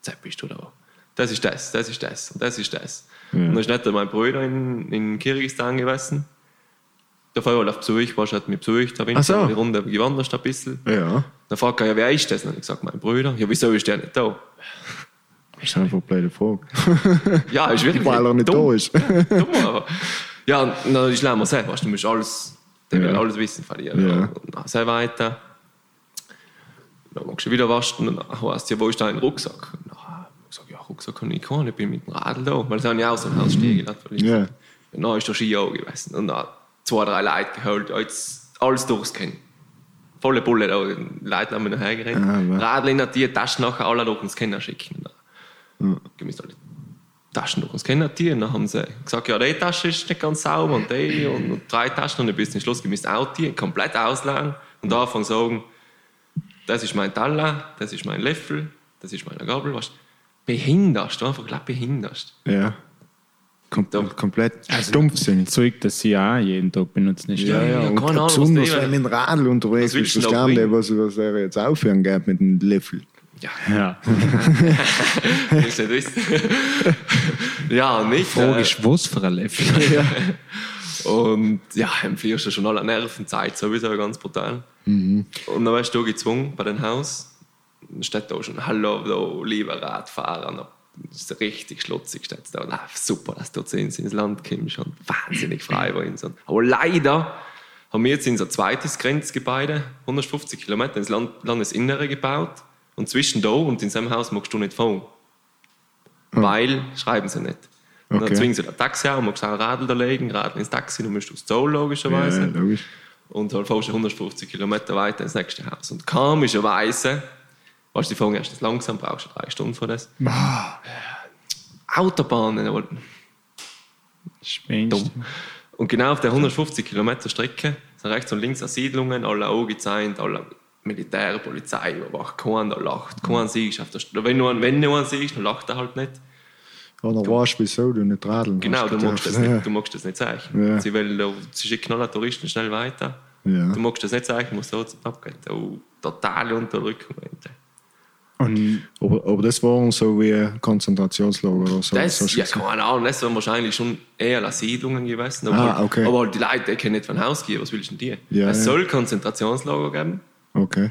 Zeit bist du da. Das ist das, das ist das und das ist das. Und dann ist nicht mein Bruder in, in Kirgisistan gewesen. Der Feuer auf Besuch, warst halt mit Besuch, da bin ich so. die Runde gewandert ein bisschen. Ja. Dann fragt er, ja, wer ist das? Und dann hab ich gesagt, mein Bruder. Ja, wieso ist der nicht da? Das ist einfach eine blöde Frage. Ja, ist wirklich Weil er nicht dumm. da ist. dumm, aber. Ja, und dann ist Lämmer selber, weißt du, du musst alles, der will Ja. alles wissen von dir. Ja. Und dann sehr weiter. Dann magst du wieder waschen und dann heißt ja, wo ist dein Rucksack? Rucksack kann ich keinen, ich bin mit dem Radl da. Weil das habe ich auch so ein Haus stehen gelassen. Ja. Und dann ist der Ski auch gewesen. Und dann zwei, drei Leute geholt, ja, jetzt alles durchscannen. volle Bulle, da Leute haben wir nachher geredet. Ah. Radl in die Taschen nachher alle durch den Scanner schicken. Ja. Gemäß alle Taschen durch den Scanner die. Und dann haben sie gesagt, ja, die Tasche ist nicht ganz sauber und die und, und drei Taschen und dann bis zum Schluss gemäß auch die komplett auslagen und da anfangen sagen, das ist mein Taler, das ist mein Löffel, das ist meine Gabel, was behinderst, du einfach glatt behinderst. Ja. Kom Da- komplett stumpfsinnig. Zeug, das sie auch jeden Tag benutzen. Ist Ja, ja, ja, und keine Ahnung, was besonders die- wenn mit dem Radl unterwegs ist, die, bringen? was, was er jetzt aufhören geht mit dem Löffel. Ja, Ja. nicht wissen. ja, nicht. Frage äh, ist, was für ein Löffel? Und ja, im Flieger schon alle Nervenzeit sowieso ganz brutal. Und dann warst du gezwungen bei dem Haus. Dann steht da schon, hallo, da, lieber Radfahrer. Das ist richtig schlutzig, steht da. Na, super, dass du zu uns ins Land kommst und wahnsinnig frei uns. Und- Aber leider haben wir jetzt unser zweites Grenzgebäude, 150 Kilometer ins Land, Landesinnere gebaut. Und zwischen da und in seinem Haus magst du nicht fahren. Weil, schreiben sie nicht. Und Okay. dann zwingen sie ein Taxi an, magst ein Radl da legen, Radl ins Taxi, dann musst du aufs Zoll Ja, logischerweise. logisch. Und dann fährst du 150 Kilometer weiter ins nächste Haus. Und komischerweise, weißt du, die fahren erst langsam, brauchst du drei Stunden für das. Autobahnen, aber dumm. Und genau auf der 150 Kilometer Strecke sind rechts und links Siedlungen, alle angezeigt, alle Militär, Polizei überwacht. Keiner lacht, keiner siehst auf der St Wenn du einen, wenn du einen siehst, dann lacht er halt nicht. Dann weißt du, wieso du nicht radeln Genau, du magst, das nicht, du magst das nicht zeichnen. Ja. Sie, wollen, sie schicken alle Touristen schnell weiter. Ja. Du magst das nicht zeichnen, musst so abgehen. Oh, totale Unterdrückung. Und Aber, aber das waren so wie Konzentrationslager oder so. Das, so ja, keine Ahnung, das waren wahrscheinlich schon eher Siedlungen gewesen. Aber, Ah, okay. aber die Leute die können nicht von Haus gehen, was willst du denn die? Ja, es ja. soll Konzentrationslager geben. Okay.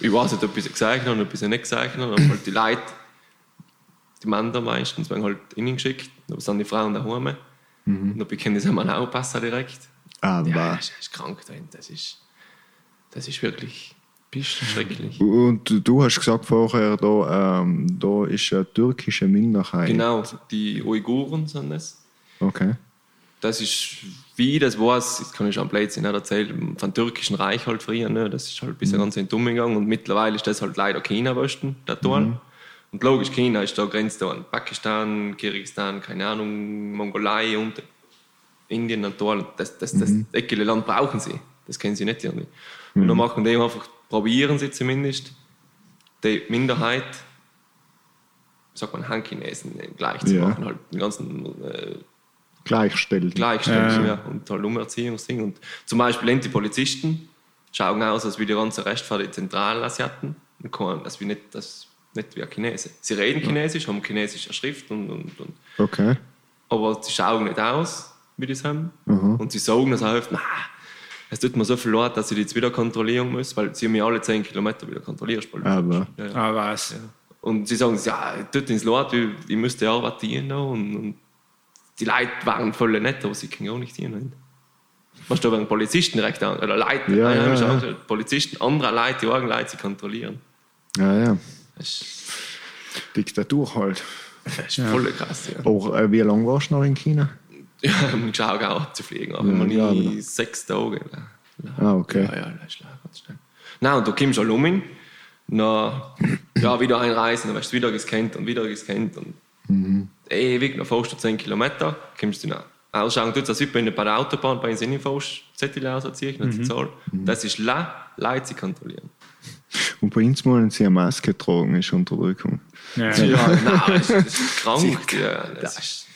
Ich weiß nicht, ob ich sie gesagt habe oder ob ich sie nicht gesagt habe, aber halt die Leute, die Männer meistens, werden halt innen geschickt, dann sind die Frauen daheim. Mhm. Und dann bekennen sie mal aufpassen direkt. Aber. Ja, das ist krank drin, das ist, das ist wirklich schrecklich. Und du- du hast gesagt vorher, da, ähm, da ist eine türkische Minderheit. Genau, die Uiguren sind das. Okay. das ist, wie das war, das kann ich am Blödsinn nicht erzählen, vom türkischen Reich halt früher, ne? das ist halt ein bisschen ganz in den Dumm gegangen und mittlerweile ist das halt leider China-Westen, der Teil. Und logisch, China ist da grenzt an Pakistan, Kirgisistan, keine Ahnung, Mongolei und Indien und Teil. Das, das, das eckige Land brauchen sie, das kennen sie nicht irgendwie. Und dann machen die einfach, probieren sie zumindest, die Minderheit, sagt man, Han-Chinesen gleich zu Ja. machen, halt den ganzen äh, Gleichstellend. Gleichstellung, ja. Und halt Umerziehungsding. Und zum Beispiel die Polizisten schauen aus, als wie der ganze Rest von den Zentralasiaten. Und kein- Das wie nicht, das nicht wie ein Chinese. Sie reden Chinesisch, haben chinesische Schrift und, und, und Okay. aber sie schauen nicht aus, wie die es haben. Und sie sagen das auch oft, na, es tut mir so viel leid, dass ich die jetzt wieder kontrollieren muss, weil sie mir alle 10 Kilometer wieder kontrollieren. Aber- Ja, ja. ah, was? Und sie sagen, ja, tut ins Leid, ich, ich müsste arbeiten noch. Und, und die Leute waren voll nett, aber sie können auch nicht dienen. Was da werden Polizisten direkt an, oder Leute, Ja, ja, ja. Polizisten, andere Leute, die eigenen Leute, sie kontrollieren. Ja, ja. Diktatur halt. das ist voll krass. Ja. Aber äh, wie lange warst du noch in China? Ja, ich schaue auch abzufliegen, aber Ja, immer ja, nie genau. sechs Tage. Ah, okay. Ja, ja, das ist ganz schnell. Nein, und du kommst schon um ihn, dann ja, wieder einreisen, dann wirst du wieder gescannt und wieder gescannt und Mhm. ewig, dann fährst du 10 Kilometer, kommst du nach ausschauen, tut wenn du bei der Autobahn bei uns reinfährst, Zettel ausziehen, nicht Mhm. die Zahl. Das ist la, Leute kontrollieren. Und bei uns wollen sie eine Maske tragen, ist Unterdrückung. Ja. Ja, nein, das, das ist krank. Ja, das ist,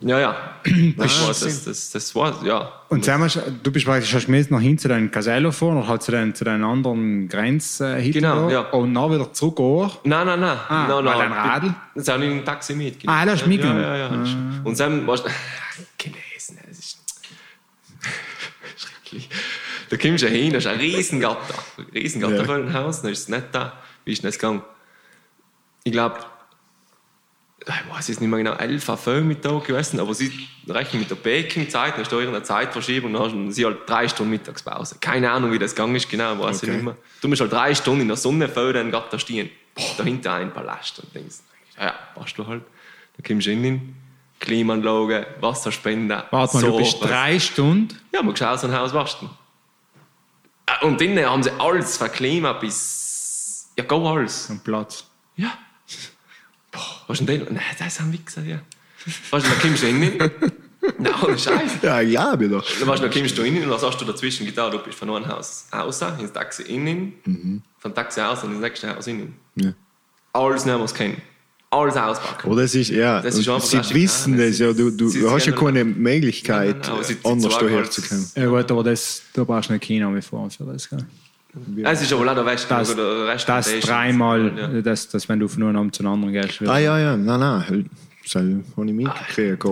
ja, ja. Das, war, das, das, das war, ja. Und mal, du bist praktisch hast du jetzt nach hinten zu deinem Casello fahren oder halt zu den, zu den anderen äh, Genau, da, ja. und dann wieder zurück auch. Nein, nein, nein. Ah, nein, nein. ein Radl? Das auch nicht ein Taxi mitgenommen. Ah, das hast du mitgenommen? Ja, ja, ja. Und dann warst du. Chinesen, das ist. Schrecklich. Da kommst du hin, da ist ein Riesengatter. Riesengatter Ja. vor dem Haus, dann ist es nicht da. Wie ist denn das gegangen? Ich glaube, ich weiß jetzt nicht mehr genau, 11 Uhr Vormittag gewesen, aber sie rechnen mit der Peking-Zeit, dann ist da irgendeine Zeitverschiebung, dann haben sie halt drei Stunden Mittagspause. Keine Ahnung, wie das gegangen ist, genau, weiß Okay. ich nicht mehr. Du musst halt drei Stunden in der Sonne vor den Gatter stehen, dahinter ein Palast und denkst, ja, passt du halt. Dann kommst du rein, Klimaanlage, Wasserspender. Warte mal, du bist sowas. drei Stunden. Ja, man schaut so ein Haus waschen. Äh, Und innen haben sie alles verklima bis. Ja, go alles. Am Platz. Ja. Boah, was ist denn der? Nein, das ist ein Wichser, ja. Weißt du, da kommst du rein. Nein, ohne Scheiß. Ja, ja, wieder. Dann weißt du, dann kommst du rein und was hast du dazwischen getan? Du bist von einem Haus raus, ins Taxi innen, vom Taxi aus und ins nächste Haus innen. Ja. Alles nehmen, was kennen. Alles auspacken. Oh, das ist, ja, Das ist sie wissen das, ja, du, du sie- sie hast ja keine Möglichkeit, Nein, nein, sie anders sagen daher halt- zu kommen. Ja gut, aber das, da brauchst du nicht China mitfahren für das. Gell? Es ist aber leider West Das, oder Rest das dreimal, Ja. das, das, wenn du von einem Abend zum anderen gehst. Ah, ja, ja, nein, nein, das habe ich mitgekriegt,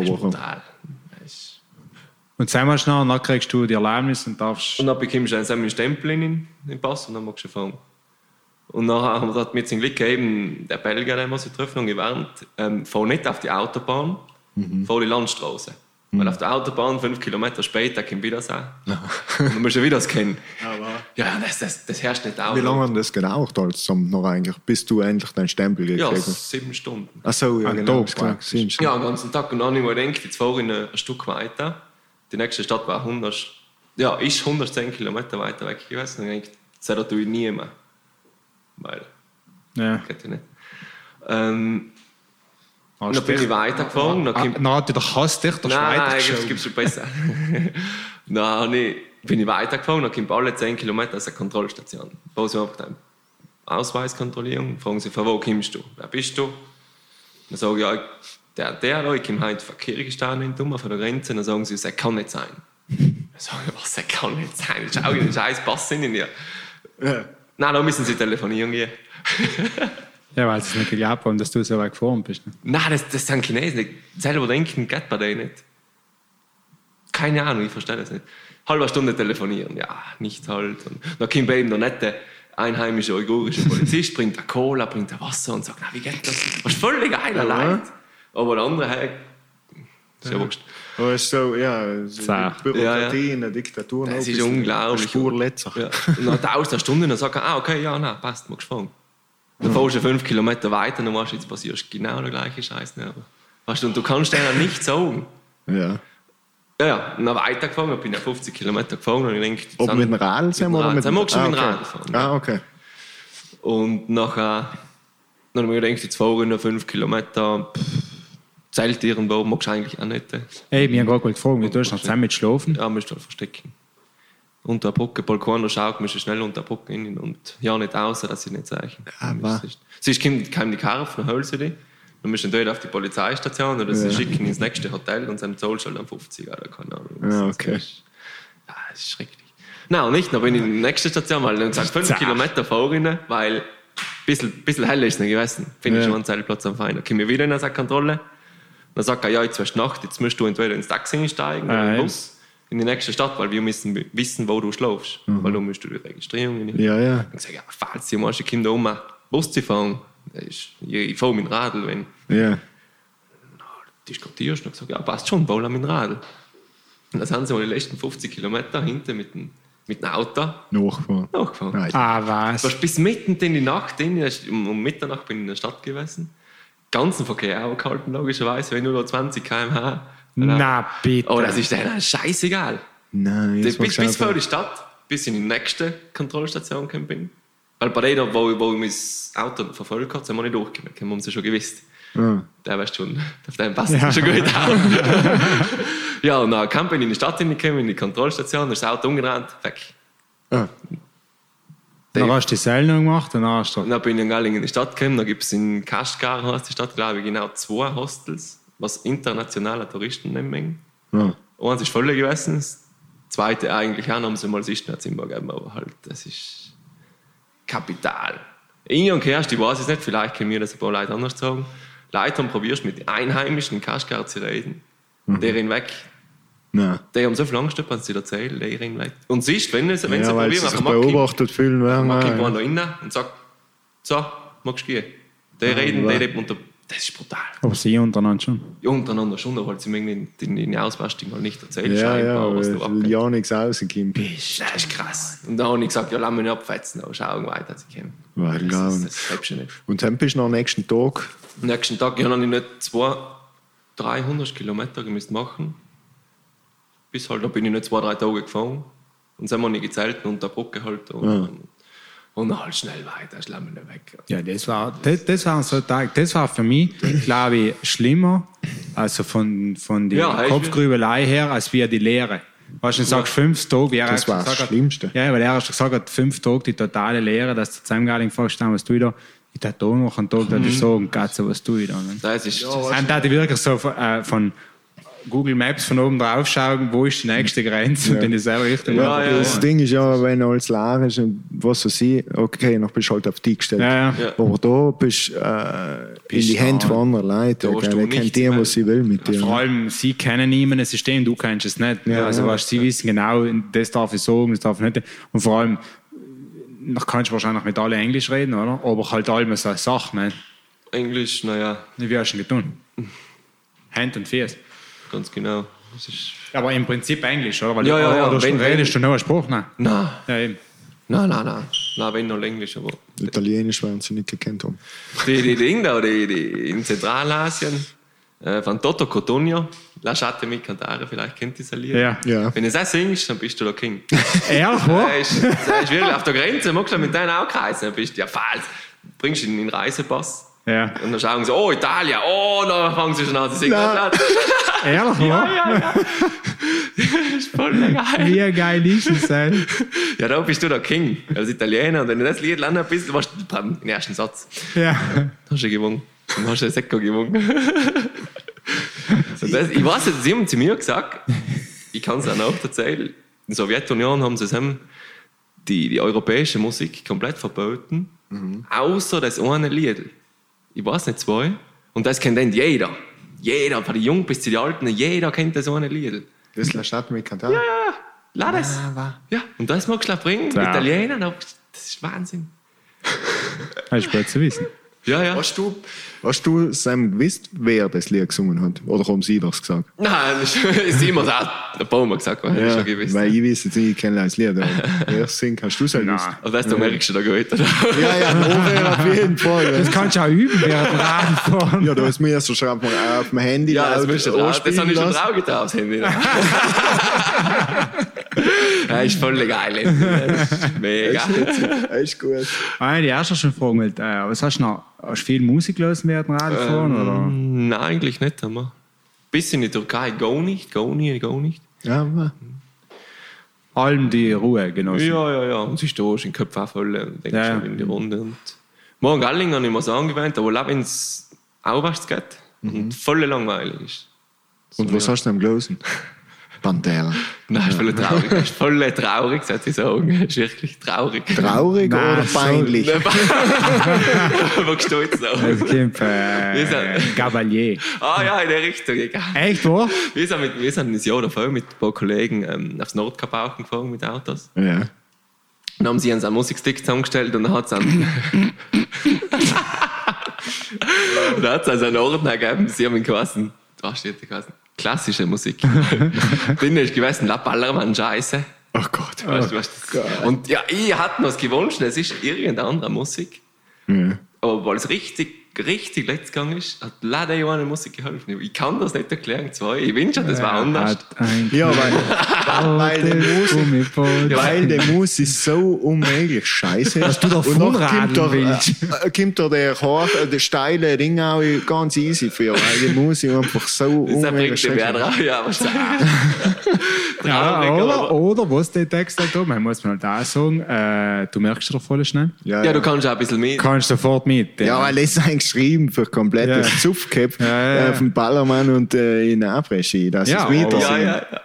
ist- Und zweimal schnell, dann kriegst du die Erlaubnis und darfst. Und dann bekommst du einen einen Stempel in den Pass und dann magst du fahren. Und nachher haben wir dort mit zum Glück eben der Belgier, den wir sie treffen, und gewarnt, ähm, fahr nicht auf die Autobahn, fahr die Landstraße. Weil auf der Autobahn fünf Kilometer später kommt wieder sein. Und dann musst du wieder das kennen. Ja, das, das, das herrscht nicht auf. wie lange hat das gedauert als zum noch eigentlich, bis du endlich deinen Stempel Ja, gekriegt hast? sieben Stunden. Ach so, ja, Ein genau, Tag praktisch. Siehst du. Ja, den ganzen Tag. Und dann habe ich mir gedacht, jetzt fahre ich ein Stück weiter. Die nächste Stadt war 100, ja, ist 110 Kilometer weiter weg gewesen. Und ich dachte, das tue ich nie mehr. Weil, Ja. geht ja nicht. Ähm, Ah, und dann bin ich weitergefahren. Dann Ah, dann hat dir hasst dich der Nein, nein, Schweizer gibt's, gibt's schon besser. dann ich, bin ich weitergefahren, dann kommt alle 10 Kilometer aus der Kontrollstation. Bauen sie einfach deinen Ausweis kontrollieren, fragen sie, von wo kommst du? Wer bist du? Dann sage ich, ja, der, der da, ich komme heute Verkehr gestanden in von der Grenze. Dann sagen sie, das kann nicht sein. Dann sage ich, was, das kann nicht sein? Schau, den scheiß Pass in dir. Nein, da müssen sie telefonieren gehen. Ja, weil sie es nicht geglaubt haben, dass du so weit gefahren bist. Ne? Nein, das, das sind Chinesen. Selber denken, geht bei denen nicht. Keine Ahnung, ich verstehe das nicht. Halbe Stunde telefonieren, ja, nicht halt. Und dann kommt eben der nette einheimische uigurische Polizist, bringt der Cola, bringt der Wasser und sagt, na, wie geht das? Was völlig geiler Leid. Aber der andere, hey, ist ja wurscht. Aber es ist so, ja, so Zah. Bürokratie Ja, ja. in der Diktatur. Das noch ist ein unglaublich. eine Spur letzter. Ja. Und nach der aus der Stunde dann sagt er, ah, okay, ja, nein, passt, magst du fahren. Dann fährst du fünf Kilometer weiter, dann weißt du, jetzt passiert genau der gleiche Scheiß. Ne? Aber, weißt du, und du kannst denen nicht sagen. Ja. Ja, ja, und dann weitergefahren, ich bin ja 50 Kilometer gefahren und ich denke, Ob sind- mit dem Radl sind wir oder Rad. mit Dann magst du ah, mit dem okay. Rad fahren. Ah, okay. Und nachher, dann habe ich mir gedacht, jetzt fahre ich noch 5 Kilometer, pff, Zelt irgendwo, magst du eigentlich auch nicht. Ey, wir haben gerade gefragt, wie du hast noch zusammen mit schlafen. Ja, musst du halt verstecken. Unter der Brücke, Balkon, schaut, musst du schnell unter der Brücke rein und ja, nicht außer, dass sie nicht zeigen. Aber- Sie ist, kommt, die Karre, dann holen sie die. Dann müssen wir dort auf die Polizeistation oder sie Ja. schicken ins nächste Hotel und zahlst du halt dann 50 oder keine Ahnung. Ja, das okay. ist. Ja, das ist schrecklich. Nein, und nicht, dann bin ich in die nächste Station, weil dann sagst 5 Zach. Kilometer vorne, weil ein bisschen, bisschen hell ist es nicht gewesen. Finde ich Ja. schon einen Zeltplatz am Fein. Dann komme ich wieder in eine Kontrolle. Dann sagt er, ja, jetzt ist Nacht, jetzt musst du entweder ins Taxi einsteigen oder Ah, in den Bus in die nächste Stadt, weil wir müssen wissen, wo du schläfst. Weil du musst du die Registrierung. Mhm. Ja, ja. Ich sage, ja, falls ihr mal Kinder um Bus zu fahren, ist- ich, ich fahre mit dem Radl, wenn Ja. diskutierst. Und ich sage, ja, passt schon, baue mit dem Radl. Und dann sind sie mal die letzten 50 Kilometer hinten mit dem, mit dem Auto Nachgefahren. nachgefahren. Nein. Ah, Du was? warst bis mitten in die Nacht, in, um, um Mitternacht bin ich in der Stadt gewesen. Ganzen Verkehr auch gehalten, logischerweise, wenn nur noch 20 km/h. Na, bitte. Oh, das ist denen scheißegal. Nein, bis, jetzt bis, bis vor die Stadt, bis ich in die nächste Kontrollstation gekommen bin. Weil bei denen, wo, wo ich mein Auto verfolgt habe, sind wir nicht durchgekommen. Das haben sie schon gewusst. Ja. Der weißt schon, auf den passt ja. schon gut ja, und dann kam ich in die Stadt hingekommen, in die Kontrollstation, dann ist das Auto umgedreht, weg. Ah. Dann hast du die Seil noch gemacht und dann hast du. Und dann bin ich in Galling in die Stadt gekommen, da gibt es in Kaschgar, heißt die Stadt, glaube ich, genau zwei Hostels, was internationale Touristen nehmen. Ja. Eins ist voll gewesen, das zweite eigentlich auch, haben sie mal das Zimmer gegeben, aber halt, das ist kapital. In und Kerst, ich weiß es nicht, vielleicht können mir das ein paar Leute anders sagen. Leute haben probiert, mit Einheimischen in Kaschgar zu reden. Der rennen weg. Nein. Die haben so viel Angst, wenn sie erzählen, die rennen weg. Und siehst, wenn sie, wenn sie Ja, weil probieren, sie sich beobachtet fühlen werden. Macki ja. war da rein und sagt, so, magst du gehen? Die reden, ja. die reden unter... Das ist brutal. Aber sie untereinander schon. Ja, untereinander schon, aber sie mögen in, in, in Ausbastung mal nicht erzählen, Ja, ja, scheinbar, was da weil abgeht. ja nichts rauskommt. Das ist krass. Und dann habe ich gesagt, ja, lass mich nicht abfetzen, aber schauen weiter zu kommen. Weil, Das, glaub das, ich. das du nicht. Und dann bist du noch am nächsten Tag. Am nächsten Tag ja, habe ich nicht zwei, 300 Kilometer müssen machen. Bis halt, da bin ich nicht zwei, drei Tage gefahren. Und sind wir nicht gezelten unter der Brücke halt. Und, und dann halt schnell weiter, schlammen wir weg. Ja, das war, das, das war so Tag, das war für mich, glaube ich, schlimmer, also von, von der Ja, ich- Kopfgrübelei her, als wie die Lehre. Weißt du, du sagst fünf Tage, wie er Das war das gesagt hat- Schlimmste. Ja, weil er erst gesagt hat, fünf Tage die totale Lehre, dass du zusammengegangen vorstellen, was ich da? Ich tat da noch einen Tag, da ich sagen, Katze, was tue ich da? Ne? Das ist, Und da ich wirklich so von, äh, von Google Maps von oben drauf schauen, wo ist die nächste Grenze, und dann ist selber richtig. Ja, ja, Das Ding ist ja, wenn alles leer ist und was weiß ich, okay, dann bist du halt auf die gestellt. Ja, ja. Ja. Aber da bist du äh, in die Hände von anderen Leuten. Du Der kennt dir, was sie will mit dir. Vor allem, sie kennen niemanden ein System, du kennst es nicht. Ja, also, ja. weißt, sie wissen genau, das darf ich sagen, das darf ich nicht. Und vor allem, noch kannst du wahrscheinlich mit allen Englisch reden, oder? Aber halt allem so eine Sache, ne? Englisch, naja, Wie hast du denn getan? Hand und Fuß. Ganz genau. Das ist, Aber im Prinzip Englisch, oder? Weil Ja, ja, ja. Oder Wenn- redest du noch einen Spruch? Nein. nein, Ja, eben. nein, nein, nein. Nein, wenn noch Englisch, aber. Italienisch werden sie nicht gekannt haben. Die, die Dinge da, die, die in Zentralasien, äh, von Toto Cotugno, Lasciatemi cantare, vielleicht kennt ihr das Lied. Ja. Ja. Wenn du das singst, dann bist du der King. Ehrlich, wo? Das ist, das ist wirklich auf der Grenze, magst du mit deinen auch kreisen, dann bist du ja falsch. Bringst ihn in den Reisepass. Ja. Und dann schauen sie, oh, Italien, oh, dann fangen sie schon an zu singen. Nein. Ehrlich? Ja, ja, ja. das ist voll geil. Wie geil ist das denn? Ja, da bist du der King, als Italiener. Und wenn du das Lied lernen bist, warst du beim den ersten Satz. Ja. Dann hast du gewonnen. Dann hast du den Sekko gewonnen. Und das, ich weiß nicht, sie haben zu mir gesagt, ich kann es auch noch erzählen, in der Sowjetunion haben sie es haben die, die europäische Musik komplett verboten, außer das eine Lied. Ich weiß nicht, zwei. Und das kennt dann jeder. Jeder, von den Jungen bis zu den Alten, jeder kennt das eine Lied. Das lasst mich cantar. Ja, ja, lad es. Ja, und das magst du bringen, Ja. Italiener, das ist Wahnsinn. Das ist gut zu wissen. Ja, ja. Hast du, hast du Sam gewusst, wer das Lied gesungen hat? Oder haben sie das gesagt? Nein, das ist, immer so. Ein paar Mal gesagt, was ja, schon gewusst. weil ich weiß jetzt nicht, ich kenne das Lied. aber Wer es singt, hast du es halt gewusst? Nein. Und weißt du, merkst du da gut, oder? Ja, ja, auf jeden Fall. Das kannst du auch üben dem Radfahren. Ja, da ist mir so schreibt man auf dem Handy. Ja, das müsst ihr drauf. Das habe ich schon drauf getan aufs Handy. Ja, ist voll geil. Das ist mega. Das ist gut. Ah, die erste schon fragen wollte, äh, was hast du noch? Hast du viel Musik gelesen während dem Radfahren? oder? Nein, eigentlich nicht. Aber. Bis in die Türkei, go nicht, go nicht, go nicht. Ja, aber Allem die Ruhe genossen. Ja, ja, ja. Und sie ist den Kopf auch voll und denkst Ja, ja. schon in die Runde. Und morgen Galling habe ich mir so angewöhnt, aber auch wenn es aufwärts geht und voll langweilig ist. Und was hast du denn gelesen? Pantera. Nein, ist voll traurig. ist voll traurig, sollte ich sagen. Ist wirklich traurig. Traurig Nein, oder so- peinlich? Was stolz noch? Es gibt äh, ist er? Gabalier. Ah ja, in der Richtung. egal. Echt, wo? Wir sind, mit, wir sind ein Jahr davor mit ein paar Kollegen ähm, aufs Nordkap auch gefahren mit Autos. Ja. Dann haben sie uns einen Musikstick zusammengestellt und dann hat es einen. dann hat es also einen Ordner gegeben, sie haben ihn geheißen, da steht der geheißen, klassische Musik. Bin ich gewesen, La Ballermann Scheiße. Oh Gott. Weißt du, was das Und ja, ich hatte noch gewünscht, es ist irgendeine andere Musik. Ja. Aber weil es richtig, richtig letzt gegangen ist, hat leider eine Musik geholfen. Ich kann das nicht erklären, zwei. Ich wünsche, das war anders. Ja, weil, weil der Musik, Gummiboot. weil der Mus ist so unmöglich scheiße. Dass du da vorradeln willst. äh, kommt da der, Hart, äh, der steile Ding auch ganz easy für, weil der Mus ist einfach so Das unmöglich bringt den Wert scheiße. raus. Ja, aber scheiße. Ja, Traurig, oder, oder was der Text halt da, man muss man halt auch sagen, äh, du merkst doch voll schnell. Ja, Ja, du kannst auch ein bisschen mit. Kannst sofort mit. Ja, weil das ist eigentlich geschrieben für komplettes Ja. Zupfcap Ja, ja, ja. äh, vom Ballermann und äh, in Abregie. Das Ja, ist wieder aber- ja, ja, ja.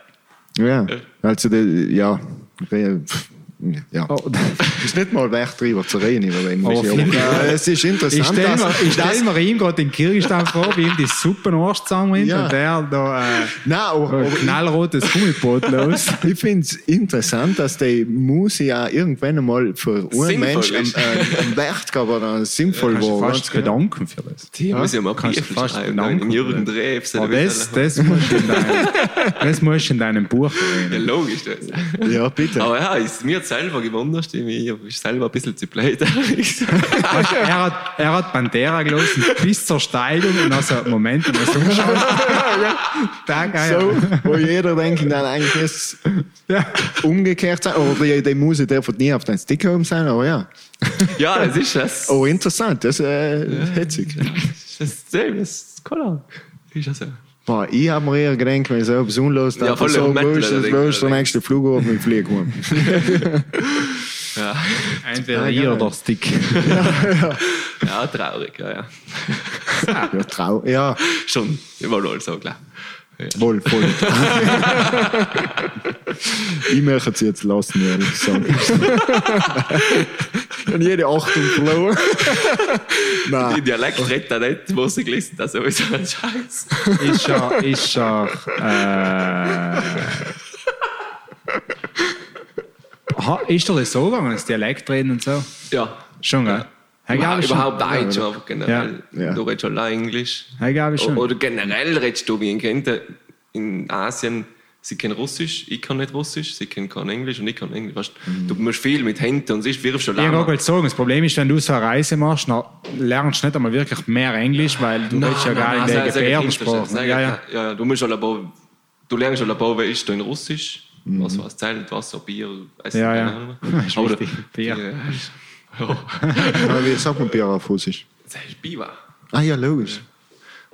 Ja, also, ja, ja. Oh, ist nicht mal wert, darüber zu reden, Aber Musik. viel- Aber, äh, es ist ich interessant, stelle mir, ich stell mir ihm gerade den Kirchstein vor, wie ihm die Suppen Arschzange Ja. und der da äh, Nein, aber, ein knallrotes Gummiboot los. ich, ich finde es interessant, dass die Musik ja irgendwann einmal für einen Menschen einen, äh, einen Wert gab oder sinnvoll Kannst du war. fast bedanken für das. Die muss ich mal kannst du Briefe fast schreiben. bedanken. Im Jürgen Drews. Aber das, das, musst du in deinem, das musst du in deinem Buch Ja, erwähnen. logisch. Das. Ja, bitte. Aber ja, ist, mir hat selber gewundert, ich ist selber ein bisschen zu blöd. Er, hat, er hat Pantera gelassen bis zur Steigung und dann so, Moment, ich muss umschauen. Da geil. So, wo jeder denkt, dann eigentlich ist es umgekehrt sein. Oder die, die Musik, der wird nie auf dein Stick oben sein, aber ja. ja, das ist es. Oh, interessant, das ist äh, hitzig. Das ist das ist cool. Ist ja so. Boah, ich habe mir eher gedacht, wenn ich so etwas unlos Ja, dann voll so, ist das, ist der nächste Flug oben und fliege um. Ja. Entweder ihr geil. oder Stick. ja, traurig, ja, ja. Ja, trau ja, Schon, immer wohl so, klar. Ja. voll, voll. ich möchte es jetzt lassen, ehrlich gesagt. und jede Achtung verloren. Die Nein. Dialekt redet er nicht, wo sie gelesen das ist sowieso ein Scheiß. Ist er, ist er, äh, ha, ist er das so gegangen, das Dialekt reden und so? Ja. Schon, gell? Hey, Überhaupt, glaube ich schon. überhaupt Deutsch, aber generell. Ja. Du redest allein Englisch. Ich schon. Oder generell redest du, wie ich kenne, in Asien, sie können Russisch, ich kann nicht Russisch, sie können kein Englisch und ich kann Englisch. Weißt, Du musst viel mit Händen und siehst, wirfst schon Ich lange. wollte sagen, das Problem ist, wenn du so eine Reise machst, dann lernst du nicht einmal wirklich mehr Englisch, weil du redest ja gar in der Gebärdensprache. Ja, Ja, ja. du musst schon aber, du lernst schon aber, wer ist da in Russisch, was was Zelt, Wasser, Bier, Essen, Ja, ja. ist Oder-. Bier. Ist- ja. Aber Wie sagt man Bier auf Russisch? Das ist Biber. Ah ja, logisch.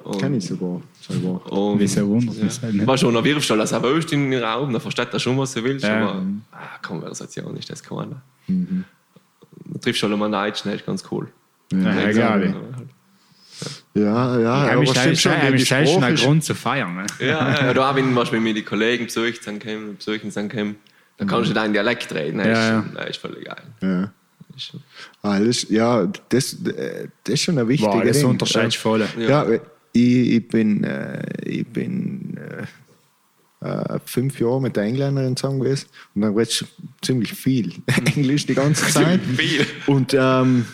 Und- Kenn ich sogar. sogar. Und, Wieso wundert mich das halt? War schon, dann wirfst du alles auch willst in den Raum, dann versteht er schon, was du willst, Ja. aber ah, Konversation ist das keiner. Dann triffst du schon mal einen schnell, ist ganz cool. Ja, egal. Ja, ja, Ja, aber mich stimmt schon, schon Sprache einen. Grund zu feiern. Ne? Ja, ja, ja, da wenn man mit die Kollegen besucht, dann kommen, besuchen, dann kommen, dann kannst du deinen Dialekt reden. Das, Ja, ist, ja. das ist voll geil. Ja. Das ist schon- Alles, ja, das, das ist schon ein wichtiger Wow, das du voll. Ja, ich, ich bin, äh, ich bin äh, äh, fünf Jahre mit der Engländerin zusammen gewesen und dann redest du ziemlich viel Englisch die ganze Zeit. Viel. Und ähm,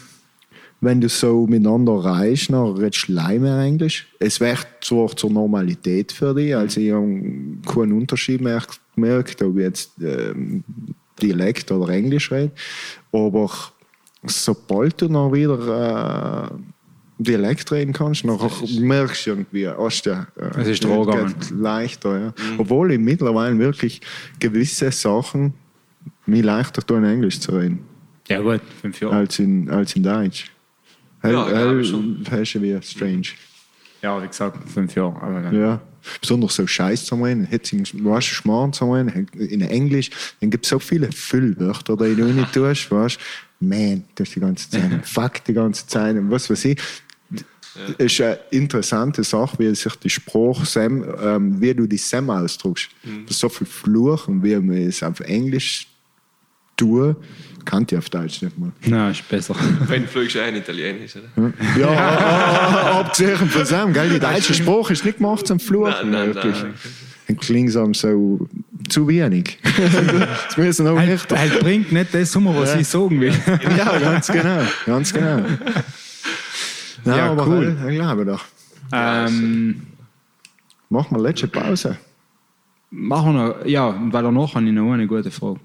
wenn du so miteinander reist, dann redest du leider mehr Englisch. Es wird zwar zur Normalität für dich, also ich habe keinen Unterschied mehr gemerkt, ob ich jetzt ähm, Dialekt oder Englisch rede, aber sobald du dann wieder äh, Dialekt reden kannst, dann merkst du irgendwie, hast du, äh, Es ist geht leichter. Ja. Obwohl ich mittlerweile wirklich gewisse Sachen mir leichter tun, in Englisch zu reden, Ja gut, fünf Jahre. als in, als in Deutsch. Hell, Ja, hell, schon. hell ist wie strange. Ja, wie gesagt, fünf Jahre. Aber dann- Ja. Besonders so Scheiß zu reden, Hitzing, weißt du, Schmarrn zu reden, in Englisch, dann gibt es so viele Füllwörter, die du nicht tust, weißt du. Man, das die ganze Zeit, fuck die ganze Zeit, und was weiß ich. Das ist eine interessante Sache, wie sich die Sprache, Sam, ähm, wie du die Sam ausdrückst. Mhm. So viel Fluchen, wie man es auf Englisch tut, kann ich auf Deutsch nicht mehr. Nein, ist besser. Wenn du fliegst, auch in Italienisch, oder? Ja, ja. abgesehen von Sam, gell? Die deutsche Sprache ist nicht gemacht zum Fluchen. Nein, nein, wirklich. nein. Dann klingt es so zu wenig. das müssen auch halt, echt. halt bringt nicht das um, was ich sagen will. Ja, ganz genau. Ganz genau. Ja, Ja, aber cool. cool. ich glaube doch. ähm, Machen wir letzte Pause. machen wir noch, ja, weil danach habe ich noch eine gute Frage.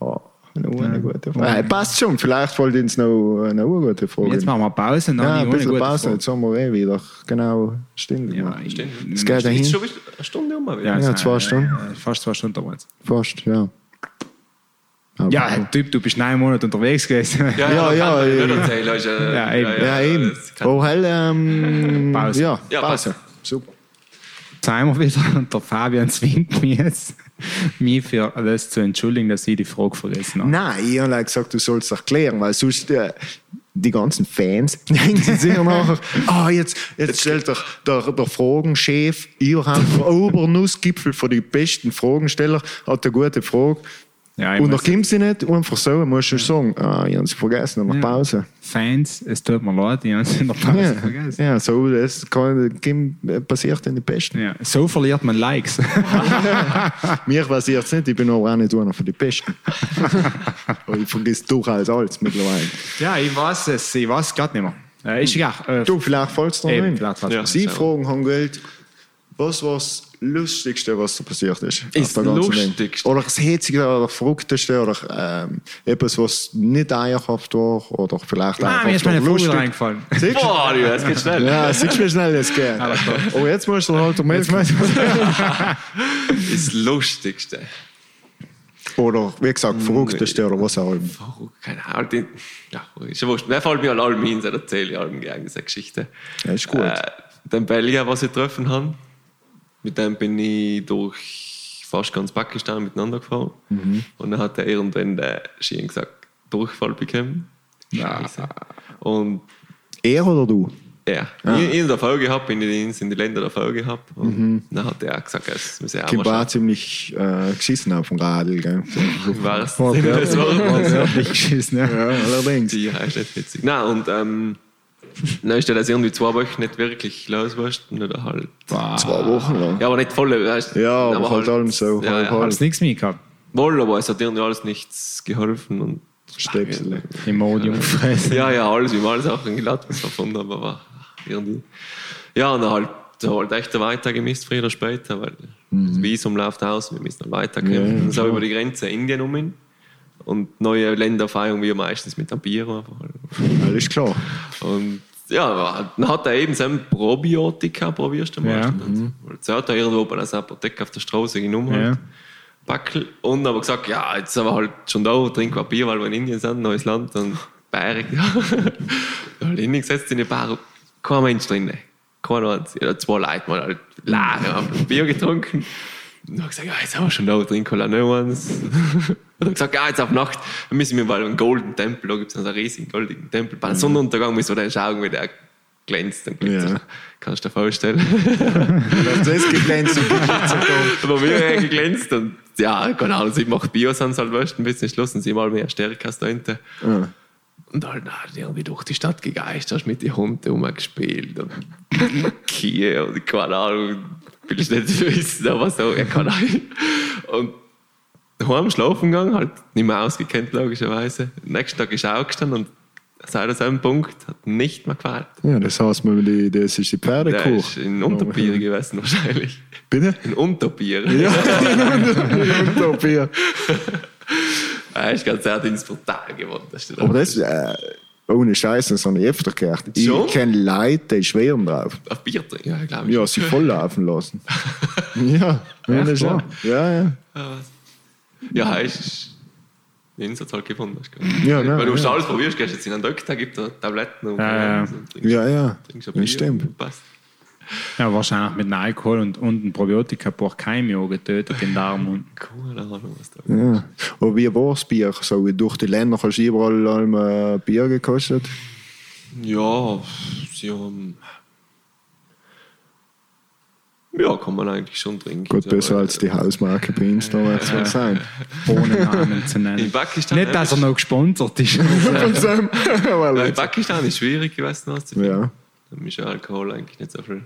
Oh, eine, eine gute Frage. Äh, passt schon, vielleicht wollt ihr uns noch eine gute Frage. Jetzt machen wir Pause dann ja, ein bisschen gute Pause, Frage. jetzt haben wir eh wieder genau Stunde Ja, Stimmt. Es geht dahin. Ist schon eine Stunde um. Ja, wieder. Ja, zwei Stunden. äh, Fast zwei Stunden damals. Fast, ja. Aber- Ja, Typ, du bist neun Monate unterwegs gewesen. Ja, Ja, ja, ja, ja. ja. Ja, eben. Ja, eben. Oh, hell, ähm, Pause. Ja, Ja, Pause. Pause. Super. Sagen wir wieder, und der Fabian zwingt mich jetzt, mich für das zu entschuldigen, dass ich die Frage vergessen habe. Nein, ich habe gesagt, du sollst es erklären, weil sonst äh, die ganzen Fans denken sich nachher, ah, jetzt, jetzt stellt der, der, der Fragenchef der Obernussgipfel für die besten Fragensteller, hat eine gute Frage. Ja, Und kommt sie nicht, einfach so, musst du sagen, ah, ich habe sie vergessen, der Ja. Pause. Fans, es tut mir leid, ich habe in der Pause Ja, vergessen. ja, so, das kann, kann, passiert in den Besten. Ja. So verliert man Likes. Mir passiert es nicht, ich bin aber auch nicht einer von den Besten. Aber ich vergesse durchaus alles mittlerweile. ja, ich weiß es, ich weiß es gerade nicht mehr. Äh, ist egal. Äh, Du, vielleicht fällst du noch mir Sie fragen haben Geld. Was war das Lustigste, was da passiert ist? Ist ganzen Lustigste? Oder das Hetzigste oder Verrückteste oder ähm, etwas, was nicht eierhaft war oder vielleicht Ah, einfach mir ist meine doch Vogel lustig. reingefallen. Siehst? Boah, du, das geht schnell. Ja, siehst du, wie schnell das geht. Oh, jetzt musst du halt melden. Das Lustigste. Oder wie gesagt, verrückteste oder was auch immer. Oh, keine Ahnung. Ja, ist ja wurscht. Wer fällt mir an allem hin, dann erzähle ich allem gerne diese Geschichte. Ja, ist gut. Äh, den Belgier, was ich getroffen habe, mit dem bin ich durch fast ganz Pakistan miteinander gefahren. Mhm. Und dann hat er irgendwann der Schien gesagt, Durchfall bekommen. Scheiße. Und Er oder du? ja, ich in der Folge gehabt, bin ich in die Länder der Folge gehabt. Und dann hat er auch gesagt, es muss ja auch mal war ziemlich äh, geschissen auf dem Radl. Gell? War es War der- das Wort? Wirklich geschissen, ja. Ja, allerdings. Die ist nicht witzig. Nein, und ähm, dann ist ja das irgendwie zwei Wochen nicht wirklich losgeworden. Oder halt. Zwei Wochen lang. Ja, aber nicht voll. Weißt, Ja, aber halt allem so, Ja, halb, ja, halb. Hast nichts mehr gehabt? wohl, aber es hat irgendwie alles nichts geholfen. Und Stöpsel. Imodium fressen. ja, ja, alles, wie man alles auch in Gladbach erfunden haben, aber irgendwie. Ja, und dann halt, so halt echt weiter gemisst, früher oder später, weil das Visum läuft aus, wir müssen dann weiterkommen. Ja, ja, dann so über die Grenze Indien um ihn. Und neue Länder feiern wir meistens mit einem Bier. Alles klar. Und ja, dann hat er eben sein Probiotika, probierst du mal. Ja. So hat er irgendwo bei einer Apotheke auf der Straße genommen. Ja. Halt. Backel. Und aber gesagt, ja, jetzt sind wir halt schon da, trinken wir Bier, weil wir in Indien sind, neues Land. Und Bayern, ja. halt hingesetzt in die Bar, kein Mensch drin. Kein. Ja, zwei Leute mal halt haben Bier getrunken. Und dann gesagt, ja, jetzt haben wir schon da, wir noch eins. Und dann gesagt, ja, jetzt auf Nacht müssen wir mal einen Golden Tempel, da gibt es einen riesigen goldigen Tempel. Bei Sonnenuntergang müssen wir dann schauen, wie der glänzt. Und glitzert. Ja. Kannst du dir vorstellen. Das ist geglänzt und geglitzert. Aber wir haben geglänzt und ja, keine Ahnung, sie macht Bios an halt weißt, ein bisschen Schluss und sie mal mehr Stärke als da hinten. Ja. Und halt na, irgendwie durch die Stadt gegeist, hast mit den Hunden rumgespielt und Kühe und keine Ahnung, will ich nicht wissen, aber so, ja, keine Ahnung. Und heim schlafen gegangen, halt nicht mehr ausgekennt, logischerweise. Am nächsten Tag ist er aufgestanden und seit diesem Punkt hat nicht mehr gefällt. Ja, das heißt, die, das ist die Der Pferdekuh. ist in Unterbier gewesen wahrscheinlich. Bitte? In Unterbier. Ja, Unterbier. Er ist ganz sehr ins Portal geworden. Das Aber das, äh, ohne Scheiß, das habe ich öfter gehört. Ich Schon? kenne Leute, die schweren drauf. auf Bier trinken, ja, glaube ich. Ja, sie voll laufen lassen. ja, ja, das klar. schon. ja, ja. Ja, ist den Insatz halt gefunden. hast du Ja, Weil nein, du ja. alles probierst, gehst jetzt in einen Doktor, gibt er Tabletten und, Ja, ja. und trinkst, Ja, ja. trinkst ein Das Bier stimmt. und passt. Ja, wahrscheinlich mit einem Alkohol und, und einem Probiotika ein paar Keime auch getötet in den Darm. Und Keine Ahnung, was da Ja. Aber wie war das Bier? So, durch die Länder hast du überall einmal Bier gekostet? Ja, sie haben. Ja, kann man eigentlich schon trinken. Gut, besser als die Hausmarke bei uns damals ja. sein. ohne Namen zu nennen. In Pakistan Nicht, dass er noch gesponsert ist. Von Sam. Weil in Pakistan ist schwierig gewesen, auszufinden. ja. Ja Alkohol eigentlich nicht so viel.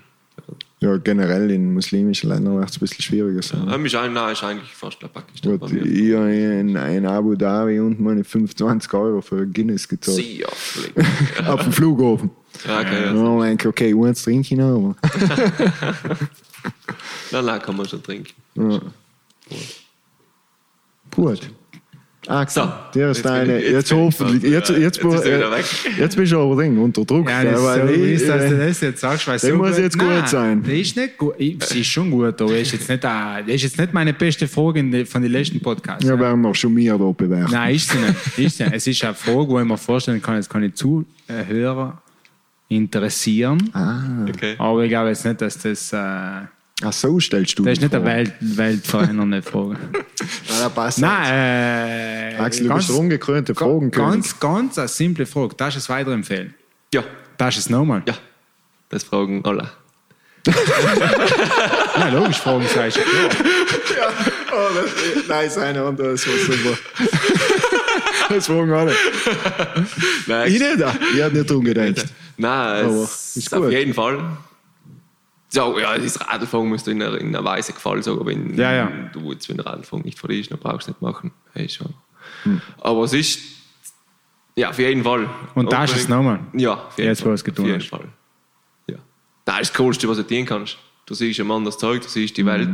ja, generell in muslimischen Ländern wird es ein bisschen schwieriger sein. Ja, ist, ein, nein, ist eigentlich fast der Pakistan. Gut, ich habe in, in Abu Dhabi und meine 25 Euro für Guinness gezahlt. Sehr flink. Auf dem Flughafen. Ja, okay, Ja, ja. dann denke ich, okay, eins trinke ich noch. Nein, nein, kann man schon trinken. Ja. Gut. Ah, So, der ist jetzt bin deine. ich- Jetzt, jetzt hoffentlich. Jetzt, äh, jetzt, jetzt äh, weg. jetzt bist du aber drin, unter Druck. Ja, das ist weil so ich, dass äh, du das jetzt sagst. Weil so muss gut- jetzt gut Nein, sein. Der ist nicht gut. Ich- Sie ist schon gut, aber ist jetzt nicht, äh, das ist jetzt nicht meine beste Frage die, von den letzten Podcasts. Ja, werden wir schon mehr da bewerten. Nein, ist sie nicht. Ist sie nicht. Es ist eine Frage, wo ich mir vorstellen kann, es kann ich Zuhörer interessieren. Ah, Okay. Aber ich glaube jetzt nicht, dass das. Äh, ach so stellst du das ist nicht eine Frage. Welt, weltverändernde Frage. Ja, da passt Nein, äh. Axel, du ganz, bist der ungekrönte Fragenkönig. ganz, ganz eine simple Frage. Darfst du es weiterempfehlen? Ja, Darfst du es nochmal? ja. Das fragen alle. Ja, logisch, Fragen sagst du. Oh, das, nein, seine und das war super. das fragen alle. Nein, Ich nicht, ich hätte nicht dran gedacht. Nein, Aber es ist ist auf gut. jeden Fall. So, ja, das Radfahren musst du in einer, in einer Weise gefallen sagen, wenn Ja, ja. du jetzt, wenn Radfahren nicht ist, dann brauchst du nicht machen. Hey, schon. Hm. Aber es ist, ja, auf jeden Fall. Und darfst du es nochmal? Ja, auf jeden Jetzt, Fall. wo es getan Auf jeden hast. Fall. Ja. Das ist das Coolste, was du tun kannst. Du siehst ein anderes Zeug, du siehst die Welt.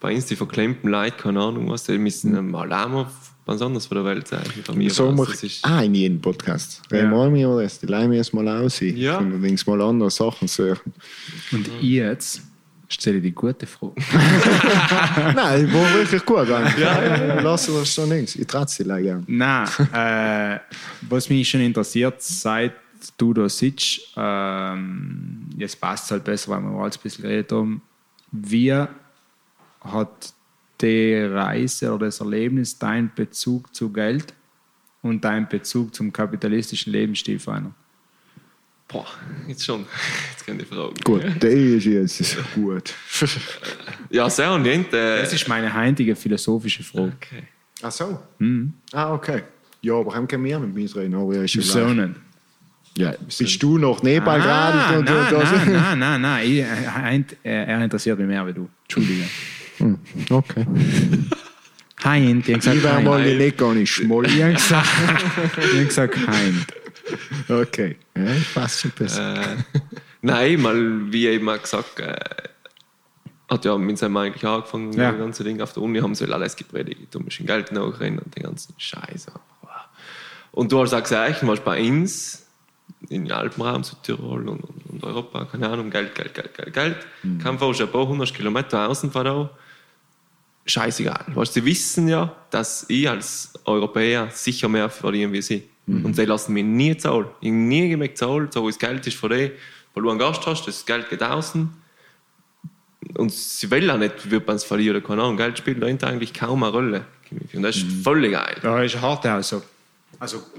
Bei uns die verklemmten Leute, keine Ahnung was, die müssen mal auch mal was anderes von der Welt sein. Von mir So ich ist, auch in jedem Podcast. Ja. wir mir das, wir es mal aus. Ja. Und allerdings mal andere Sachen suchen. Und jetzt stelle ich die gute Frage. Nein, die war wirklich gut. Ja, ja, Lass das schon nichts. Ich trage sie leider gerne. Nein, äh, was mich schon interessiert, seit du da sitzt, ähm, jetzt passt es halt besser, weil wir mal ein bisschen geredet haben, wie hat die Reise oder das Erlebnis deinen Bezug zu Geld und deinen Bezug zum kapitalistischen Lebensstil verändert? boah, jetzt schon. Jetzt kann ich fragen. Gut, der ist jetzt gut. Ja, sehr und jent, äh, Das ist meine heutige philosophische Frage. okay. Ach so? Ah, okay. Ja, aber haben können wir mit mir reden. Aber ja, ist nicht? Ja, bist du noch Nepal Ah, gerade? nein, nein, nein, nein, nein. Ich, er, er, er interessiert mich mehr wie du. Entschuldige. Okay. Hein, die haben gesagt Ich wäre Hein. mal nicht gar nicht schmoll. Die haben gesagt, die haben gesagt Hein. Okay. Ja, passt schon besser. Äh, nein, mal wie eben auch gesagt, äh, hat ja mit seinem eigentlich angefangen, Ja. das ganze Ding auf der Uni haben sie alles gepredigt, du musst in Geld nachrennen und den ganzen Scheiß. Und du hast auch gesagt, was bei uns im Alpenraum, Südtirol und, und, und Europa, keine Ahnung, Geld, Geld, Geld, Geld, Geld. Mhm. Kann fast ein paar hundert Kilometer außen von da. Scheißegal. Weißt, sie wissen ja, dass ich als Europäer sicher mehr verdiene wie sie. Und die lassen mich nie zahlen. Ich habe nie gemerkt zahlen, so das Geld ist von denen, weil du einen Gast hast, das Geld geht außen. Und sie wollen auch nicht, wie man es verlieren, keine Ahnung. Geld spielt da eigentlich kaum eine Rolle. Und das ist völlig geil. Ja, ist eine harte Aussage. Also,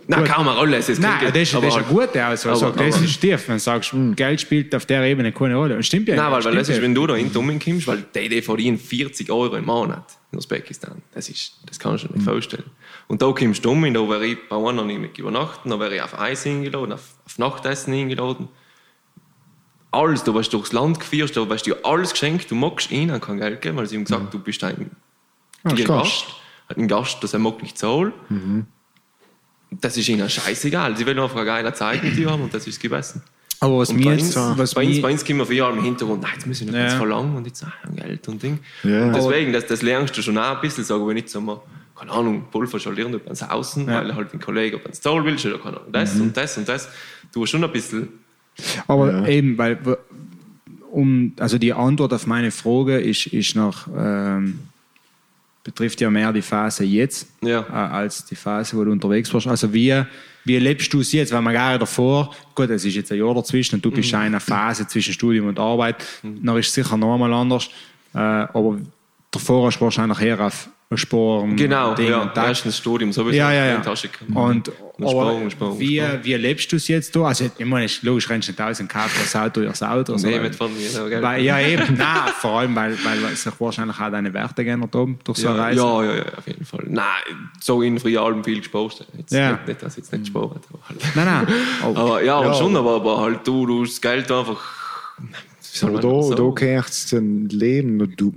Nein, gut. kaum eine Rolle. Es ist Nein, das ist, das ist eine gute aber- Also, das ist tief, wenn du sagst, Geld spielt auf der Ebene keine Rolle. Und stimmt ja Nein, weil, weil das ist, wenn du da in Dummen kommst, weil die, die verdienen 40 Euro im Monat in Usbekistan. Das, ist, das kannst du dir nicht vorstellen. Und da kommst du um, da wäre ich bei einer nicht übernachten, da wäre ich auf Eis eingeladen, auf, auf Nachtessen eingeladen. Alles, du wirst durchs Land geführt, da wirst dir alles geschenkt, du magst ihnen kein Geld geben, weil sie ihm gesagt du bist ein, ein Gast. Gast. Ein Gast, das er mag nicht zahlen. Das ist ihnen scheißegal. Sie wollen einfach eine geile Zeit mit dir haben und das ist gegessen. Aber was Und mir bei jetzt, uns, was bei, uns, bei uns kommen wir vier Jahre im Hintergrund, nein, jetzt muss ich noch Ja. ganz verlangen und jetzt ah, Geld und Ding. Ja. Und deswegen, das, das lernst du schon auch ein bisschen, sagen wir nicht so mal, keine Ahnung, Pulver schalieren über ans Außen, Ja. weil halt ein Kollege ob ans Zoll willst oder keine Ahnung, das und das und das. Du hast schon ein bisschen, aber Ja. eben, weil, um, also die Antwort auf meine Frage ist, ist noch, ähm, betrifft ja mehr die Phase jetzt, Ja. äh, als die Phase, wo du unterwegs warst. Also wie, wie lebst du es jetzt? Weil man gerade davor, gut, es ist jetzt ein Jahr dazwischen und du bist Mhm. in einer Phase zwischen Studium und Arbeit, dann ist es sicher noch einmal anders. Äh, aber davor hast du wahrscheinlich eher auf Sparen. genau, Ding ja, und das. erstens Studium sowieso, Ja, ja, in ja. die Tasche. Und, Und aber Sparen, Sparen, wie, Sparen. wie lebst du es jetzt da? Also, ich meine, ist logisch, rennst du nicht aus und kaufst das Auto, das Auto. Nee, mit von mir, weil, ja, eben, nein, vor allem, weil, weil sich wahrscheinlich auch deine Werte geändert haben durch so eine ja, Reise. ja, ja, ja, auf jeden Fall. Nein, so in Frialben viel gespart. Jetzt Ja. nicht, nicht, dass ich jetzt nicht gespart habe. aber halt. Nein, nein. Oh. Aber ja, Ja. schon, aber, aber halt du, du das Geld einfach. Wie Aber da, da sagen? gehört es zum Leben. und Du,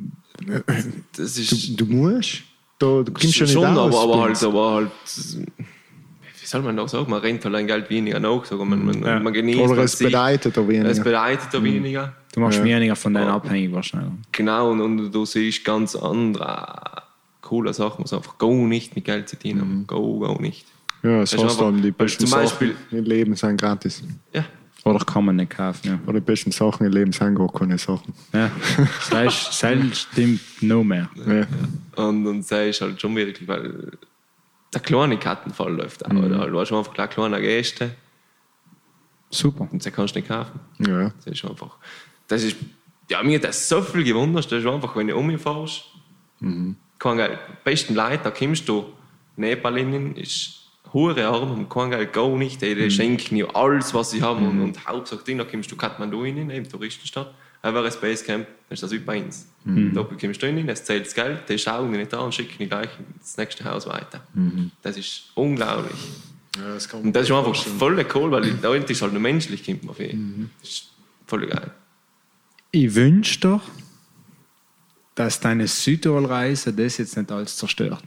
Das du, ist du musst. Da, du kommst schon nicht schon, aus. aber, aber halt, aber halt. Wie soll man das sagen? Man rennt halt ein Geld weniger nach, sagen man, man, Ja. man genießt Oder es bedeutet da weniger. Es bedeutet da weniger. Du machst Ja. weniger von denen abhängig wahrscheinlich. Genau, und, und du siehst ganz andere coole Sachen, was einfach go nicht mit Geld zu tun haben. Go, go nicht. ja, das Das ist heißt einfach- dann, die besten zum Beispiel- Sachen im Leben sind gratis. Ja. Oder kann man nicht kaufen, ja. Oder die besten Sachen im Leben sind gar keine Sachen. ja. Das heißt, das stimmt noch mehr. Ja. Und, und das ist halt schon wirklich, weil der kleine Kartenfall läuft auch. Oder? Du hast einfach eine kleine Geste Super. und sie kannst du nicht kaufen. Ja. Das ist einfach. Das ist. Ja, mir hat das so viel gewundert. Das ist einfach, wenn du um mich fährst, kein Geld. Die besten Leute, da kommst du, Nepalinnen ist hure arm und kein Geld, go nicht. Die, die schenken dir alles, was sie haben. Und, und Hauptsache, da kommst du Kathmandu rein, eben Touristenstadt. Aber ein Basecamp, dann ist das wie bei uns. Da kommst du rein, es zählt das Geld, die schauen dich nicht an und schicken dich gleich ins nächste Haus weiter. Das ist unglaublich. Ja, das kann Und das ist einfach voll cool, weil da unten ist halt nur menschlich, kommt man viel. Das ist voll geil. Ich wünsche doch, dass deine Südtirol-Reise das jetzt nicht alles zerstört.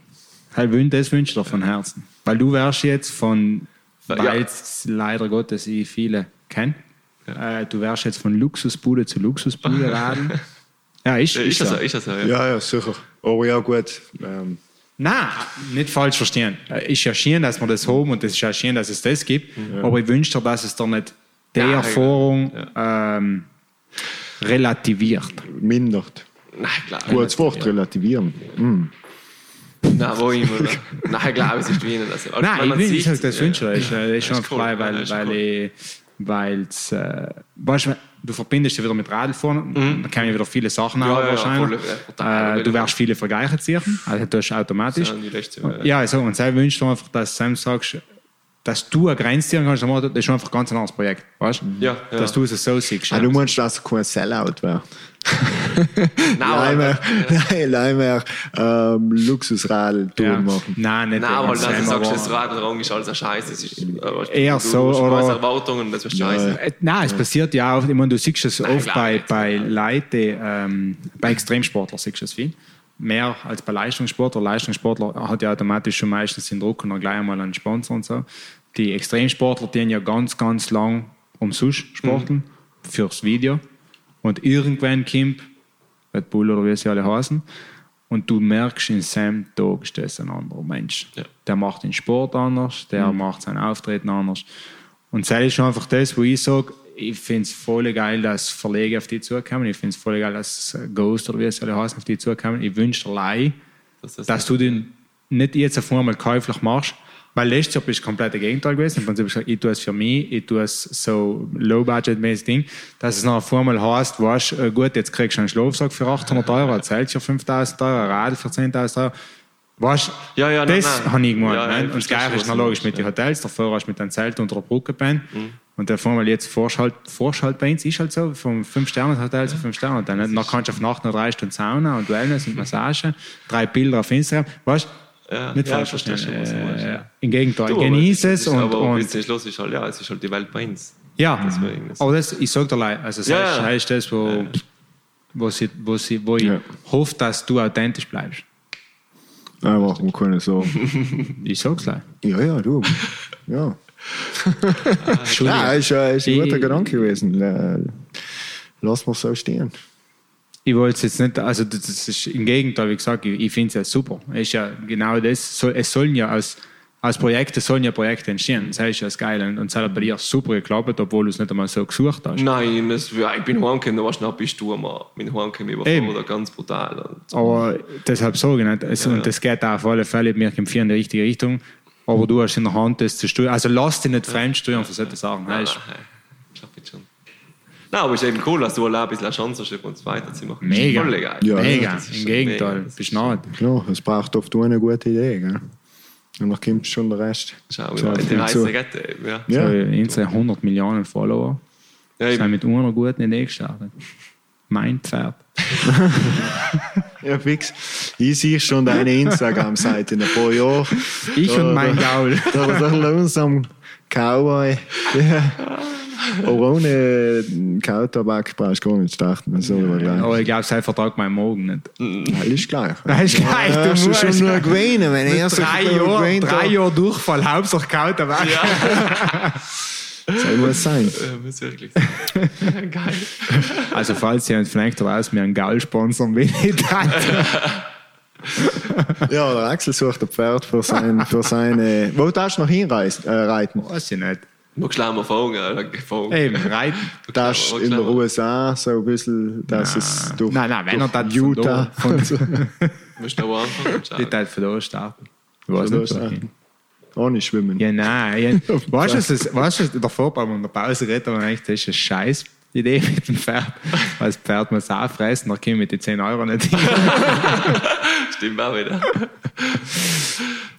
Hey, wün- Das wünsche ich dir von Herzen. Weil du wärst jetzt von, Ja. weil es leider Gottes ich viele kenne, Äh, du wärst jetzt von Luxusbude zu Luxusbude radeln. ja, ist, Ja, ist, Ist das so. Ist das so? Ja. Ja, ja, sicher. Aber ja, gut. Ähm, Nein, nicht falsch verstehen. Äh, Ist ja schön, dass wir das haben und es ist ja schön, dass es das gibt. Aber ich wünsche dir, dass es dir nicht die Ja, Erfahrung ähm, relativiert. mindert. Nein, klar. Gutes Wort, relativieren. Mm. Nein, wo immer. oder? Nein, ich glaube, es ist Wien. Also, Nein, ich sieht- nicht das ja. wünsche ich. Das ist schon cool, frei, ja, weil, weil cool. ich, weil's, äh, weißt du, verbindest dich wieder mit Radfahren, da kommen wieder viele Sachen Mhm. Ja, auch ja, ja, wahrscheinlich. voll, ja, äh, du wirst viele Vergleiche ziehen, also das ist automatisch. Ja, die letzte, ja. Ja, also, und sei wünscht einfach, dass Sam sagst, dass du eine Grenze ziehen kannst, das ist einfach ein ganz anderes Projekt, weißt du? Ja, ja. Dass du es so siehst. Ah, du meinst, dass er kein Sellout wäre? Nein, aber- Leimer, nein, Leimer ähm, Luxusradl ja. machen. Nein, nicht Nein, dann Sam, sagst du, aber- das Radlrang ist alles ein Scheiß. Das ist, äh, Eher du, so, du, oder- hast Erwartungen, das ist scheiße. Äh, Nein, es passiert ja auch, ich meine, du siehst es oft klar, bei, bei Leuten, ähm, bei Extremsportlern siehst du es viel. Mehr als bei Leistungssportlern. Leistungssportler hat ja automatisch schon meistens den Druck und dann gleich einmal einen Sponsor und so. Die Extremsportler, die haben ja ganz, ganz lang umsonst sporteln fürs Video. Und irgendwann kommt Red Bull oder wie sie alle heißen. Und du merkst, in Sam Tag ist das ein anderer Mensch. Ja. Der macht den Sport anders, der macht sein Auftreten anders. Und das ist einfach das, wo ich sage, ich finde es voll geil, dass Verleger auf die zukommen. Ich finde es voll geil, dass Ghost oder wie es alle heißen, auf die zukommen. Ich wünsche dir Das dass du den nicht jetzt auf einmal käuflich machst, weil letztes Jahr bist du komplett das Gegenteil gewesen. Im Prinzip, gesagt, ich tue es für mich, ich tue es so low-budget-mäßig Ding, dass es noch auf einmal heißt, weißt, äh, gut, jetzt kriegst du einen Schlafsack für 800 Euro, ein Zelt für 5000 Euro, ein Radl für 10.000 Euro. Weißt, Ja, ja, das nein. habe ich gemeint. Ja, ne? und das Gleiche ist logisch mit den ja. Hotels. Davor hast du mit einem Zelt unter der Brücke gepennt. Und der mal jetzt Vorschalt, Vorschalt bei uns ist halt so, vom 5-Sterne-Hotel zu 5-Sterne-Hotel. Dann kannst du auf Nacht noch drei Stunden Sauna und Wellness und Massage, drei Bilder auf Instagram. Weißt du? Ja, Nicht ja, falsch verstehen. schon, was du meinst, Äh, ja. Im Gegenteil, genieße es und, aber und zum Schluss ist halt, ja, es ist halt die Welt bei uns. ja, Deswegen aber das, ich sage dir leid, also das Ja, heißt, ja. heißt das, wo, wo, sie, wo, sie, wo ich hoffe, dass du authentisch bleibst. Einfach, man kann so. Ich sag's leid. Ja, ja, du. Ja. Entschuldigung. Ja, ist, äh, ist ein guter Gedanke gewesen. Äh, Lass mal so stehen. Ich wollte es jetzt nicht, also das ist im Gegenteil, wie gesagt, ich, ich finde es ja super. Es ist ja genau das, so, es sollen ja aus, aus Projekten sollen ja Projekte entstehen. Das ist ja das Geile. Und es hat bei dir super geklappt, obwohl du es nicht einmal so gesucht hast. Nein, das, ja, ich bin heimgekommen, da warst du noch bist du mal. Mein Heimgekommen Eben. überfordert, ganz brutal. Und Aber deshalb sage ich nicht, es, und das geht auch auf alle Fälle, mir kämpfen in die richtige Richtung. Aber du hast in der Hand, das zu steuern. Also lass dich nicht fremd steuern für solche Sachen. Nein, du? nein, ich glaube schon. Nein, aber es ist eben cool, dass du alle ein bisschen Chance hast, uns weiterzumachen. Mega. Voll geil. Ja, Mega, das ist im Gegenteil, mega. Das bist ist nahe. Klar, es braucht oft eine gute Idee. Gell? Und dann kommt schon der Rest. Schau, weit die Reise so. geht. eben, Ja. Ja. So, unsere 100 Millionen Follower Ja, sind eben. mit einer guten Idee gestartet. Mein Pferd. Ja, fix. Ich sehe schon deine Instagram-Seite in ein paar Jahren. Ich Da- und mein da- Gaul. Da war so langsam Cowboy. Ja. Aber ohne Kautabak brauchst du gar nicht starten. Das soll aber gleich. Aber ich glaube, sein Vertrag mein Morgen nicht. Nein, ist gleich. Das ist gleich, Ja, du musst. schon nur gewinnen, wenn er drei Jahre, drei Jahre Durchfall, Hauptsache kalt weg. Soll was sein. Muss wirklich sein. Geil. Also falls jemand vielleicht raus mir einen Gaul sponsern will, ich danke. Ja, der Axel sucht ein Pferd für, sein, für seine. Wo darfst du noch hinreisen? Äh, reiten? Weiß ich nicht. Nur schlagen wir Folgen. Folgen. Eben, reiten. Das in den USA so ein bisschen, dass es durch, Nein, nein, wenn er durch Utah. von da, von, Musst du auch anfangen. ich Schau. darf von da starten. Ich weiß Von nicht, da wohin. Ohne Schwimmen. Ja, nein. Ja, weißt du, was weißt du, davor bei der Pause redet man eigentlich, das ist eine scheiß Idee mit dem Pferd. Weil das Pferd muss auch fressen, dann kommen mit den 10 Euro nicht hin. Stimmt auch wieder.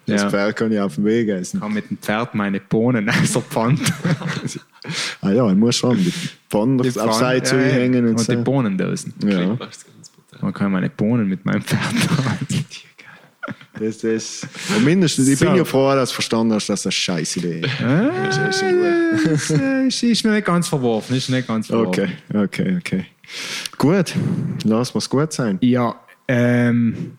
Das Ja. Pferd kann ich auf dem Weg essen. Ich habe mit dem Pferd meine Bohnen aus der Pfanne. Ah ja, ich muss schon die Pfanne auf Pfanne, Seite ja, hängen und, und so. die Bohnendosen. Ja. Man kann meine Bohnen mit meinem Pferd das, das. Und mindestens, ich bin So. ja froh, dass du verstanden hast, dass das eine scheiß Idee ist. Das ist, äh, ist, ist noch nicht ganz verworfen. Ist nicht ganz verworfen. Okay, okay, okay. Gut, lass es gut sein. Ja, ähm,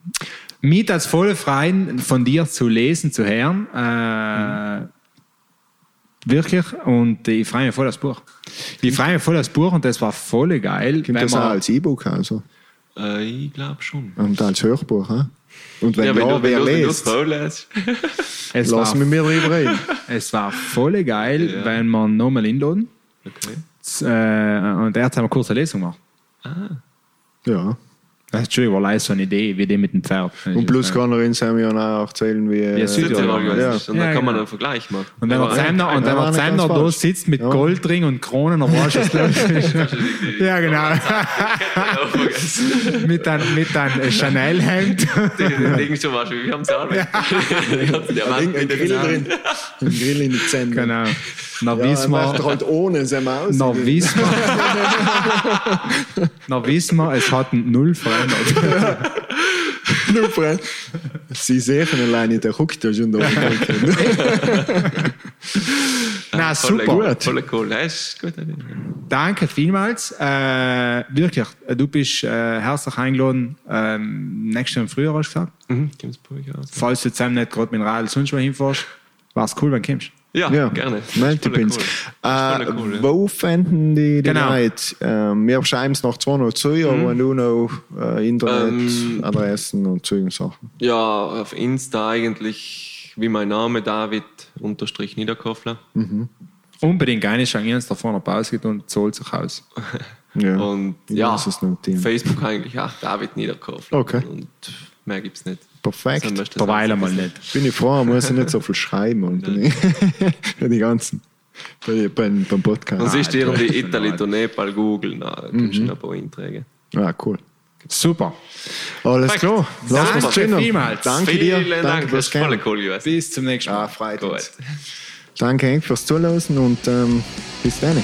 mich als voll freien von dir zu lesen, zu hören. Äh, Wirklich. Und ich freue mich voll aufs Buch. Ich freue mich voll aufs Buch und das war voll geil. Gibt das auch als E-Book also? Äh, ich glaube schon. Und als Hörbuch, hä? Und wenn ja, wenn du, wenn wer du, wenn du liest, vorlässt. es, war, lass mich mir drüber reden. es war voll geil, Ja. weil man nochmal inladen. Okay. Äh, und er hat eine kurze Lesung gemacht. Ja. Das ist Entschuldigung, war leider so eine Idee, wie die mit dem Pferd. Und plus kann er in seinem Jahr auch erzählen, wie... äh, Südtirol, ja. ist. Und Ja, dann kann man genau. einen Vergleich machen. Und wenn man Zähner, und wenn man Zähner da falsch. sitzt mit Ja. Goldring und Kronen, dann weißt du, ist. ja, genau. mit einem mit ein Chanel-Hemd. Ding schon was, wir haben es auch. Die ganzen Diamanten Ein in der Grill drin. Ein Grill in die Zähne. genau. Na, Ja, wissen er wir, halt ohne seine Maus. na, wissen wir, na, wissen wir, es hat null verändert. Nur Freund. Sie sehen alleine, der guckt ja schon da. Na, Voll super. gut. Voll cool. Ja, ist gut. Danke vielmals. Äh, wirklich, du bist äh, herzlich eingeladen. Ähm, nächstes Jahr im Frühjahr hast du gesagt. Mhm, aus. Falls du zusammen nicht gerade mit dem Radl sonst wo hinfährst, war es cool, wenn du kommst. Ja, Ja, gerne. Dich cool. äh, cool, ja. Wo fänden die die Genau. Leute? Ähm, wir schreiben es nach 202, aber wenn du noch äh, Internetadressen und solche Sachen. Ja, auf Insta eigentlich wie mein Name David unterstrich Niederkofler. Unbedingt einschauen, ich habe da vorne eine Pause gibt und zahlt sich aus. Ja. Und ja, es. Facebook eigentlich auch David Niederkofler. Okay. Und mehr gibt's nicht. Perfekt. Dann das einmal sagen. nicht. Bin ich froh, muss ich nicht so viel schreiben. Und die, die ganzen. Bei, beim, beim Podcast. Und siehst du du irgendwie hast Italy, den du Nepal, Google, na, da kannst du noch ein paar Einträge. Ah, cool. Super. Alles Perfekt. klar. Lass uns Danke vielmals. Danke dir. Vielen Danke Dank, fürs das ist voll cool gewesen. Bis zum nächsten Mal. Ah, freut. Danke Henk fürs Zuhören und ähm, bis dann.